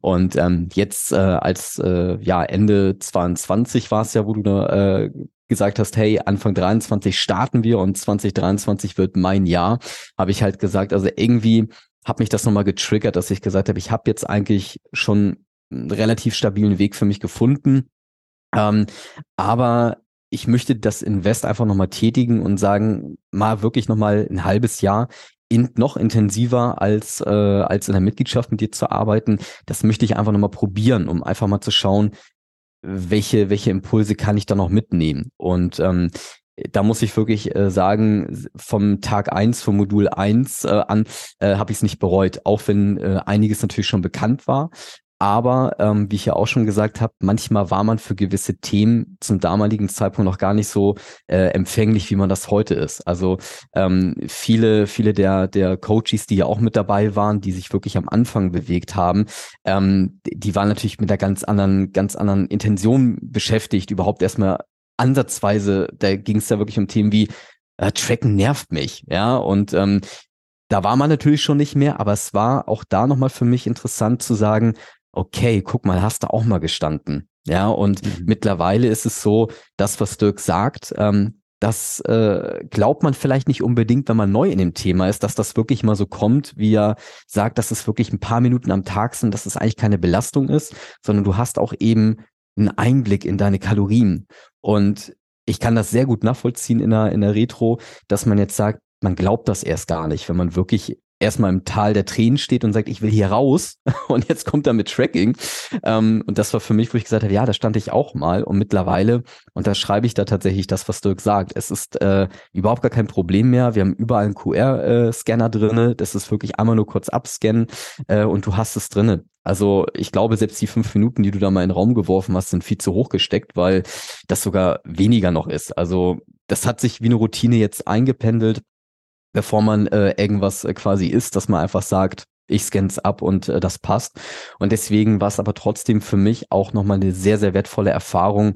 Speaker 2: Und ähm, jetzt äh, als äh, ja Ende 22 war es ja, wo du da äh, gesagt hast, hey, Anfang 23 starten wir und 2023 wird mein Jahr, habe ich halt gesagt, also irgendwie hat mich das nochmal getriggert, dass ich gesagt habe, ich habe jetzt eigentlich schon einen relativ stabilen Weg für mich gefunden. Ähm, aber ich möchte das Invest einfach nochmal tätigen und sagen, mal wirklich nochmal ein halbes Jahr in, noch intensiver als, äh, als in der Mitgliedschaft mit dir zu arbeiten. Das möchte ich einfach nochmal probieren, um einfach mal zu schauen, welche, welche Impulse kann ich da noch mitnehmen. Und ähm, da muss ich wirklich äh, sagen, vom Tag eins, vom Modul eins äh, an, äh, habe ich es nicht bereut, auch wenn äh, einiges natürlich schon bekannt war. Aber ähm, wie ich ja auch schon gesagt habe, manchmal war man für gewisse Themen zum damaligen Zeitpunkt noch gar nicht so äh, empfänglich, wie man das heute ist. Also ähm, viele, viele der, der Coaches, die ja auch mit dabei waren, die sich wirklich am Anfang bewegt haben, ähm, die waren natürlich mit einer ganz anderen, ganz anderen Intention beschäftigt, überhaupt erstmal ansatzweise, da ging es da wirklich um Themen wie äh, Tracken nervt mich, ja, und ähm, da war man natürlich schon nicht mehr, aber es war auch da nochmal für mich interessant zu sagen, okay, guck mal, hast du auch mal gestanden. Ja, und mhm. mittlerweile ist es so, das, was Dirk sagt, ähm, das äh, glaubt man vielleicht nicht unbedingt, wenn man neu in dem Thema ist, dass das wirklich mal so kommt, wie er sagt, dass es wirklich ein paar Minuten am Tag sind, dass es eigentlich keine Belastung ist, sondern du hast auch eben einen Einblick in deine Kalorien. Und ich kann das sehr gut nachvollziehen in der, in der Retro, dass man jetzt sagt, man glaubt das erst gar nicht, wenn man wirklich erstmal im Tal der Tränen steht und sagt, ich will hier raus und jetzt kommt er mit Tracking. Ähm, und das war für mich, wo ich gesagt habe, ja, da stand ich auch mal und mittlerweile, und da schreibe ich da tatsächlich das, was Dirk sagt, es ist äh, überhaupt gar kein Problem mehr. Wir haben überall einen QR-Scanner äh, drinne. Das ist wirklich einmal nur kurz abscannen äh, und du hast es drinne. Also ich glaube, selbst die fünf Minuten, die du da mal in den Raum geworfen hast, sind viel zu hoch gesteckt, weil das sogar weniger noch ist. Also das hat sich wie eine Routine jetzt eingependelt bevor man äh, irgendwas äh, quasi isst, dass man einfach sagt, ich scanne ab und äh, das passt. Und deswegen war es aber trotzdem für mich auch nochmal eine sehr, sehr wertvolle Erfahrung,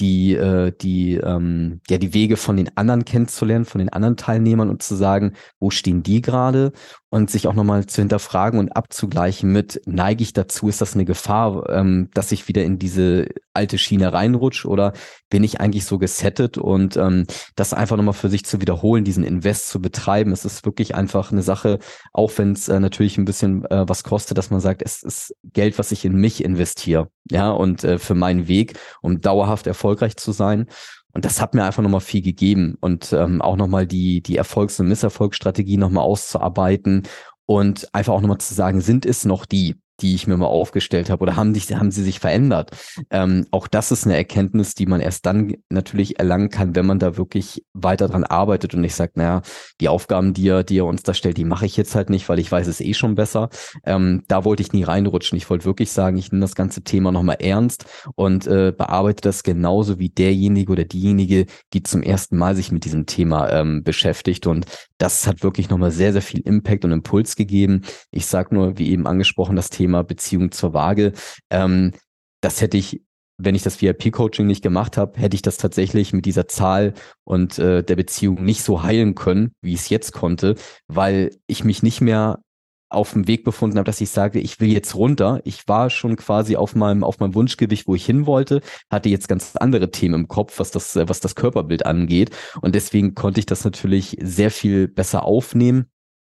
Speaker 2: die, äh, die, ähm, ja, die Wege von den anderen kennenzulernen, von den anderen Teilnehmern und zu sagen, wo stehen die gerade und sich auch nochmal zu hinterfragen und abzugleichen mit, neige ich dazu, ist das eine Gefahr, ähm, dass ich wieder in diese alte Schiene reinrutsche oder bin ich eigentlich so gesettet und ähm, das einfach nochmal für sich zu wiederholen, diesen Invest zu betreiben. Es ist wirklich einfach eine Sache, auch wenn es äh, natürlich ein bisschen äh, was kostet, dass man sagt, es ist Geld, was ich in mich investiere, ja, und äh, für meinen Weg, um dauerhaft erfolgreich zu sein. Und das hat mir einfach nochmal viel gegeben und ähm, auch nochmal die, die Erfolgs- und Misserfolgsstrategie nochmal auszuarbeiten und einfach auch nochmal zu sagen, sind es noch die? Die ich mir mal aufgestellt habe oder haben, sich, haben sie sich verändert? Ähm, auch das ist eine Erkenntnis, die man erst dann natürlich erlangen kann, wenn man da wirklich weiter dran arbeitet und nicht sagt, naja, die Aufgaben, die er, die er uns da stellt, die mache ich jetzt halt nicht, weil ich weiß es eh schon besser. Ähm, da wollte ich nie reinrutschen. Ich wollte wirklich sagen, ich nehme das ganze Thema nochmal ernst und äh, bearbeite das genauso wie derjenige oder diejenige, die zum ersten Mal sich mit diesem Thema ähm, beschäftigt. Und das hat wirklich nochmal sehr, sehr viel Impact und Impuls gegeben. Ich sage nur, wie eben angesprochen, das Thema Thema Beziehung zur Waage. Ähm, das hätte ich, wenn ich das VIP-Coaching nicht gemacht habe, hätte ich das tatsächlich mit dieser Zahl und äh, der Beziehung nicht so heilen können, wie ich es jetzt konnte, weil ich mich nicht mehr auf dem Weg befunden habe, dass ich sage, ich will jetzt runter. Ich war schon quasi auf meinem, auf meinem Wunschgewicht, wo ich hin wollte, hatte jetzt ganz andere Themen im Kopf, was das, was das Körperbild angeht. Und deswegen konnte ich das natürlich sehr viel besser aufnehmen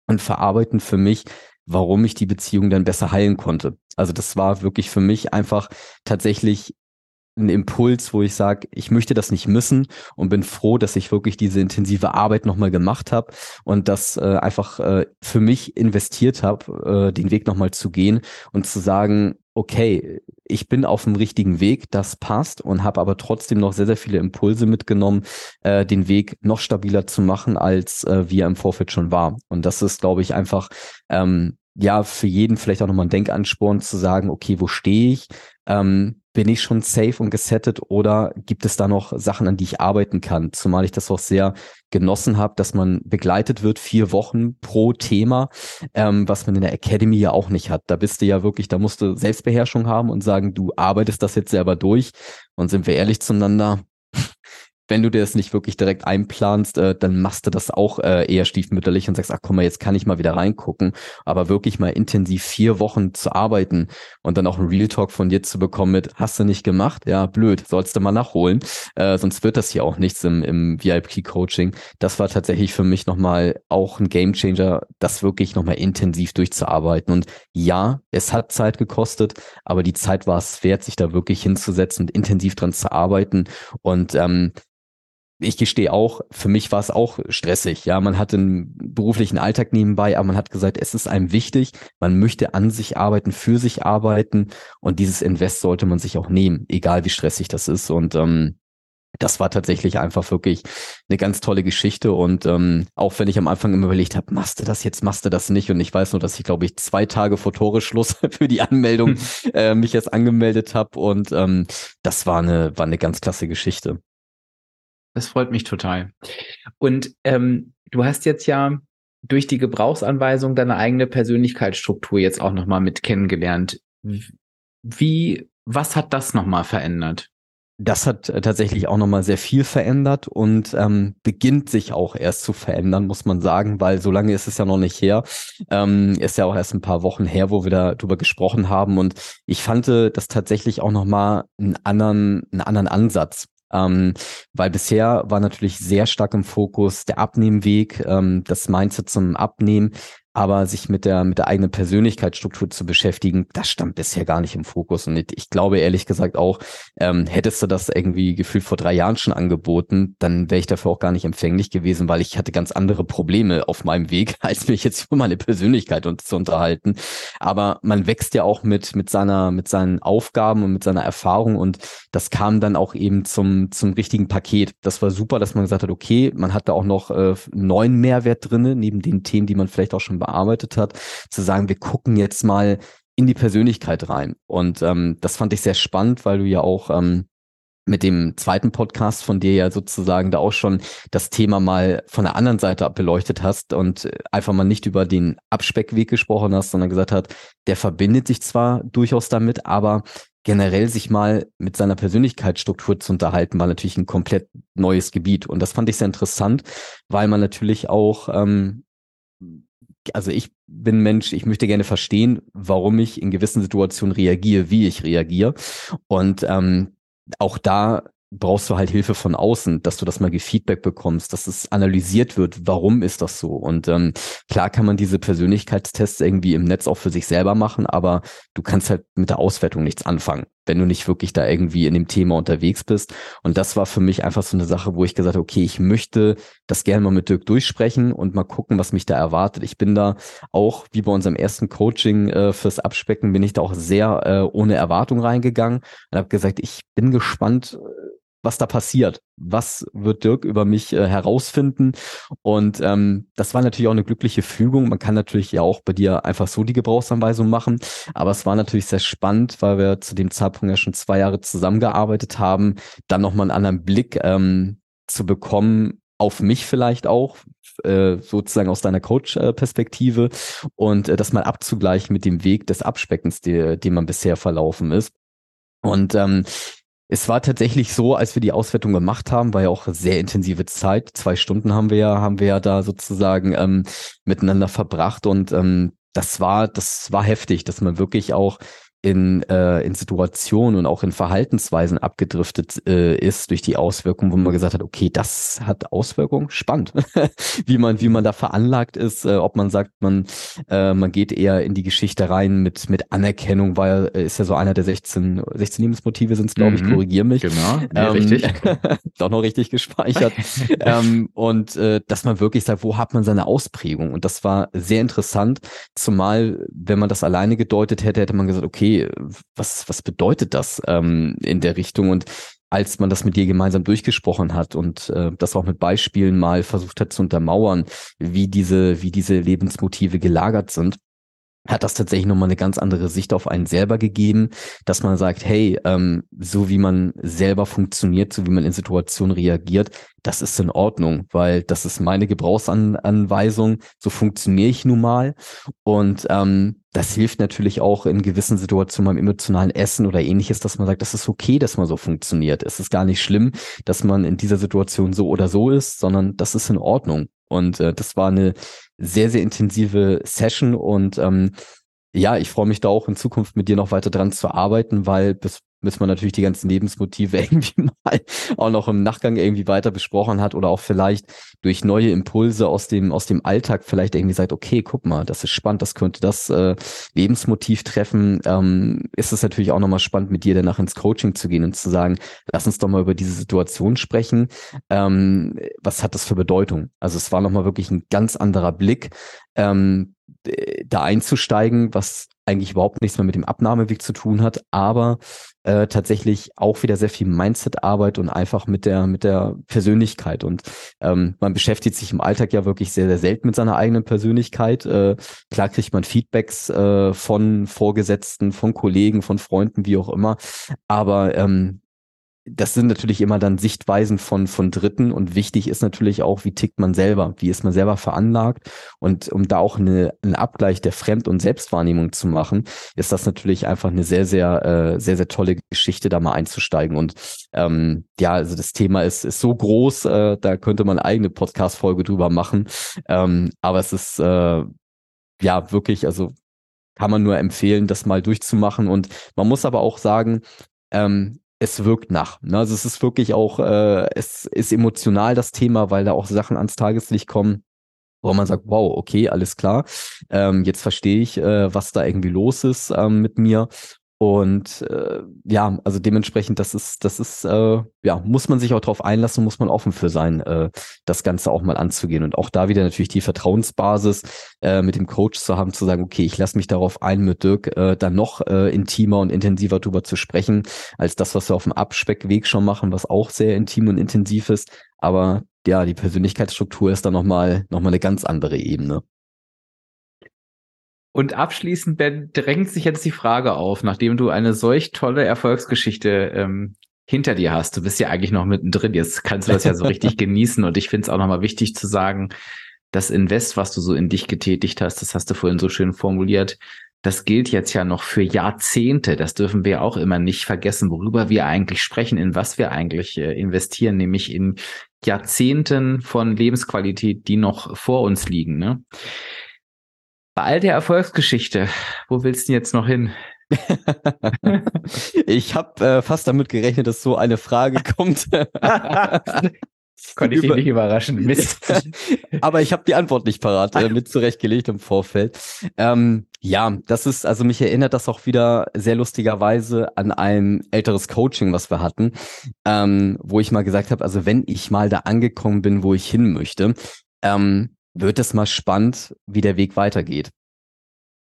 Speaker 2: und verarbeiten für mich, warum ich die Beziehung dann besser heilen konnte. Also das war wirklich für mich einfach tatsächlich ein Impuls, wo ich sage, ich möchte das nicht missen und bin froh, dass ich wirklich diese intensive Arbeit nochmal gemacht habe und das äh, einfach äh, für mich investiert habe, äh, den Weg nochmal zu gehen und zu sagen, okay, ich bin auf dem richtigen Weg, das passt und habe aber trotzdem noch sehr, sehr viele Impulse mitgenommen, äh, den Weg noch stabiler zu machen, als äh, wie er im Vorfeld schon war. Und das ist, glaube ich, einfach ähm, ja für jeden vielleicht auch nochmal ein Denkansporn zu sagen, okay, wo stehe ich? Ähm, bin ich schon safe und gesettet oder gibt es da noch Sachen, an die ich arbeiten kann? Zumal ich das auch sehr genossen habe, dass man begleitet wird, vier Wochen pro Thema, ähm, was man in der Academy ja auch nicht hat. Da bist du ja wirklich, da musst du Selbstbeherrschung haben und sagen, du arbeitest das jetzt selber durch. Und sind wir ehrlich zueinander, wenn du dir das nicht wirklich direkt einplanst, äh, dann machst du das auch äh, eher stiefmütterlich und sagst, ach guck mal, jetzt kann ich mal wieder reingucken. Aber wirklich mal intensiv vier Wochen zu arbeiten und dann auch ein Real Talk von dir zu bekommen mit, hast du nicht gemacht? Ja, blöd, sollst du mal nachholen. Äh, sonst wird das hier auch nichts im, im VIP-Coaching. Das war tatsächlich für mich nochmal auch ein Gamechanger, das wirklich nochmal intensiv durchzuarbeiten. Und ja, es hat Zeit gekostet, aber die Zeit war es wert, sich da wirklich hinzusetzen und intensiv dran zu arbeiten. Und ähm, ich gestehe auch, für mich war es auch stressig. Ja, man hat einen beruflichen Alltag nebenbei, aber man hat gesagt, es ist einem wichtig, man möchte an sich arbeiten, für sich arbeiten und dieses Invest sollte man sich auch nehmen, egal wie stressig das ist. Und ähm, das war tatsächlich einfach wirklich eine ganz tolle Geschichte. Und ähm, auch wenn ich am Anfang immer überlegt habe, machst du das jetzt, machst du das nicht? Und ich weiß nur, dass ich, glaube ich, zwei Tage vor Tore-Schluss für die Anmeldung äh, mich jetzt angemeldet habe. Und ähm, das war eine, war eine ganz klasse Geschichte.
Speaker 3: Das freut mich total. Und ähm, du hast jetzt ja durch die Gebrauchsanweisung deine eigene Persönlichkeitsstruktur jetzt auch nochmal mit kennengelernt. Wie, was hat das nochmal verändert?
Speaker 2: Das hat äh, tatsächlich auch nochmal sehr viel verändert und ähm, beginnt sich auch erst zu verändern, muss man sagen, weil so lange ist es ja noch nicht her. Ähm, ist ja auch erst ein paar Wochen her, wo wir darüber gesprochen haben. Und ich fand äh, das tatsächlich auch nochmal einen anderen, einen anderen Ansatz. Ähm, weil bisher war natürlich sehr stark im Fokus der Abnehmweg, ähm, das Mindset zum Abnehmen, aber sich mit der, mit der eigenen Persönlichkeitsstruktur zu beschäftigen, das stand bisher gar nicht im Fokus. Und ich glaube ehrlich gesagt auch, ähm, hättest du das irgendwie gefühlt vor drei Jahren schon angeboten, dann wäre ich dafür auch gar nicht empfänglich gewesen, weil ich hatte ganz andere Probleme auf meinem Weg, als mich jetzt über meine Persönlichkeit und, zu unterhalten. Aber man wächst ja auch mit, mit seiner, mit seinen Aufgaben und mit seiner Erfahrung und das kam dann auch eben zum, zum richtigen Paket. Das war super, dass man gesagt hat, okay, man hat da auch noch äh, neuen Mehrwert drinne, neben den Themen, die man vielleicht auch schon bearbeitet hat, zu sagen, wir gucken jetzt mal in die Persönlichkeit rein. Und ähm, das fand ich sehr spannend, weil du ja auch ähm, mit dem zweiten Podcast von dir ja sozusagen da auch schon das Thema mal von der anderen Seite beleuchtet hast und einfach mal nicht über den Abspeckweg gesprochen hast, sondern gesagt hat, der verbindet sich zwar durchaus damit, aber generell sich mal mit seiner Persönlichkeitsstruktur zu unterhalten, war natürlich ein komplett neues Gebiet. Und das fand ich sehr interessant, weil man natürlich auch ähm, also ich bin Mensch, ich möchte gerne verstehen, warum ich in gewissen Situationen reagiere, wie ich reagiere. Und ähm, auch da brauchst du halt Hilfe von außen, dass du das mal Feedback bekommst, dass es analysiert wird, warum ist das so. Und ähm, klar kann man diese Persönlichkeitstests irgendwie im Netz auch für sich selber machen, aber du kannst halt mit der Auswertung nichts anfangen, wenn du nicht wirklich da irgendwie in dem Thema unterwegs bist. Und das war für mich einfach so eine Sache, wo ich gesagt habe, okay, ich möchte das gerne mal mit Dirk durchsprechen und mal gucken, was mich da erwartet. Ich bin da auch, wie bei unserem ersten Coaching äh, fürs Abspecken, bin ich da auch sehr äh, ohne Erwartung reingegangen und habe gesagt, ich bin gespannt, was da passiert. Was wird Dirk über mich äh, herausfinden? Und ähm, das war natürlich auch eine glückliche Fügung. Man kann natürlich ja auch bei dir einfach so die Gebrauchsanweisung machen. Aber es war natürlich sehr spannend, weil wir zu dem Zeitpunkt ja schon zwei Jahre zusammengearbeitet haben, dann nochmal einen anderen Blick ähm, zu bekommen, auf mich vielleicht auch, äh, sozusagen aus deiner Coach-Perspektive und äh, das mal abzugleichen mit dem Weg des Abspeckens, den man bisher verlaufen ist. Und ähm, es war tatsächlich so, als wir die Auswertung gemacht haben, war ja auch sehr intensive Zeit. Zwei Stunden haben wir ja, haben wir ja da sozusagen ähm, miteinander verbracht und ähm, das war, das war heftig, dass man wirklich auch in, äh, in Situationen und auch in Verhaltensweisen abgedriftet äh, ist durch die Auswirkungen, wo man gesagt hat, okay, das hat Auswirkungen, spannend, wie man wie man da veranlagt ist, äh, ob man sagt, man äh, man geht eher in die Geschichte rein mit mit Anerkennung, weil äh, ist ja so einer der 16 16 Lebensmotive sind es, glaube ich, mhm, korrigiere mich.
Speaker 3: Genau, nee, ähm, richtig.
Speaker 2: doch noch richtig gespeichert. ähm, und äh, dass man wirklich sagt, wo hat man seine Ausprägung? Und das war sehr interessant, zumal wenn man das alleine gedeutet hätte, hätte man gesagt, okay, was, was bedeutet das ähm, in der Richtung? Und als man das mit dir gemeinsam durchgesprochen hat und äh, das auch mit Beispielen mal versucht hat zu untermauern, wie diese, wie diese Lebensmotive gelagert sind, hat das tatsächlich nochmal eine ganz andere Sicht auf einen selber gegeben, dass man sagt, hey, ähm, so wie man selber funktioniert, so wie man in Situationen reagiert, das ist in Ordnung, weil das ist meine Gebrauchsanweisung, so funktioniere ich nun mal. Und ähm, das hilft natürlich auch in gewissen Situationen beim emotionalen Essen oder ähnliches, dass man sagt, das ist okay, dass man so funktioniert. Es ist gar nicht schlimm, dass man in dieser Situation so oder so ist, sondern das ist in Ordnung. Und äh, das war eine sehr, sehr intensive Session. Und ähm, ja, ich freue mich da auch in Zukunft mit dir noch weiter dran zu arbeiten, weil bis, bis man natürlich die ganzen Lebensmotive irgendwie mal auch noch im Nachgang irgendwie weiter besprochen hat oder auch vielleicht durch neue Impulse aus dem, aus dem Alltag vielleicht irgendwie sagt, okay, guck mal, das ist spannend, das könnte das äh, Lebensmotiv treffen, ähm, ist es natürlich auch nochmal spannend, mit dir danach ins Coaching zu gehen und zu sagen, lass uns doch mal über diese Situation sprechen. Ähm, was hat das für Bedeutung? Also es war nochmal wirklich ein ganz anderer Blick. Ähm, da einzusteigen, was eigentlich überhaupt nichts mehr mit dem Abnahmeweg zu tun hat, aber äh, tatsächlich auch wieder sehr viel Mindset-Arbeit und einfach mit der mit der Persönlichkeit und ähm, man beschäftigt sich im Alltag ja wirklich sehr sehr selten mit seiner eigenen Persönlichkeit. Äh, klar kriegt man Feedbacks äh, von Vorgesetzten, von Kollegen, von Freunden, wie auch immer, aber ähm, das sind natürlich immer dann Sichtweisen von, von Dritten und wichtig ist natürlich auch, wie tickt man selber, wie ist man selber veranlagt und um da auch eine, einen Abgleich der Fremd- und Selbstwahrnehmung zu machen, ist das natürlich einfach eine sehr, sehr, äh, sehr, sehr tolle Geschichte, da mal einzusteigen und ähm, ja, also das Thema ist, ist so groß, äh, da könnte man eigene Podcast-Folge drüber machen, ähm, aber es ist äh, ja wirklich, also kann man nur empfehlen, das mal durchzumachen und man muss aber auch sagen, ähm, es wirkt nach. Ne? Also es ist wirklich auch, äh, es ist emotional das Thema, weil da auch Sachen ans Tageslicht kommen, wo man sagt, wow, okay, alles klar, ähm, jetzt verstehe ich, äh, was da irgendwie los ist ähm, mit mir. Und äh, ja, also dementsprechend, das ist, das ist, äh, ja, muss man sich auch darauf einlassen, muss man offen für sein, äh, das Ganze auch mal anzugehen. Und auch da wieder natürlich die Vertrauensbasis äh, mit dem Coach zu haben, zu sagen, okay, ich lasse mich darauf ein, mit Dirk äh, dann noch äh, intimer und intensiver drüber zu sprechen, als das, was wir auf dem Abspeckweg schon machen, was auch sehr intim und intensiv ist. Aber ja, die Persönlichkeitsstruktur ist dann nochmal noch mal eine ganz andere Ebene.
Speaker 3: Und abschließend, Ben, drängt sich jetzt die Frage auf, nachdem du eine solch tolle Erfolgsgeschichte ähm, hinter dir hast. Du bist ja eigentlich noch mittendrin. Jetzt kannst du das ja so richtig genießen. Und ich finde es auch nochmal wichtig zu sagen, das Invest, was du so in dich getätigt hast, das hast du vorhin so schön formuliert, das gilt jetzt ja noch für Jahrzehnte. Das dürfen wir auch immer nicht vergessen, worüber wir eigentlich sprechen, in was wir eigentlich äh, investieren, nämlich in Jahrzehnten von Lebensqualität, die noch vor uns liegen. Ne? Bei all der Erfolgsgeschichte, wo willst du jetzt noch hin?
Speaker 2: ich habe äh, fast damit gerechnet, dass so eine Frage kommt.
Speaker 3: Konnte ich dich nicht überraschen. Mist.
Speaker 2: Aber ich habe die Antwort nicht parat, äh, mit zurechtgelegt im Vorfeld. Ähm, ja, das ist, also mich erinnert das auch wieder sehr lustigerweise an ein älteres Coaching, was wir hatten, ähm, wo ich mal gesagt habe, also wenn ich mal da angekommen bin, wo ich hin möchte, ähm, wird es mal spannend, wie der Weg weitergeht.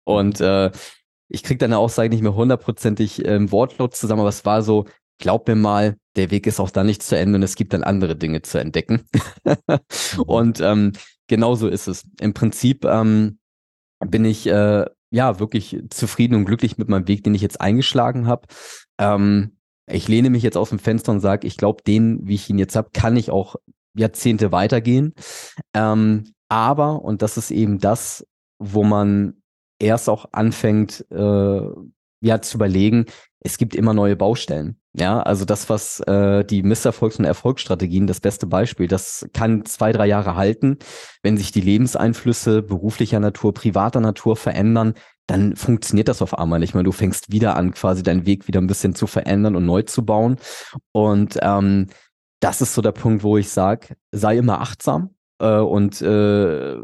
Speaker 2: Und äh, ich krieg deine Aussage nicht mehr hundertprozentig im ähm, Wortlaut zusammen, aber es war so, glaub mir mal, der Weg ist auch da nicht zu Ende und es gibt dann andere Dinge zu entdecken. und ähm, genau so ist es. Im Prinzip ähm, bin ich äh, ja wirklich zufrieden und glücklich mit meinem Weg, den ich jetzt eingeschlagen habe. Ähm, ich lehne mich jetzt aus dem Fenster und sage, ich glaube, den, wie ich ihn jetzt habe, kann ich auch Jahrzehnte weitergehen. Ähm, aber, und das ist eben das, wo man erst auch anfängt, äh, ja, zu überlegen, es gibt immer neue Baustellen. Ja, also das, was äh, die Misserfolgs- und Erfolgsstrategien, das beste Beispiel, das kann zwei, drei Jahre halten. Wenn sich die Lebenseinflüsse beruflicher Natur, privater Natur verändern, dann funktioniert das auf einmal nicht mehr. Du fängst wieder an, quasi deinen Weg wieder ein bisschen zu verändern und neu zu bauen. Und ähm, das ist so der Punkt, wo ich sage, sei immer achtsam, äh, und äh,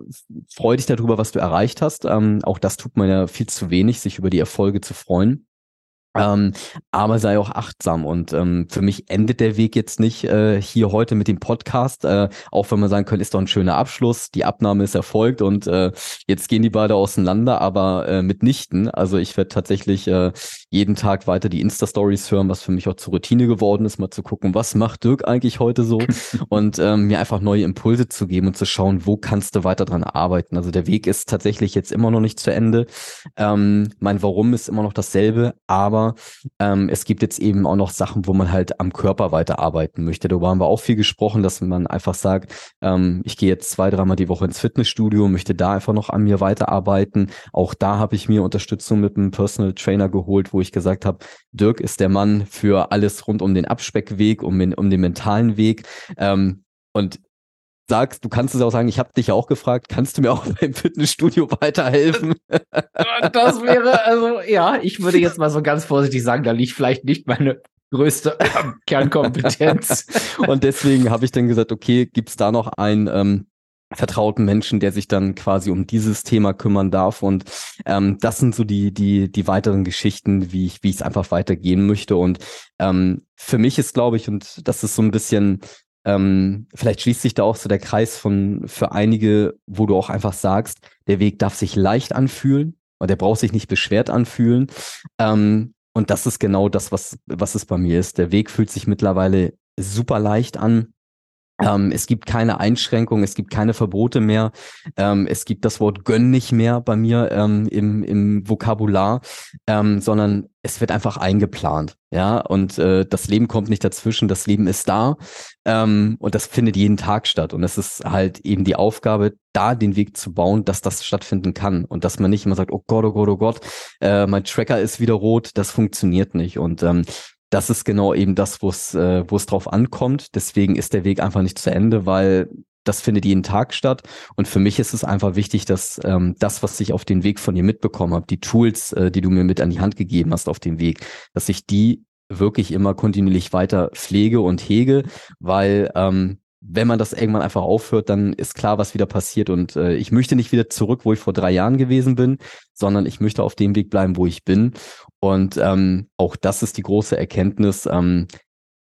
Speaker 2: freu dich darüber, was du erreicht hast. Ähm, auch das tut man ja viel zu wenig, sich über die Erfolge zu freuen. Ähm, aber sei auch achtsam und ähm, für mich endet der Weg jetzt nicht äh, hier heute mit dem Podcast, äh, auch wenn man sagen könnte, ist doch ein schöner Abschluss, die Abnahme ist erfolgt und äh, jetzt gehen die beide auseinander, aber äh, mitnichten. Also ich werde tatsächlich äh, jeden Tag weiter die Insta-Stories hören, was für mich auch zur Routine geworden ist, mal zu gucken, was macht Dirk eigentlich heute so und ähm, mir einfach neue Impulse zu geben und zu schauen, wo kannst du weiter dran arbeiten. Also der Weg ist tatsächlich jetzt immer noch nicht zu Ende. Ähm, mein Warum ist immer noch dasselbe, aber aber ähm, es gibt jetzt eben auch noch Sachen, wo man halt am Körper weiterarbeiten möchte. Darüber haben wir auch viel gesprochen, dass man einfach sagt, ähm, ich gehe jetzt zwei, dreimal die Woche ins Fitnessstudio, möchte da einfach noch an mir weiterarbeiten. Auch da habe ich mir Unterstützung mit einem Personal Trainer geholt, wo ich gesagt habe, Dirk ist der Mann für alles rund um den Abspeckweg, um den, um den mentalen Weg. Ähm, und sagst, du kannst es auch sagen, ich habe dich auch gefragt, kannst du mir auch beim Fitnessstudio weiterhelfen?
Speaker 3: Das wäre, also ja, ich würde jetzt mal so ganz vorsichtig sagen, da liegt vielleicht nicht meine größte Kernkompetenz.
Speaker 2: Und deswegen habe ich dann gesagt, okay, gibt's da noch einen ähm, vertrauten Menschen, der sich dann quasi um dieses Thema kümmern darf. Und ähm, das sind so die, die, die weiteren Geschichten, wie ich, wie ich es einfach weitergehen möchte. Und ähm, für mich ist, glaube ich, und das ist so ein bisschen ähm, vielleicht schließt sich da auch so der Kreis von für einige, wo du auch einfach sagst, der Weg darf sich leicht anfühlen und der braucht sich nicht beschwert anfühlen. Ähm, und das ist genau das, was, was es bei mir ist. Der Weg fühlt sich mittlerweile super leicht an. Ähm, es gibt keine Einschränkungen, es gibt keine Verbote mehr. Ähm, es gibt das Wort gönn nicht mehr bei mir ähm, im, im Vokabular, ähm, sondern es wird einfach eingeplant. Ja, und äh, das Leben kommt nicht dazwischen, das Leben ist da ähm, und das findet jeden Tag statt. Und es ist halt eben die Aufgabe, da den Weg zu bauen, dass das stattfinden kann und dass man nicht immer sagt, oh Gott, oh Gott, oh Gott, äh, mein Tracker ist wieder rot, das funktioniert nicht. Und ähm, das ist genau eben das, wo es äh, wo es drauf ankommt. Deswegen ist der Weg einfach nicht zu Ende, weil das findet jeden Tag statt. Und für mich ist es einfach wichtig, dass ähm, das, was ich auf den Weg von dir mitbekommen habe, die Tools, äh, die du mir mit an die Hand gegeben hast auf dem Weg, dass ich die wirklich immer kontinuierlich weiter pflege und hege, weil ähm, wenn man das irgendwann einfach aufhört, dann ist klar, was wieder passiert. Und äh, ich möchte nicht wieder zurück, wo ich vor drei Jahren gewesen bin, sondern ich möchte auf dem Weg bleiben, wo ich bin. Und ähm, auch das ist die große Erkenntnis. Ähm,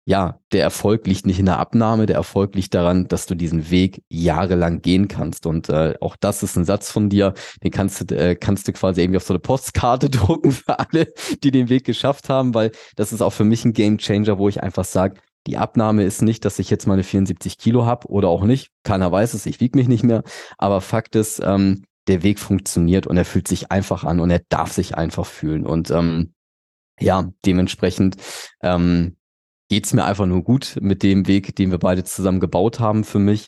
Speaker 2: ja, der Erfolg liegt nicht in der Abnahme, der Erfolg liegt daran, dass du diesen Weg jahrelang gehen kannst. Und äh, auch das ist ein Satz von dir, den kannst du, äh, kannst du quasi irgendwie auf so eine Postkarte drucken für alle, die den Weg geschafft haben, weil das ist auch für mich ein Game Changer, wo ich einfach sage, die Abnahme ist nicht, dass ich jetzt meine 74 Kilo habe oder auch nicht. Keiner weiß es, ich wiege mich nicht mehr. Aber Fakt ist, ähm, der Weg funktioniert und er fühlt sich einfach an und er darf sich einfach fühlen. Und ähm, ja, dementsprechend ähm, geht mir einfach nur gut mit dem Weg, den wir beide zusammen gebaut haben für mich.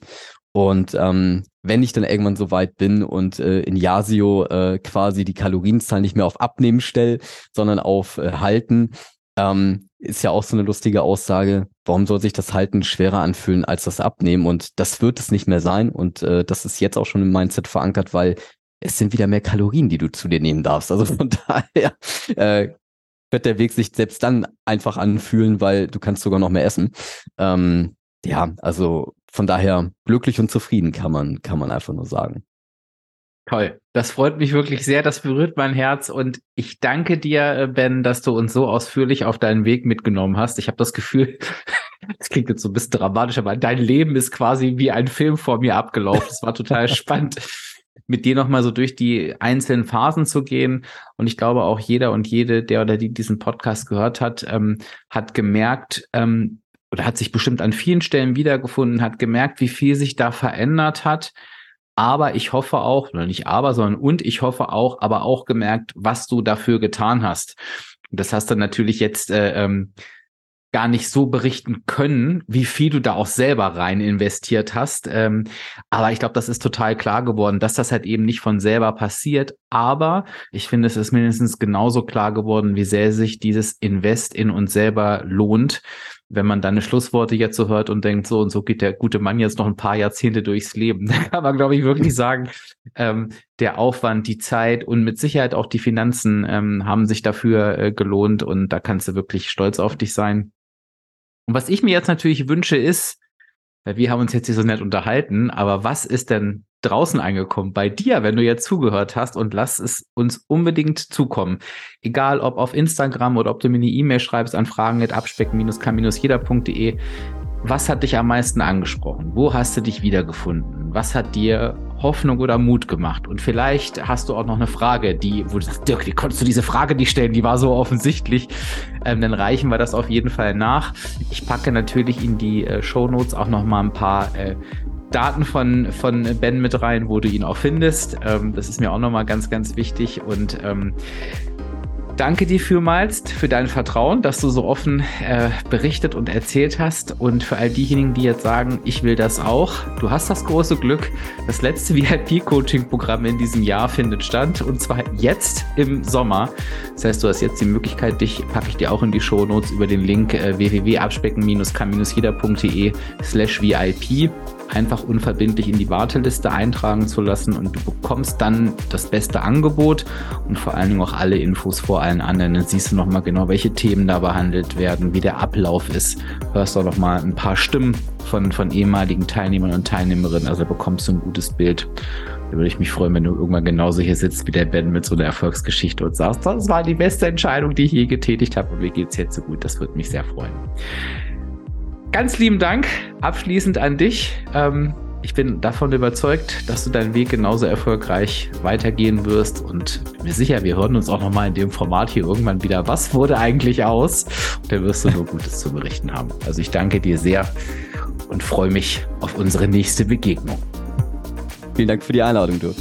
Speaker 2: Und ähm, wenn ich dann irgendwann so weit bin und äh, in Yasio äh, quasi die Kalorienzahl nicht mehr auf Abnehmen stelle, sondern auf äh, Halten, ähm, ist ja auch so eine lustige Aussage. Warum soll sich das Halten schwerer anfühlen als das Abnehmen? Und das wird es nicht mehr sein. Und äh, das ist jetzt auch schon im Mindset verankert, weil es sind wieder mehr Kalorien, die du zu dir nehmen darfst. Also von daher äh, wird der Weg sich selbst dann einfach anfühlen, weil du kannst sogar noch mehr essen. Ähm, ja, also von daher glücklich und zufrieden kann man, kann man einfach nur sagen.
Speaker 3: Toll. Das freut mich wirklich sehr. Das berührt mein Herz. Und ich danke dir, äh, Ben, dass du uns so ausführlich auf deinen Weg mitgenommen hast. Ich habe das Gefühl, das klingt jetzt so ein bisschen dramatisch, aber dein Leben ist quasi wie ein Film vor mir abgelaufen. Das war total spannend, mit dir nochmal so durch die einzelnen Phasen zu gehen. Und ich glaube auch jeder und jede, der oder die diesen Podcast gehört hat, ähm, hat gemerkt, ähm, oder hat sich bestimmt an vielen Stellen wiedergefunden, hat gemerkt, wie viel sich da verändert hat aber ich hoffe auch, oder nicht aber, sondern und ich hoffe auch, aber auch gemerkt, was du dafür getan hast. Das hast du natürlich jetzt äh, ähm, gar nicht so berichten können, wie viel du da auch selber rein investiert hast. Ähm, aber ich glaube, das ist total klar geworden, dass das halt eben nicht von selber passiert. Aber ich finde, es ist mindestens genauso klar geworden, wie sehr sich dieses Invest in uns selber lohnt wenn man deine Schlussworte jetzt so hört und denkt, so und so geht der gute Mann jetzt noch ein paar Jahrzehnte durchs Leben, dann kann man, glaube ich, wirklich sagen, ähm, der Aufwand, die Zeit und mit Sicherheit auch die Finanzen ähm, haben sich dafür äh, gelohnt und da kannst du wirklich stolz auf dich sein. Und was ich mir jetzt natürlich wünsche, ist, weil wir haben uns jetzt hier so nett unterhalten, aber was ist denn draußen angekommen bei dir, wenn du jetzt zugehört hast und lass es uns unbedingt zukommen. Egal ob auf Instagram oder ob du mir eine E-Mail schreibst an fragen.abspecken-kann-jeder.de. Was hat dich am meisten angesprochen? Wo hast du dich wiedergefunden? Was hat dir Hoffnung oder Mut gemacht? Und vielleicht hast du auch noch eine Frage, die, wo du sagst, Dirk, wie konntest du diese Frage nicht stellen? Die war so offensichtlich. Ähm, dann reichen wir das auf jeden Fall nach. Ich packe natürlich in die äh, Show Notes auch noch mal ein paar äh, Daten von, von Ben mit rein, wo du ihn auch findest. Ähm, das ist mir auch nochmal ganz, ganz wichtig. Und ähm, danke dir vielmals für dein Vertrauen, dass du so offen äh, berichtet und erzählt hast. Und für all diejenigen, die jetzt sagen, ich will das auch, du hast das große Glück. Das letzte VIP-Coaching-Programm in diesem Jahr findet statt und zwar jetzt im Sommer. Das heißt, du hast jetzt die Möglichkeit, dich packe ich dir auch in die Show Notes über den Link äh, www.abspecken-kann-jeder.de slash VIP einfach unverbindlich in die Warteliste eintragen zu lassen und du bekommst dann das beste Angebot und vor allen Dingen auch alle Infos vor allen anderen. Dann siehst du nochmal genau, welche Themen da behandelt werden, wie der Ablauf ist. Hörst auch nochmal ein paar Stimmen von, von ehemaligen Teilnehmern und Teilnehmerinnen. Also bekommst du ein gutes Bild. Da würde ich mich freuen, wenn du irgendwann genauso hier sitzt wie der Ben mit so einer Erfolgsgeschichte und sagst, das war die beste Entscheidung, die ich je getätigt habe und mir geht es jetzt so gut. Das würde mich sehr freuen ganz lieben Dank abschließend an dich. Ähm, ich bin davon überzeugt, dass du deinen Weg genauso erfolgreich weitergehen wirst und bin mir sicher, wir hören uns auch nochmal in dem Format hier irgendwann wieder. Was wurde eigentlich aus? Und da wirst du nur Gutes zu berichten haben. Also ich danke dir sehr und freue mich auf unsere nächste Begegnung.
Speaker 2: Vielen Dank für die Einladung, du.